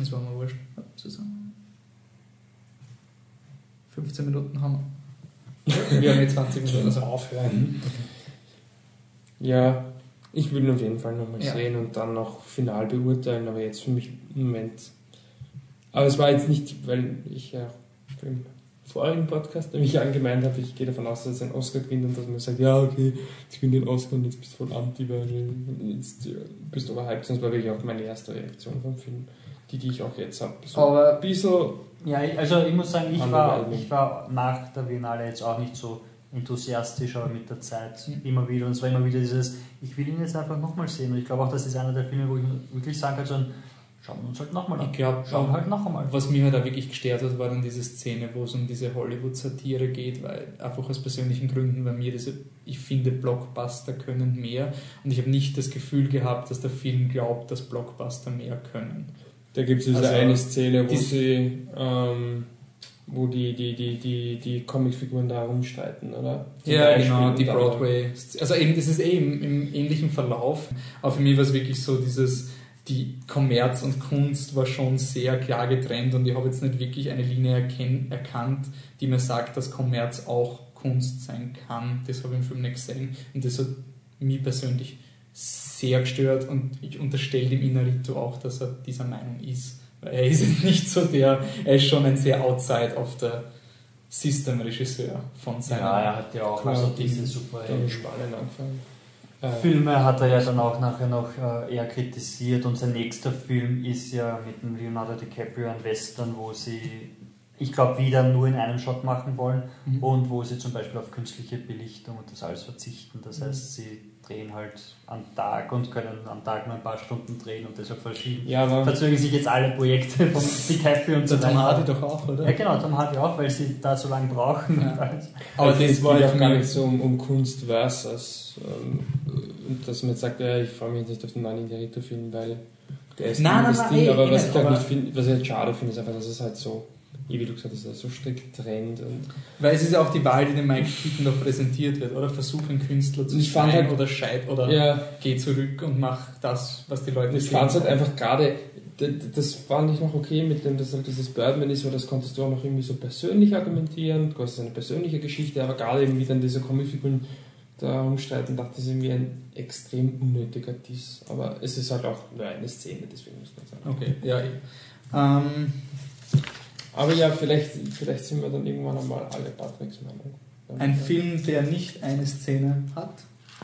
es war mir wurscht, zusammen. 15 Minuten haben wir. Wir haben jetzt 20 Minuten. Also aufhören. Ja, ich will ihn auf jeden Fall nochmal Ja. sehen und dann noch final beurteilen, aber jetzt für mich im Moment. Aber es war jetzt nicht, weil ich ja im vorigen Podcast nämlich angemeint habe, ich gehe davon aus, dass er einen Oscar gewinnt und dass man sagt, ja, okay, jetzt gewinnt den Oscar und jetzt bist du voll anti, weil jetzt äh, bist du überhyped. Das war wirklich auch meine erste Reaktion vom Film, die, die ich auch jetzt habe. So Aber- ein bisschen Ja, ich- also ich muss sagen, ich war, ich war nach der Biennale jetzt auch nicht so enthusiastisch, aber mit der Zeit immer wieder. Und es war immer wieder dieses, ich will ihn jetzt einfach nochmal sehen. Und ich glaube auch, das ist einer der Filme, wo ich wirklich sagen kann, so ein, schauen wir uns halt nochmal an. ich glaube, Schauen wir halt noch einmal. was mich halt auch wirklich gestört hat, war dann diese Szene, wo es um diese Hollywood-Satire geht, weil einfach aus persönlichen Gründen bei mir diese, ich finde, Blockbuster können mehr und ich habe nicht das Gefühl gehabt, dass der Film glaubt, dass Blockbuster mehr können. Da gibt es diese Also, eine Szene, wo die- sie, ähm, wo die, die, die, die, die Comicfiguren da rumstreiten, oder? Zum Ja, Beispiel. genau, die Broadway. Also eben, das ist eh im, im ähnlichen Verlauf. Aber für mich war es wirklich so, dieses, die Kommerz und Kunst war schon sehr klar getrennt und ich habe jetzt nicht wirklich eine Linie erkannt, die mir sagt, dass Kommerz auch Kunst sein kann. Das habe ich im Film nicht gesehen und das hat mich persönlich sehr gestört und ich unterstelle dem Inarito auch, dass er dieser Meinung ist. Weil er ist nicht so der, er ist schon ein sehr outside of the System-Regisseur von seinem Ja, er hat ja auch also die- diese Dann Superhelden. spannend angefangen. Äh, Filme hat er ja dann auch nachher noch äh, eher kritisiert. Und sein nächster Film ist ja mit dem Leonardo DiCaprio ein Western, wo sie, ich glaube, wieder nur in einem Shot machen wollen Mhm. und wo sie zum Beispiel auf künstliche Belichtung und das alles verzichten. Das heißt, sie drehen halt am Tag und können am Tag nur ein paar Stunden drehen und deshalb verschieben. ja, Verzögern sich jetzt alle Projekte von DiCaprio und so Der Tom weiter. Hardy doch auch, oder? Ja, genau, Tom Hardy auch, weil sie da so lange brauchen. Ja. Aber das es war ja auch gar nicht so um, um Kunst versus, ähm, dass man jetzt sagt, ja, ich freue mich jetzt nicht auf den neuen Indiarito-Film, weil der ist Nein, das nein, Ding, nein, aber eh was nicht, ich halt nicht finde, was ich halt schade finde, ist einfach, dass es halt so, wie du gesagt hast, so strikt trennt und Weil es ist ja auch die Wahl, die dem Mike Keaton noch präsentiert wird, oder? Versuch einen Künstler zu sein halt- oder scheit oder ja, geh zurück und mach das, was die Leute Ich fand es halt einfach gerade, das fand ich noch okay mit dem, dass halt dieses Birdman ist, weil das konntest du auch noch irgendwie so persönlich argumentieren, du hast eine persönliche Geschichte, aber gerade eben wie dann diese Comicfiguren da rumstreiten, dachte ich, ist irgendwie ein extrem unnötiger Diss. Aber es ist halt auch nur eine Szene, deswegen muss man sagen. Okay, ja. eh. Ähm, Aber ja, vielleicht, vielleicht sind wir dann irgendwann einmal alle Patricks Meinung. ein Film, der nicht eine Szene hat.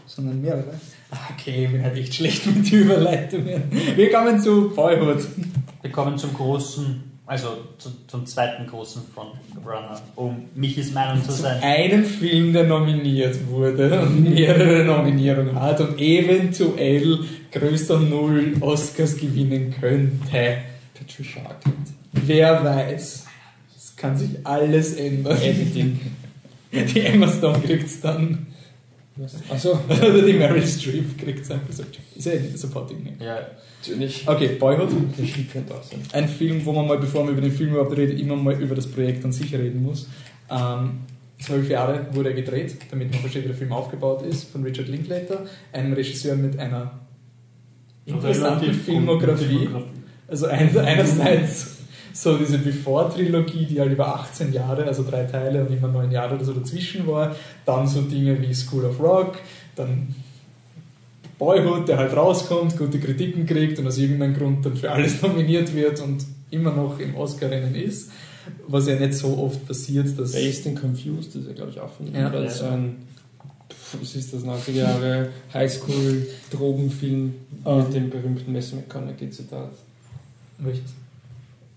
sondern mehrere. Ah, Okay, ich bin halt echt schlecht mit Überleitungen. Wir kommen zu Boyhood. Wir kommen zum großen, also zu, zum zweiten großen Frontrunner, um Michis Meinung zu sein. Einen Film, der nominiert wurde und mehrere Nominierungen hat und eventuell größer Null Oscars gewinnen könnte. Patricia Arquette. Wer weiß. Es kann sich alles ändern. Everything. Die Emma Stone kriegt es dann. Achso, Oder die Meryl Streep kriegt es einfach so. Ist ja nicht Supporting. Ne? Ja, natürlich. Okay, Boyhood. Schlieb könnte auch sein. Ein Film, wo man mal, bevor man über den Film überhaupt redet, immer mal über das Projekt an sich reden muss. Ähm, zwölf Jahre wurde er gedreht, damit man versteht, wie der Film aufgebaut ist, von Richard Linklater, einem Regisseur mit einer interessanten relativ Filmografie. Also ein, einerseits so diese Before-Trilogie, die halt über 18 Jahre, also drei Teile und immer neun Jahre oder so dazwischen war. Dann so Dinge wie School of Rock, dann Boyhood, der halt rauskommt, gute Kritiken kriegt und aus irgendeinem Grund dann für alles nominiert wird und immer noch im Oscar-Rennen ist. Was ja nicht so oft passiert, dass... Based and Confused ist ja, glaube ich, auch von ihm. Ja. Das ist so ein, was ist das, 90er Jahre Highschool-Drogenfilm Ah. mit dem berühmten Messer McConaughey-Zitat. Welches?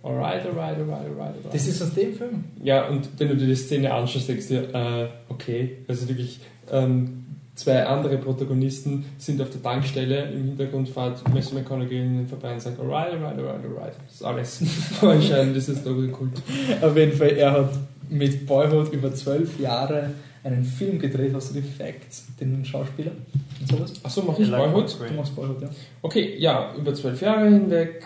Alright, alright, alright, alright, alright. Das ist aus dem Film? Ja, und wenn du dir die Szene anschaust, denkst du dir, äh, okay, also wirklich, ähm, zwei andere Protagonisten sind auf der Tankstelle, im Hintergrund fährt Messer McConaughey ihnen vorbei und sagt, alright, alright, alright, alright. Das ist alles. Aber anscheinend ist es doch Kult. Auf jeden Fall, er hat mit Boyhood über zwölf Jahre einen Film gedreht. Hast du die Facts, den Schauspieler und sowas? Achso, mach ich Boyhood? Du machst Boyhood, ja. Okay, ja, über zwölf Jahre hinweg,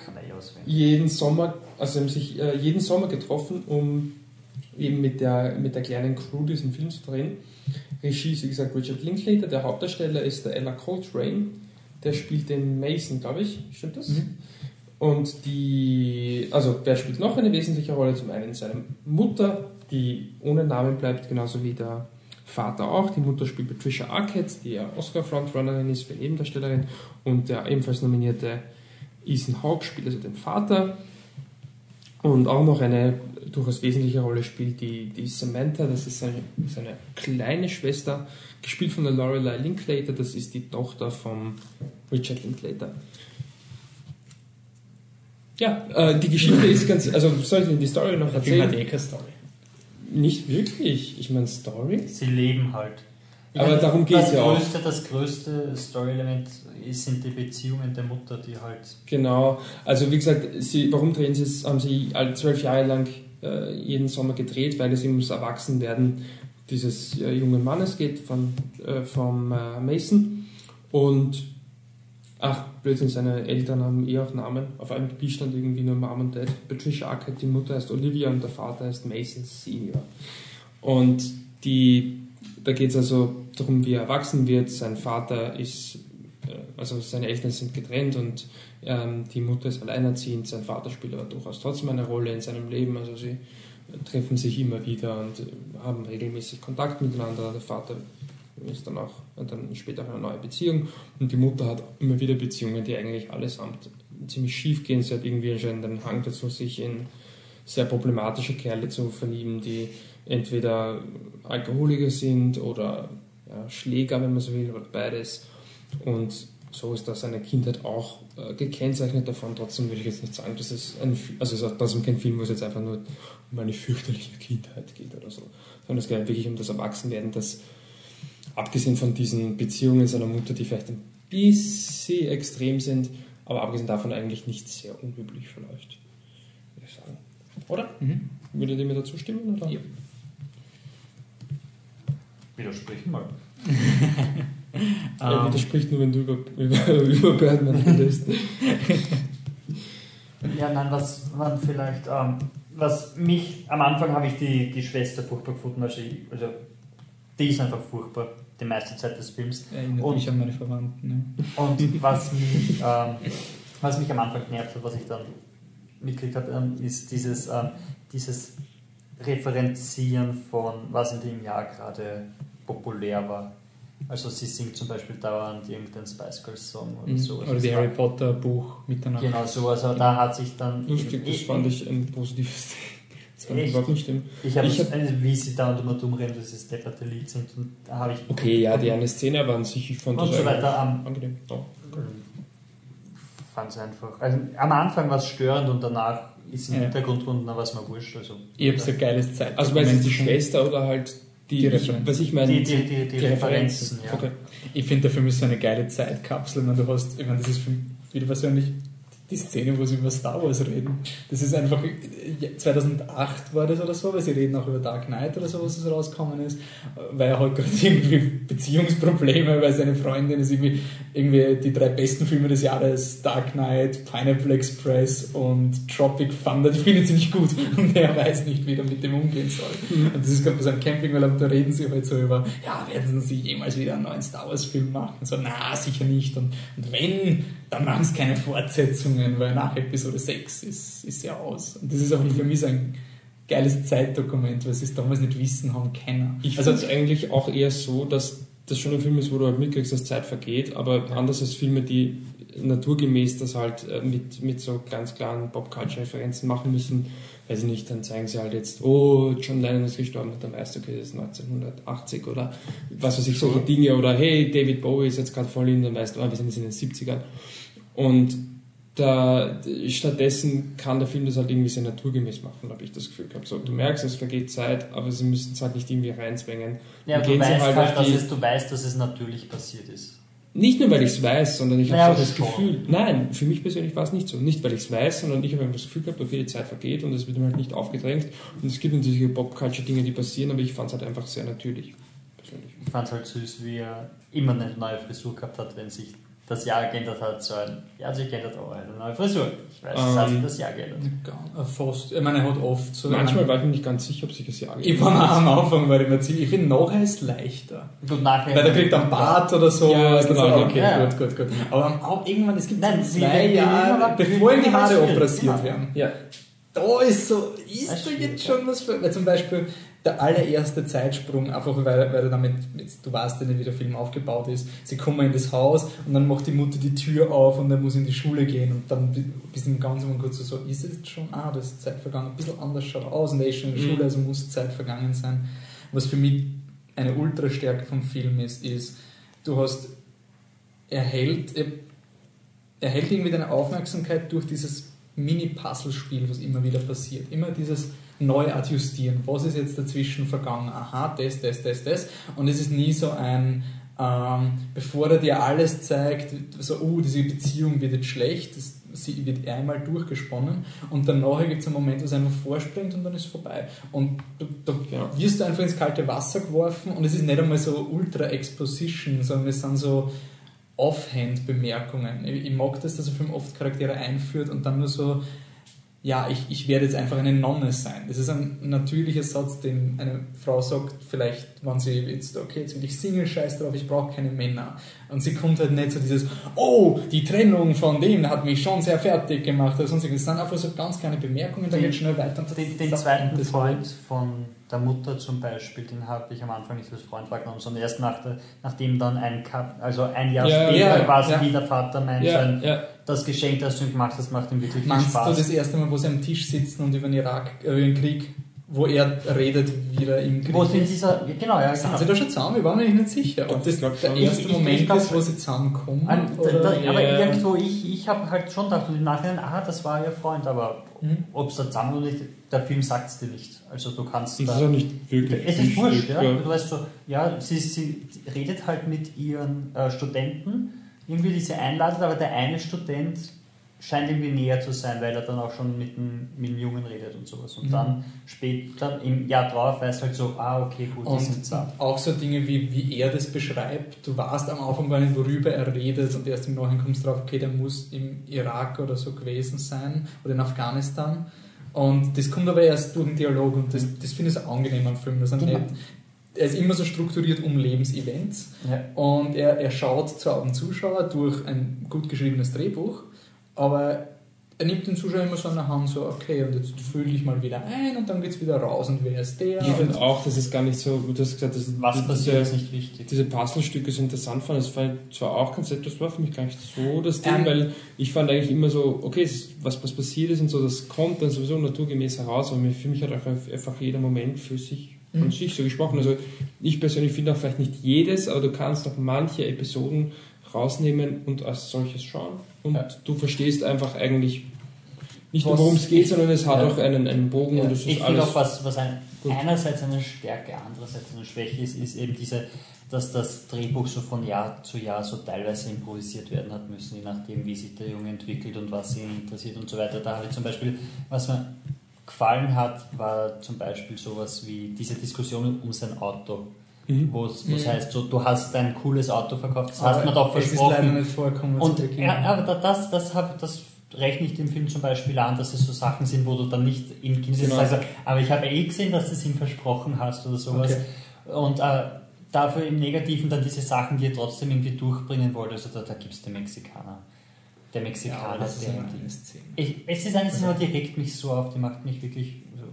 Jeden Sommer, also haben sich äh, jeden Sommer getroffen, um eben mit der, mit der kleinen Crew diesen Film zu drehen. Regie ist, wie gesagt, Richard Linklater, der Hauptdarsteller ist der Ella Coltrane, der spielt den Mason, glaube ich, stimmt das? Mhm. Und die, also wer spielt noch eine wesentliche Rolle? Zum einen seine Mutter, die ohne Namen bleibt, genauso wie der Vater auch. Die Mutter spielt Patricia Arquette, die ja Oscar-Frontrunnerin ist für Nebendarstellerin. Und der ebenfalls nominierte Ethan Hawke spielt also den Vater. Und auch noch eine durchaus wesentliche Rolle spielt die, die Samantha, das ist seine, seine kleine Schwester, gespielt von der Lorelei Linklater, das ist die Tochter von Richard Linklater. Ja, äh, die Geschichte ist ganz, also soll ich Ihnen die Story noch erzählen? keine Story. Nicht wirklich, ich meine Story. Sie leben halt. Aber darum geht's das ja auch. größte, Das größte Story-Element sind die Beziehungen der Mutter, die halt. Genau, also wie gesagt, sie, warum drehen sie es, haben sie alle zwölf Jahre lang äh, jeden Sommer gedreht, weil es eben ums Erwachsenwerden dieses äh, jungen Mannes geht, von, äh, vom äh, Mason. Und, ach, Blödsinn, seine Eltern haben eh auch Namen. Auf einem Papier stand irgendwie nur Mom und Dad. Patricia Arquette, die Mutter heißt Olivia und der Vater heißt Mason Senior. Und die, da geht es also darum, wie er erwachsen wird. Sein Vater ist, äh, also seine Eltern sind getrennt und ähm, die Mutter ist alleinerziehend. Sein Vater spielt aber durchaus trotzdem eine Rolle in seinem Leben. Also sie treffen sich immer wieder und äh, haben regelmäßig Kontakt miteinander. Der Vater ist dann auch dann später eine neue Beziehung und die Mutter hat immer wieder Beziehungen, die eigentlich allesamt ziemlich schief gehen. Sie hat irgendwie anscheinend einen Hang dazu, sich in sehr problematische Kerle zu verlieben, die entweder Alkoholiker sind oder ja, Schläger, wenn man so will, oder beides. Und so ist da seine Kindheit auch äh, gekennzeichnet davon. Trotzdem würde ich jetzt nicht sagen, dass es ein, also es ist trotzdem kein Film, wo es jetzt einfach nur um eine fürchterliche Kindheit geht oder so, sondern es geht halt wirklich um das Erwachsenwerden, das abgesehen von diesen Beziehungen seiner Mutter, die vielleicht ein bisschen extrem sind, aber abgesehen davon eigentlich nicht sehr unüblich verläuft, würde ich sagen. Oder? Mhm. Würdet ihr mir dazu stimmen? Oder? Ja. Widersprich mal. Er Ähm, widerspricht nur, wenn du über, über, über Birdman redest. Ja, nein, was man vielleicht, ähm, was mich, am Anfang habe ich die, die Schwester furchtbar gefunden, also, ich, also die ist einfach furchtbar, die meiste Zeit des Films. Erinnert Und- mich an meine Verwandten. Ne? Und was mich, ähm, was mich am Anfang genervt hat, was ich dann mitgekriegt habe, ähm, ist dieses, ähm, dieses Referenzieren von, was in dem Jahr gerade populär war. Also sie singt zum Beispiel dauernd irgendeinen Spice Girls Song oder so. Mhm. Oder die Harry Potter Buch miteinander. Genau sowas, aber da hat sich dann... Lustig, das fand ich ein positives Das kann überhaupt nicht stimmen. Ich habe, hab- also, wie sie da und immer dumm reden, dass es depperte Lied sind. Und da habe ich. Okay, ja, die eine Szene war an sich, ich fand Und das so weiter. Am, angenehm. Ja. fand es einfach. Also, am Anfang war es störend und danach ist im Ja. Hintergrund und dann war es mir wurscht. Also, Ich habe so ein geiles Zeit. Also weil es die Schwester oder halt die, Die ich, Referenzen. was ich meine, Die- die- die- die Referenzen, ja. Okay. Ich finde, der Film ist so eine geile Zeitkapsel. Wenn du hast, ich meine, das ist für mich wieder persönlich die Szene, wo sie über Star Wars reden. Das ist einfach, 2008 war das oder so, weil sie reden auch über Dark Knight oder so, was es rausgekommen ist, weil er hat gerade irgendwie Beziehungsprobleme, weil seine Freundin ist irgendwie, irgendwie die drei besten Filme des Jahres, Dark Knight, Pineapple Express und Tropic Thunder, die findet sie nicht gut und er weiß nicht, wie er mit dem umgehen soll. Und das ist gerade bei seinem Campingurlaub, da reden sie halt so über, ja, werden sie jemals wieder einen neuen Star Wars Film machen? So, na, sicher nicht. Und, und wenn, dann machen sie keine Fortsetzungen, weil nach Episode 6 ist, ist ja aus. Und das ist auch für mich so ein geiles Zeitdokument, weil sie es damals nicht wissen haben können. Ich also, es eigentlich auch eher so, dass das schon ein Film ist, wo du halt mitkriegst, dass Zeit vergeht, aber anders als Filme, die naturgemäß das halt äh, mit, mit so ganz klaren Pop-Culture-Referenzen machen müssen, weiß ich nicht, dann zeigen sie halt jetzt, oh, John Lennon ist gestorben, dann weißt du, okay, das ist 1980 oder was weiß ich, solche Dinge oder hey, David Bowie ist jetzt gerade voll in, dann weißt du, ah, wir sind jetzt in den 70ern. Und da, stattdessen kann der Film das halt irgendwie sehr naturgemäß machen, habe ich das Gefühl gehabt. So, du merkst, es vergeht Zeit, aber sie müssen es halt nicht irgendwie reinzwängen. ja, Dann du weißt halt halt, dass es, du weißt, dass es natürlich passiert ist. Nicht nur, weil ich es weiß, sondern ich habe so das schon. Gefühl, nein, für mich persönlich war es nicht so. Nicht, weil ich es weiß, sondern ich habe einfach das Gefühl gehabt, okay, die Zeit vergeht und es wird mir halt nicht aufgedrängt. Und es gibt natürlich Pop-Culture-Dinge, die passieren, aber ich fand es halt einfach sehr natürlich. Persönlich. Ich fand es halt süß, wie er immer eine neue Frisur gehabt hat, wenn sich das Jahr geändert hat. So ein, ja, hat sich geändert, aber eine neue Frisur. Ich weiß, es hat sich Ähm, das Jahr geändert. Gar- fast, ich meine, er hat oft so. Manchmal war ich mir nicht ganz sicher, ob sich das Jahr ich war am Anfang, war ich mir ziemlich, ich finde, nachher ist leichter. Gut, nachher. Weil der kriegt einen Bart oder so. Ja, ist das genau, so, okay, ja. gut, gut, gut. Aber auch irgendwann, es gibt Nein, zwei Jahre, bevor ihm die Haare operiert werden. Ja, Da ist so, ist Das da jetzt schon was für, weil zum Beispiel der allererste Zeitsprung, einfach weil, weil er damit, du weißt ja nicht, wie der Film aufgebaut ist, sie kommen in das Haus und dann macht die Mutter die Tür auf und er muss in die Schule gehen und dann bis im Ganzen kurz so, so, ist es jetzt schon, ah, das ist Zeit vergangen, ein bisschen anders schaut aus und er ist schon in der Mhm. Schule, also muss Zeit vergangen sein. Was für mich eine Ultrastärke vom Film ist, ist, du hast, er hält, er hält irgendwie deine Aufmerksamkeit durch dieses Mini-Puzzle-Spiel, was immer wieder passiert. Immer dieses neu adjustieren. Was ist jetzt dazwischen vergangen? Aha, das, das, das, das. Und es ist nie so ein, ähm, bevor er dir alles zeigt, so, oh, diese Beziehung wird jetzt schlecht, das, sie wird einmal durchgesponnen und dann nachher gibt es einen Moment, wo es einfach vorspringt und dann ist es vorbei. Und da, Ja. wirst du einfach ins kalte Wasser geworfen und es ist nicht einmal so Ultra-Exposition, sondern es sind so Offhand-Bemerkungen. Ich, ich mag das, dass der Film oft Charaktere einführt und dann nur so, ja, ich, ich werde jetzt einfach eine Nonne sein. Das ist ein natürlicher Satz, den eine Frau sagt, vielleicht, wenn sie jetzt, okay, jetzt will ich Single, scheiß drauf, ich brauche keine Männer. Und sie kommt halt nicht so dieses, oh, die Trennung von dem hat mich schon sehr fertig gemacht oder. Das sind einfach so ganz kleine Bemerkungen, Den- geht schnell weiter. Und Den, den das- zweiten das- Freund von der Mutter zum Beispiel, den habe ich am Anfang nicht als Freund wahrgenommen, sondern erst nach der, nachdem dann ein Kap also ein Jahr Ja, später ja, quasi ja. wie der Vater meint, ja, das Geschenk, das du ihm gemacht hast, macht ihm wirklich viel Meinst du Spaß. das erste Mal, wo sie am Tisch sitzen und über den Irak, äh, über den Krieg, wo er redet, wie er im Krieg Wo ist? dieser, genau, ja, Sind genau. sie da schon zusammen? Ich war mir nicht sicher. Ob das Ich glaub der erste Ich- Moment ich glaub- ist, wo sie zusammenkommen? Ein, da, oder? da, aber Ja. irgendwo, ich, ich habe halt schon gedacht, und im Nachhinein, ah, das war ihr Freund, aber Mhm. ob es da zusammen oder nicht, der Film sagt es dir nicht. Also du kannst das da, ist nicht wirklich. Es ist wurscht, wichtig, ja. Du weißt so, ja, sie, sie redet halt mit ihren äh, Studenten, irgendwie die sie einladet, aber der eine Student scheint irgendwie näher zu sein, weil er dann auch schon mit dem, mit dem Jungen redet und sowas. Und Mhm. dann später, im Jahr drauf, weißt du halt so, ah, okay, gut, die sind Und zusammen. auch so Dinge, wie, wie er das beschreibt. Du warst am Anfang gar nicht, worüber er redet und erst im Nachhinein kommst du drauf, okay, der muss im Irak oder so gewesen sein oder in Afghanistan. Und das kommt aber erst durch den Dialog und das, das finde ich so angenehm am Film. Das sind Genau. nicht, er ist immer so strukturiert um Lebensevents Ja. und er, er schaut zwar auf den Zuschauer durch ein gut geschriebenes Drehbuch, aber er nimmt den Zuschauer immer so an der Hand, so, okay, und jetzt fühle ich mal wieder ein und dann geht's wieder raus und wer ist der? Ich finde auch, dass es gar nicht so, du hast gesagt, dass Was diese- passiert, ist nicht wichtig. diese Puzzlestücke so interessant fand. Das fand ich zwar auch Konzept, das war für mich gar nicht so das Ding, Ähm, weil ich fand eigentlich immer so, okay, ist, was, was passiert ist und so, das kommt dann sowieso naturgemäß heraus, aber mir- für mich hat auch einfach jeder Moment für sich von Mhm. sich so gesprochen. Also ich persönlich finde auch vielleicht nicht jedes, aber du kannst auch manche Episoden rausnehmen und als solches schauen. Und Ja. du verstehst einfach eigentlich nicht nur, worum es geht, sondern es hat Ja. auch einen, einen Bogen Ja. und es ist Ich finde alles. auch, was, was ein, einerseits eine Stärke, andererseits eine Schwäche ist, ist eben diese, dass das Drehbuch so von Jahr zu Jahr so teilweise improvisiert werden hat müssen, je nachdem, wie sich der Junge entwickelt und was ihn interessiert und so weiter. Da habe ich zum Beispiel, was mir gefallen hat, war zum Beispiel sowas wie diese Diskussion um sein Auto. Mhm. Wo es Mhm. heißt, so, du hast ein cooles Auto verkauft, das Aber hast mir doch Es ist leider versprochen. nicht vorgekommen. Und ja, aber da- das, das, hab, das rechne ich dem Film zum Beispiel an, dass es so Sachen sind, wo du dann nicht im sitzt Genau. sagst, aber ich habe eh gesehen, dass du es ihm versprochen hast oder sowas. Okay. Und äh, dafür im Negativen dann diese Sachen, die ihr trotzdem irgendwie durchbringen wollt. Also da, da gibt es den Mexikaner. Der ja, Mexikaner, das ist der. immer eine Szene. Ich, es ist eine Szene, die regt mich so auf, die macht mich wirklich. So.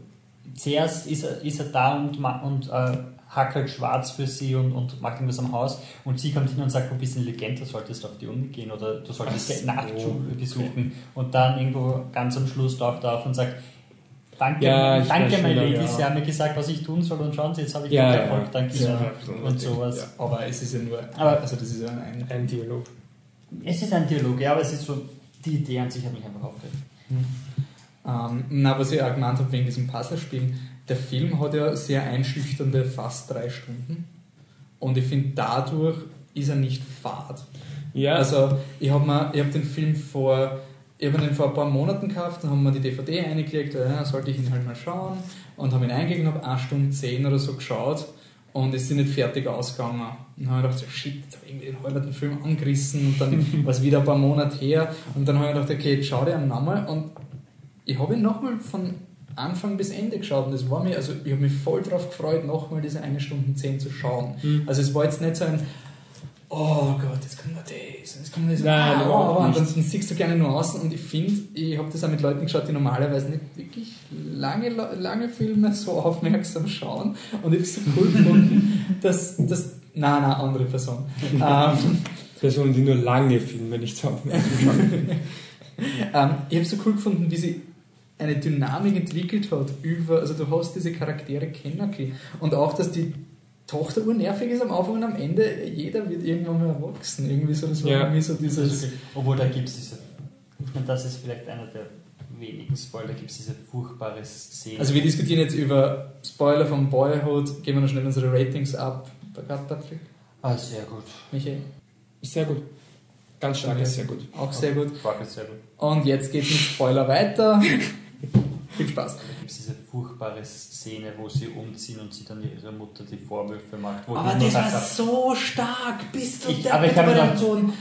Zuerst ist er, ist er da und, und äh, hackelt schwarz für sie und, und macht irgendwas am Haus und sie kommt hin und sagt, du bist intelligent, du solltest auf die Uni gehen oder du solltest so, Nachtschule besuchen. Und dann irgendwo ganz am Schluss taucht er auf und sagt, Danke, Ja, danke schon, ladies, ja. sie haben mir gesagt, was ich tun soll und schauen Sie, jetzt habe ich Ja, ja, Erfolg, ja. danke Ja, Ihnen und sowas. Ja. Aber es ist ja nur, Aber- also das ist ja ein, Ein Dialog. Es ist ein Dialog, ja, aber es ist so, die Idee an sich hat mich einfach aufgeregt. Ähm, na, was ich auch gemeint habe wegen diesem Puzzlespielen, der Film hat ja sehr einschüchternde fast drei Stunden. Und ich finde, dadurch ist er nicht fad. Ja, Also, ich habe hab den Film vor, ich hab ihn vor ein paar Monaten gekauft, dann haben wir die DVD eingelegt, ja, sollte ich ihn halt mal schauen. Und habe ihn eingelegt und habe eine Stunde zehn oder so geschaut. Und es ist nicht fertig ausgegangen. Und dann habe ich gedacht, shit, jetzt habe ich irgendwie den halben Film angerissen und dann war es wieder ein paar Monate her. Und dann habe ich gedacht, okay, jetzt schau dir ihn nochmal. Und ich habe ihn nochmal von Anfang bis Ende geschaut und das war mir, also ich habe mich voll darauf gefreut, nochmal diese eine Stunde zehn zu schauen. Mhm. Also es war jetzt nicht so ein, oh Gott, jetzt kommt noch das, und jetzt kommt das, Nein, ah, oh, und dann, siehst du gerne Nuancen und ich finde, ich habe das auch mit Leuten geschaut, die normalerweise nicht wirklich lange, lange Filme so aufmerksam schauen und ich habe so cool gefunden, dass, dass nein, nein, andere Person. ähm, Personen, die nur lange Filme nicht aufmerksam schauen. Ähm, ich habe so cool gefunden, wie sie eine Dynamik entwickelt hat über, also du hast diese Charaktere kennengelernt und auch, dass die Tochter urnervig ist am Anfang und am Ende, jeder wird irgendwann mal erwachsen. Irgendwie so, das war Ja. mich so Das dieses... okay. Obwohl da gibt es diese, meine, das ist vielleicht einer der wenigen Spoiler, gibt es diese furchtbare Szene. Also wir diskutieren jetzt über Spoiler von Boyhood, geben wir noch schnell unsere Ratings ab. Patrick, ah, sehr gut. Michael, Sehr gut. Ganz stark, Okay. sehr gut. auch sehr gut. Fuck, sehr gut. Und jetzt geht mit Spoiler weiter. Viel Spaß. Da gibt es diese furchtbare Szene, wo sie umziehen und sie dann ihrer Mutter die Vorwürfe macht. Wo Aber das war habe, so stark, bis zu Ich- der aber ich habe gedacht- Boden.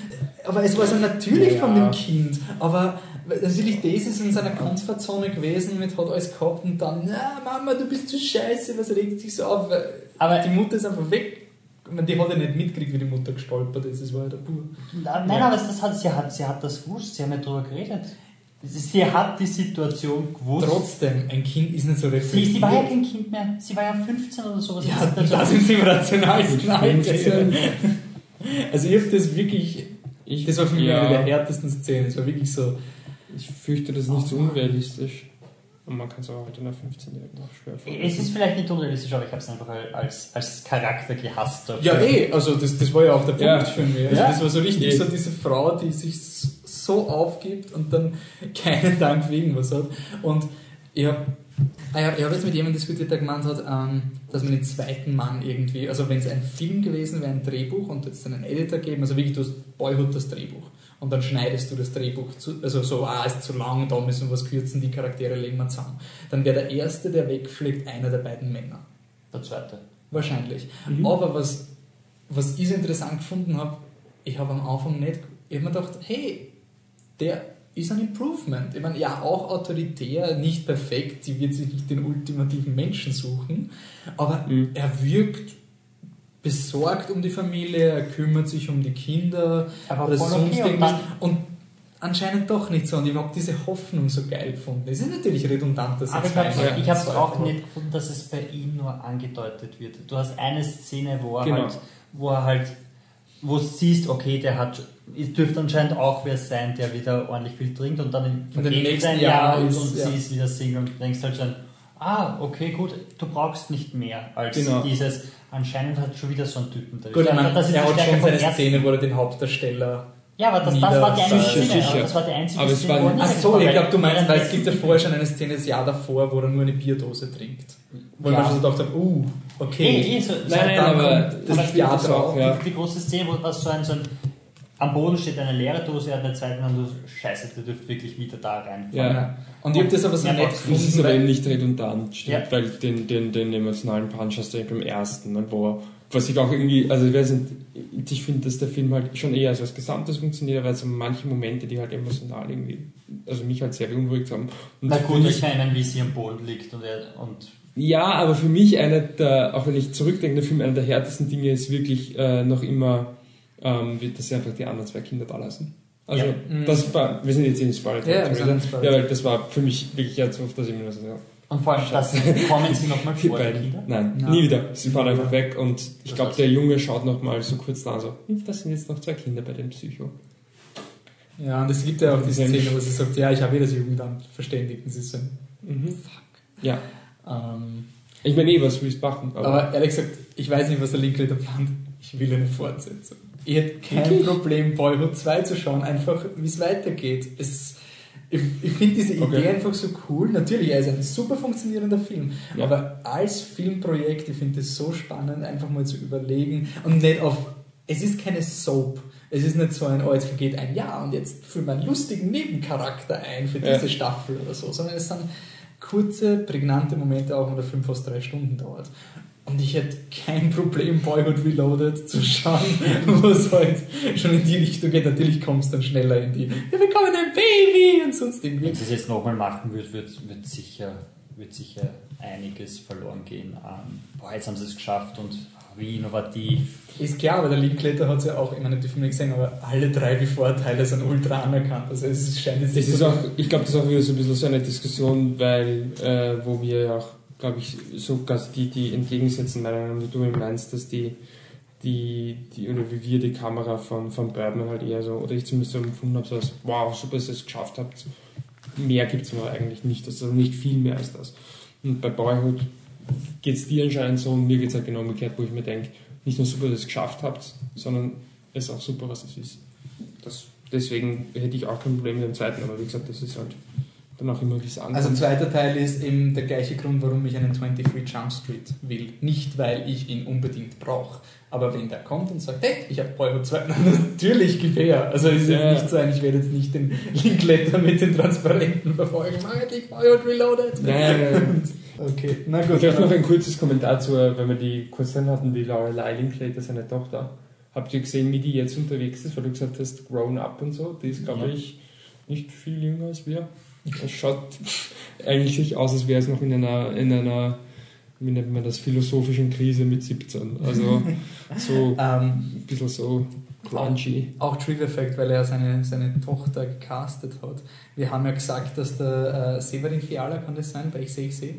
Aber es war so natürlich Ja. von dem Kind. Aber natürlich, das ist in seiner Komfortzone gewesen, mit hat alles gehabt und dann, na Mama, du bist zu scheiße, was regt dich so auf? Aber- die Mutter ist einfach weg. Die hat ja nicht mitgekriegt, wie die Mutter gestolpert ist. Das war ja der Bur. Nein, Ja. aber das hat, sie, hat, sie hat das gewusst, sie haben ja darüber geredet. Sie hat die Situation gewusst. Trotzdem, ein Kind ist nicht so sie, reflektiert. sie war ja kein Kind mehr, sie war ja 15 oder sowas. Ja, Das ist das ist im rationalsten Alter. 15. Also ich habe das wirklich, Ich, das war für mich ja, eine der härtesten Szenen. Es war wirklich so, Ich fürchte, das ist nicht so unrealistisch. Und man kann es auch heute einer 15-Jährigen auch schwer vorstellen. Es ist vielleicht nicht unrealistisch, aber ich habe es einfach als, als Charakter gehasst. dafür. Ja, eh, also das, das war ja auch der Punkt Ja. für mich. Also Ja. Das war so richtig Eh. so diese Frau, die sich so aufgibt und dann keinen Dank wegen was hat. Und ich habe ich hab, ich hab jetzt mit jemandem diskutiert, der gemeint hat, ähm, dass man den zweiten Mann irgendwie, also wenn es ein Film gewesen wäre, ein Drehbuch und jetzt einen Editor geben, also wirklich du hast Boyhood das Drehbuch und dann schneidest du das Drehbuch, zu, also so, ah, ist zu lang, da müssen wir was kürzen, die Charaktere legen wir zusammen. Dann wäre der Erste, der wegfliegt, einer der beiden Männer. Der zweite. Wahrscheinlich. Mhm. Aber was, was ich so interessant gefunden habe, ich habe am Anfang nicht, ich habe mir gedacht, hey, der ist ein Improvement. Ich meine, ja, auch autoritär, nicht perfekt, die wird sich nicht den ultimativen Menschen suchen, aber Mhm. er wirkt besorgt um die Familie, er kümmert sich um die Kinder Aber oder sonst okay. Und irgendwas. Und anscheinend doch nicht so und ich habe diese Hoffnung so geil gefunden. Es ist natürlich redundant, dass Aber ich habe zwei auch nicht gefunden, dass es bei ihm nur angedeutet wird. Du hast eine Szene, wo er Genau. halt, wo er halt, wo du siehst, okay, der hat, es dürfte anscheinend auch wer sein, der wieder ordentlich viel trinkt und dann im im vergeht nächsten Jahr und, und ja. sie ist wieder Single und du denkst halt schon, ah, okay, gut, du brauchst nicht mehr als Genau. dieses, anscheinend hat schon wieder so einen Typen da. Gut, ich meine, das ist er hat schon seine. Szene, wo er den Hauptdarsteller Ja, aber das, das war die einzige Sicher, Szene. sicher. Das war die einzige Aber es Szene, war- Ach nicht so, ich glaube, du meinst, weil es gibt ja vorher schon eine Szene das Jahr davor, wo er nur eine Bierdose trinkt. Wo Ja. man schon so gedacht hat, uh, okay. Eh, eh, so, Nein, Nein, aber das das Jahr drauf. ja. Die, große Szene, wo was so ein, so ein am Boden steht eine leere Dose, er hat eine zweite und du scheiße, der dürfte wirklich wieder da reinfallen. Ja. Und ich habe das aber so Ja, nett aber Das ist gefunden, aber eben weil nicht redundant, stimmt, Ja. weil den, den, den emotionalen Punch hast du eben beim ersten, ne, wo, was ich auch irgendwie, also ich weiß nicht, ich finde, dass der Film halt schon eher als was Gesamtes funktioniert, aber so manche Momente, die halt emotional irgendwie, also mich halt sehr beunruhigt haben. Und Na gut, ich meine, wie sie am Boden liegt und, er, und Ja, aber für mich einer der, auch wenn ich zurückdenke, der Film, einer der härtesten Dinge ist wirklich äh, noch immer, ähm, dass sie einfach die anderen zwei Kinder da lassen. Also, Ja. das war, wir sind jetzt in Spoiler Ja. Ja, weil das war für mich wirklich jetzt oft, dass ich mir das so, und vor allem, das kommen sie nochmal vor, die beiden. Kinder. Nein, Nein. nie wieder. Sie fahren einfach weg und ich glaube, der Junge schaut nochmal so kurz da so, hm, das sind jetzt noch zwei Kinder bei dem Psycho. Ja, und es gibt ja auch die. Szene, wo sie sagt, ja, ich habe eh das Jugendamt verständigt. Und sie so, Mhm. Ja, ähm, ich meine eh, was willst du machen? Aber, aber ehrlich gesagt, ich weiß nicht, was der Linklater plant. Ich will eine Fortsetzung. Ich hätte kein Wirklich? Problem, Boyhood 2 zu schauen, einfach wie es weitergeht. Es, ich ich finde diese Idee Okay. einfach so cool. Natürlich, er ist ein super funktionierender Film, Ja. aber als Filmprojekt, ich finde es so spannend, einfach mal zu überlegen und nicht auf. Es ist keine Soap. Es ist nicht so ein, oh, jetzt vergeht ein Jahr und jetzt führen wir einen lustigen Nebencharakter ein für Ja. diese Staffel oder so, sondern es sind kurze, prägnante Momente, auch wenn der Film fast drei Stunden dauert. Und ich hätte kein Problem, Boyhood Reloaded zu schauen, wo es halt schon in die Richtung geht. Natürlich kommst du dann schneller in die, wir bekommen ein Baby und sonst irgendwie. Wenn sie es jetzt nochmal machen wird, wird, wird, sicher, wird sicher einiges verloren gehen. Ähm, boah, jetzt haben sie es geschafft und wie innovativ. Ist klar, aber der Linklater hat es ja auch, ich meine, die Filme gesehen, aber alle drei Before-Teile sind ultra anerkannt. Also es scheint jetzt Das nicht ist so- auch, ich glaube, das ist auch wieder so ein bisschen so eine Diskussion, weil, äh, wo wir ja auch, glaube ich, so quasi die, die entgegensetzen wie du meinst, dass die, die, die, oder wie wir die Kamera von, von Birdman halt eher so, oder ich zumindest so empfunden habe, so als, wow, super, dass ihr es geschafft habt. Mehr gibt es aber eigentlich nicht, also nicht viel mehr als das. Und bei Boyhood geht es dir anscheinend so und mir geht es halt genau umgekehrt, wo ich mir denke, nicht nur super, dass ihr es geschafft habt, sondern es ist auch super, was es ist. Das, deswegen hätte ich auch kein Problem mit dem zweiten, aber wie gesagt, das ist halt dann auch immer wie es ankommt. Also zweiter Teil ist eben der gleiche Grund, warum ich einen 23 Jump Street will. Nicht, weil ich ihn unbedingt brauche. Aber wenn der kommt und sagt, hey, ich habe Boyhood 2, dann natürlich her. Also es ist Ja. jetzt nicht so ein, ich werde jetzt nicht den Linkletter mit den Transparenten verfolgen. Mach endlich Boyhood Reloaded. Nein, nein, nein. Okay, na gut. Vielleicht noch ein kurzes Kommentar zu, äh, wenn wir die kurz hatten, die Lorelei Linklater, seine Tochter. Habt ihr gesehen, wie die jetzt unterwegs ist, weil du gesagt hast, grown up und so? Die ist, glaube Ja. ich, nicht viel jünger als wir. Es schaut eigentlich aus, als wäre es noch in einer, in einer, wie nennt man das, philosophischen Krise mit 17. Also so Ähm, ein bisschen so grungy. Auch Trivia Fact, weil er seine, seine Tochter gecastet hat. Wir haben ja gesagt, dass der äh, Severin Fiala, kann das sein, bei Ich sehe, ich sehe,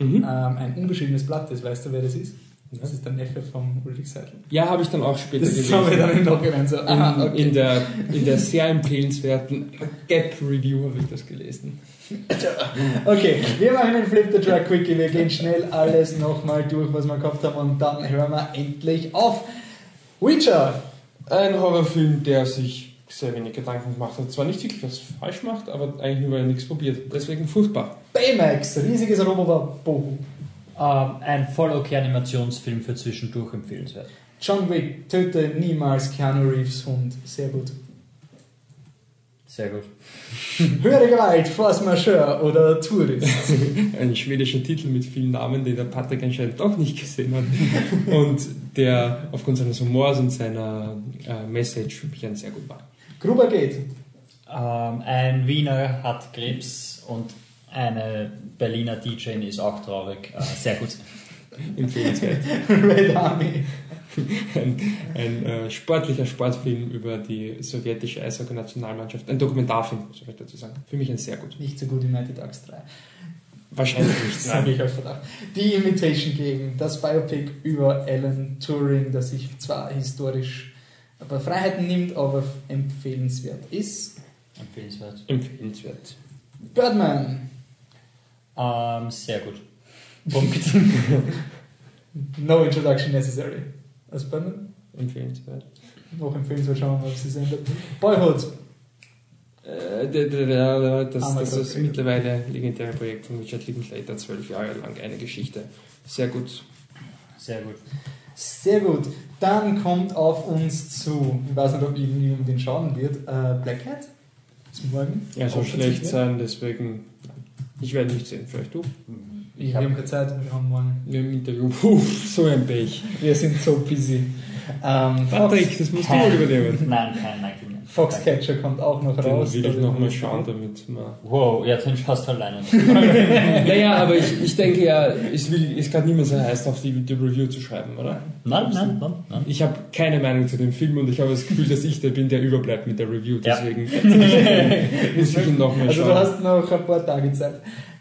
Mhm. ähm, ein unbeschriebenes Blatt ist. Weißt du, wer das ist? Das ist der Neffe von Ulrich Seidel. Ja, habe ich dann auch später Das gelesen. haben wir dann im Nachhinein so, aha, In, okay. in, der, in der sehr empfehlenswerten Gap-Review habe ich das gelesen. Okay, wir machen den Flip the Truck Quickie. Wir gehen schnell alles nochmal durch, was wir gehabt haben und dann hören wir endlich auf. Witcher! Ein Horrorfilm, der sich sehr wenig Gedanken gemacht hat. Zwar nicht wirklich was falsch macht, aber eigentlich nur, weil er nichts probiert. Deswegen furchtbar. Baymax, riesiges Roboter Bohu. Ähm, ein voll okay Animationsfilm für zwischendurch empfehlenswert. John Wick, töte niemals Keanu Reeves Hund. Sehr gut. Sehr gut. Höhere Gewalt, Force Majeure oder Tourist. Ein schwedischer Titel mit vielen Namen, den der Patrick anscheinend doch nicht gesehen hat. Und der aufgrund seines Humors und seiner äh, Message für mich ein sehr gut war. Gruber geht. Ähm, ein Wiener hat Krebs und eine Berliner DJ ist auch traurig. Äh, sehr gut. Empfehlenswert. Red Army. ein, ein äh, sportlicher Sportfilm über die sowjetische Eishockey-Nationalmannschaft. Ein Dokumentarfilm, soll ich dazu sagen. Für mich ein sehr gut. Nicht so gut wie Mighty Ducks 3. Wahrscheinlich nicht. Das habe ich euch verdacht. Die Imitation Game, das Biopic über Alan Turing, das sich zwar historisch aber Freiheiten nimmt, aber empfehlenswert ist. Empfehlenswert. Empfehlenswert. Birdman. Ähm, sehr gut. Punkt. No introduction necessary. Als Birdman. Empfehlenswert. Noch empfehlenswert, schauen wir mal, was sie sendet. Boyhood. Äh, das, Ah, das ist mittlerweile legendäre Projekt von Richard Linklater, zwölf Jahre lang eine Geschichte. Sehr gut. Sehr gut. Sehr gut. Dann kommt auf uns zu, ich weiß nicht, ob irgendjemand den schauen wird, äh, Black Morgen. Er soll schlecht sein, deswegen. Ich werde nicht sehen, vielleicht du. Ich wir haben keine Zeit, wir haben morgen. Wir im Interview. Puh, so ein Pech. Wir sind so busy. Ähm, Patrick, das musst du wohl übernehmen. Nein, kein mehr. Foxcatcher kommt auch noch Den raus. will ich nochmal schauen, damit man. Wow, ja, dann schaust du alleine. Naja, aber ich, ich denke ja, es will, es kann niemand so heiß auf die, die Review zu schreiben, oder? Nein, nein, nein, nein. Ich habe keine Meinung zu dem Film und ich habe das Gefühl, dass ich der bin, der überbleibt mit der Review. Deswegen muss ich ihn nochmal Also schauen. du hast noch ein paar Tage Zeit.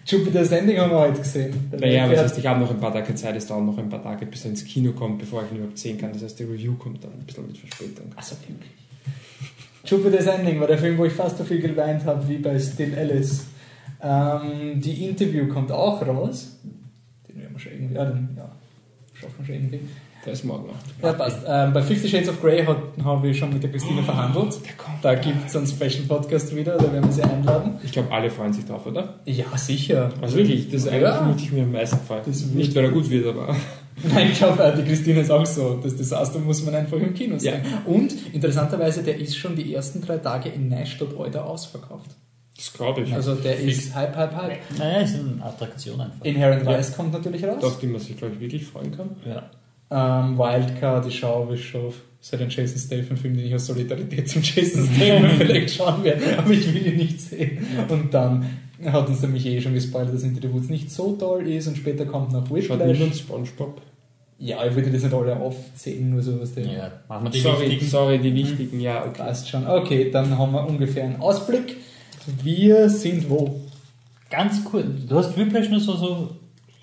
Jupiter's Ending haben wir heute gesehen. Naja, Cat- heißt, ich habe noch ein paar Tage Zeit, es dauert noch ein paar Tage, bis er ins Kino kommt, bevor ich ihn überhaupt sehen kann. Das heißt, die Review kommt dann ein bisschen mit Verspätung. Achso, wirklich. Jupiter's Ending war der Film, wo ich fast so viel geweint habe wie bei Still Alice. Ähm, die Interview kommt auch raus. Den werden wir schon irgendwie, ja, den, ja schaffen wir schon irgendwie. Der ist morgen noch. Ja, passt. Ähm, bei Fifty Shades of Grey hat, haben wir schon mit der Christine verhandelt. Da gibt es einen Special Podcast wieder, da werden wir sie einladen. Ich glaube, alle freuen sich drauf, oder? Ja, sicher. Also wirklich, das ist eigentlich Ja. ja. ich mir am meisten. Das wird- Nicht, weil er gut wird, aber. Nein, ich glaube, die Christine ist auch so. Das Desaster muss man einfach im Kino sehen. Und interessanterweise, der ist schon die ersten drei Tage in Neustadt Euder ausverkauft. Das glaube ich. Also der ist Hype, Hype, Hype. Naja, ist eine Attraktion einfach. Inherent Vice kommt natürlich raus. Auf die man sich, glaube ich, wirklich freuen kann. Ja. Ähm, Wildcard, die schaue ich schon. Das ist ein Jason Statham-Film, den ich aus Solidarität zum Jason Statham vielleicht schauen werde, aber ich will ihn nicht sehen. Und dann hat uns der Michi eh schon gespoilert, dass Into the Woods nicht so toll ist und später kommt noch Schaut Whiplash. niemand Spongebob. Ja, ich würde das nicht alle aufzählen, nur so was der ja. Machen wir die Sorry, wichtigen. sorry, die wichtigen, ja, okay. passt schon. Okay, dann haben wir ungefähr einen Ausblick. Wir sind wo? Ganz kurz, du hast Whiplash nur so, so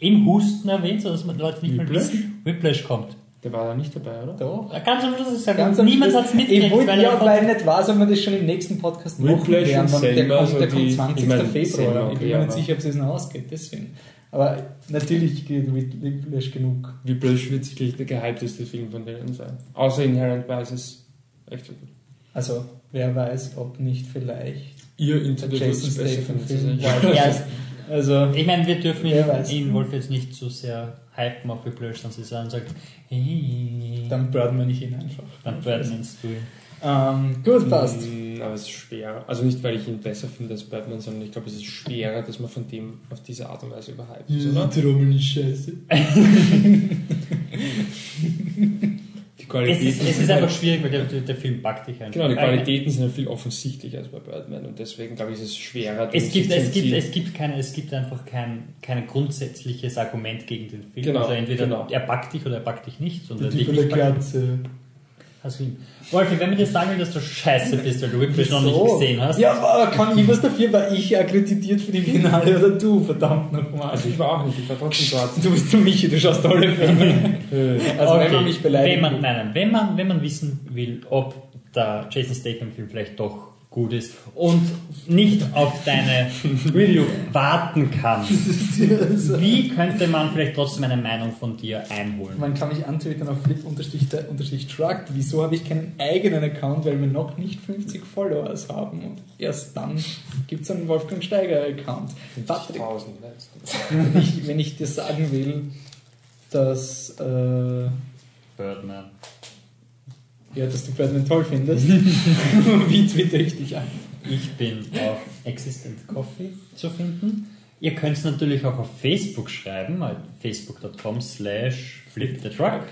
im Husten erwähnt, sodass man Leute nicht Whiplash? wissen. Whiplash kommt. Der war da nicht dabei, oder? Doch. Ganz am Schluss ist ja Ganz niemand hat es Ich mitgekriegt, wollte weil ja, er weil nicht weiß, ob wir das schon im nächsten Podcast machen werden. Der kommt, so der kommt die- 20. ich meine, Februar. Ich bin mir nicht sicher, ob es noch ausgeht, deswegen. Aber natürlich geht Whiplash genug. Whiplash wird sicherlich der gehypteste Film von denen sein. Außer Inherent Vices. Echt so gut. Also, wer weiß, ob nicht vielleicht Ihr Into the Jason findet. Film Ja, ist. Also, Ich meine, wir dürfen ihn, ihn Wolf jetzt nicht so sehr hypen auf Whiplash, sonst ist er und sagt, hey, dann braten wir nicht ihn einfach. dann werden wir ins Doing. Ähm, gut, passt. Mm, Aber es ist schwer. Also nicht, weil ich ihn besser finde als Batman, sondern ich glaube, es ist schwerer, dass man von dem auf diese Art und Weise überhypt ist, oder? Ist scheiße. Die Es Qualitäten ist, es ist sind einfach halt- schwierig, weil der, der Film packt dich einfach. Genau, die Qualitäten sind ja viel offensichtlicher als bei Batman und deswegen glaube ich, ist es schwerer. Es gibt, es, gibt, es, gibt keine, es gibt einfach kein, kein grundsätzliches Argument gegen den Film. Genau, also entweder genau. er packt dich oder er packt dich nicht. Und Der er dich hast du ihn. Wolfi, wenn wir dir sagen, dass du scheiße bist, weil du Whiplash noch nicht gesehen hast, Ja, aber kann ich was dafür? War ich akkreditiert für die Finale oder du? Verdammt nochmal. Also ich war auch nicht, ich war trotzdem dort. Du bist der Michi, du schaust alle Filme. Also wenn man mich beleidigt. Wenn man, nein, nein, wenn man, wenn man wissen will, ob der Jason Statham-Film vielleicht doch gut ist und nicht auf deine Review warten kann, wie könnte man vielleicht trotzdem eine Meinung von dir einholen? Man kann mich antwittern auf flip-truck. Wieso habe ich keinen eigenen Account? Weil wir noch nicht 50 Followers haben. Und erst dann gibt es einen Wolfgang Steiger-Account. Patrick, 1000 letztens. wenn ich, wenn ich dir sagen will, dass, äh, Birdman. Ja, dass du Batman toll findest, wie twitter ich dich an? Ich bin auf Existent Coffee zu finden. Ihr könnt es natürlich auch auf Facebook schreiben, halt facebook.com slash flipthetruck.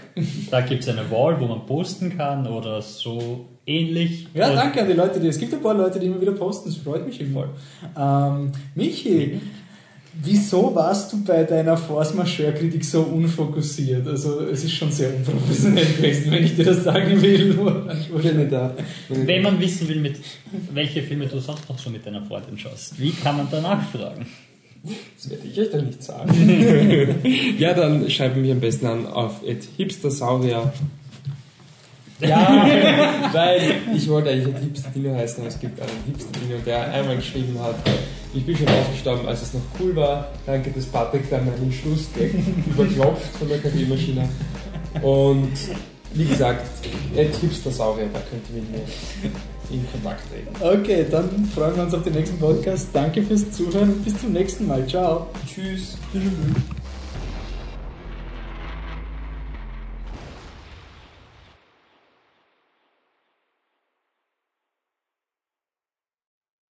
Da gibt es eine Wall, wo man posten kann oder so ähnlich. Ja, Und danke an die Leute, die es gibt ein paar Leute, die immer wieder posten, das freut mich voll. Ähm, Michi, wieso warst du bei deiner Force Majeure-Kritik so unfokussiert? Also, es ist schon sehr unprofessionell gewesen, wenn ich dir das sagen will. Da? Wenn man wissen will, mit welche Filme du sonst noch so mit deiner Freundin schaust, wie kann man danach fragen? Das werde ich euch dann nicht sagen. ja, dann schreibt mich am besten an auf hipstersaurier. Ja, weil ich wollte eigentlich ein Hipster Dino heißen, aber es gibt einen Hipster Dino, der einmal geschrieben hat, ich bin schon ausgestorben, als es noch cool war. Danke, dass Patrick dann meinen Schlussgag überklopft von der KG-Maschine. Und wie gesagt, at Hipstersaurier, da könnt ihr mit mir in Kontakt treten. Okay, dann freuen wir uns auf den nächsten Podcast. Danke fürs Zuhören und bis zum nächsten Mal. Ciao. Tschüss.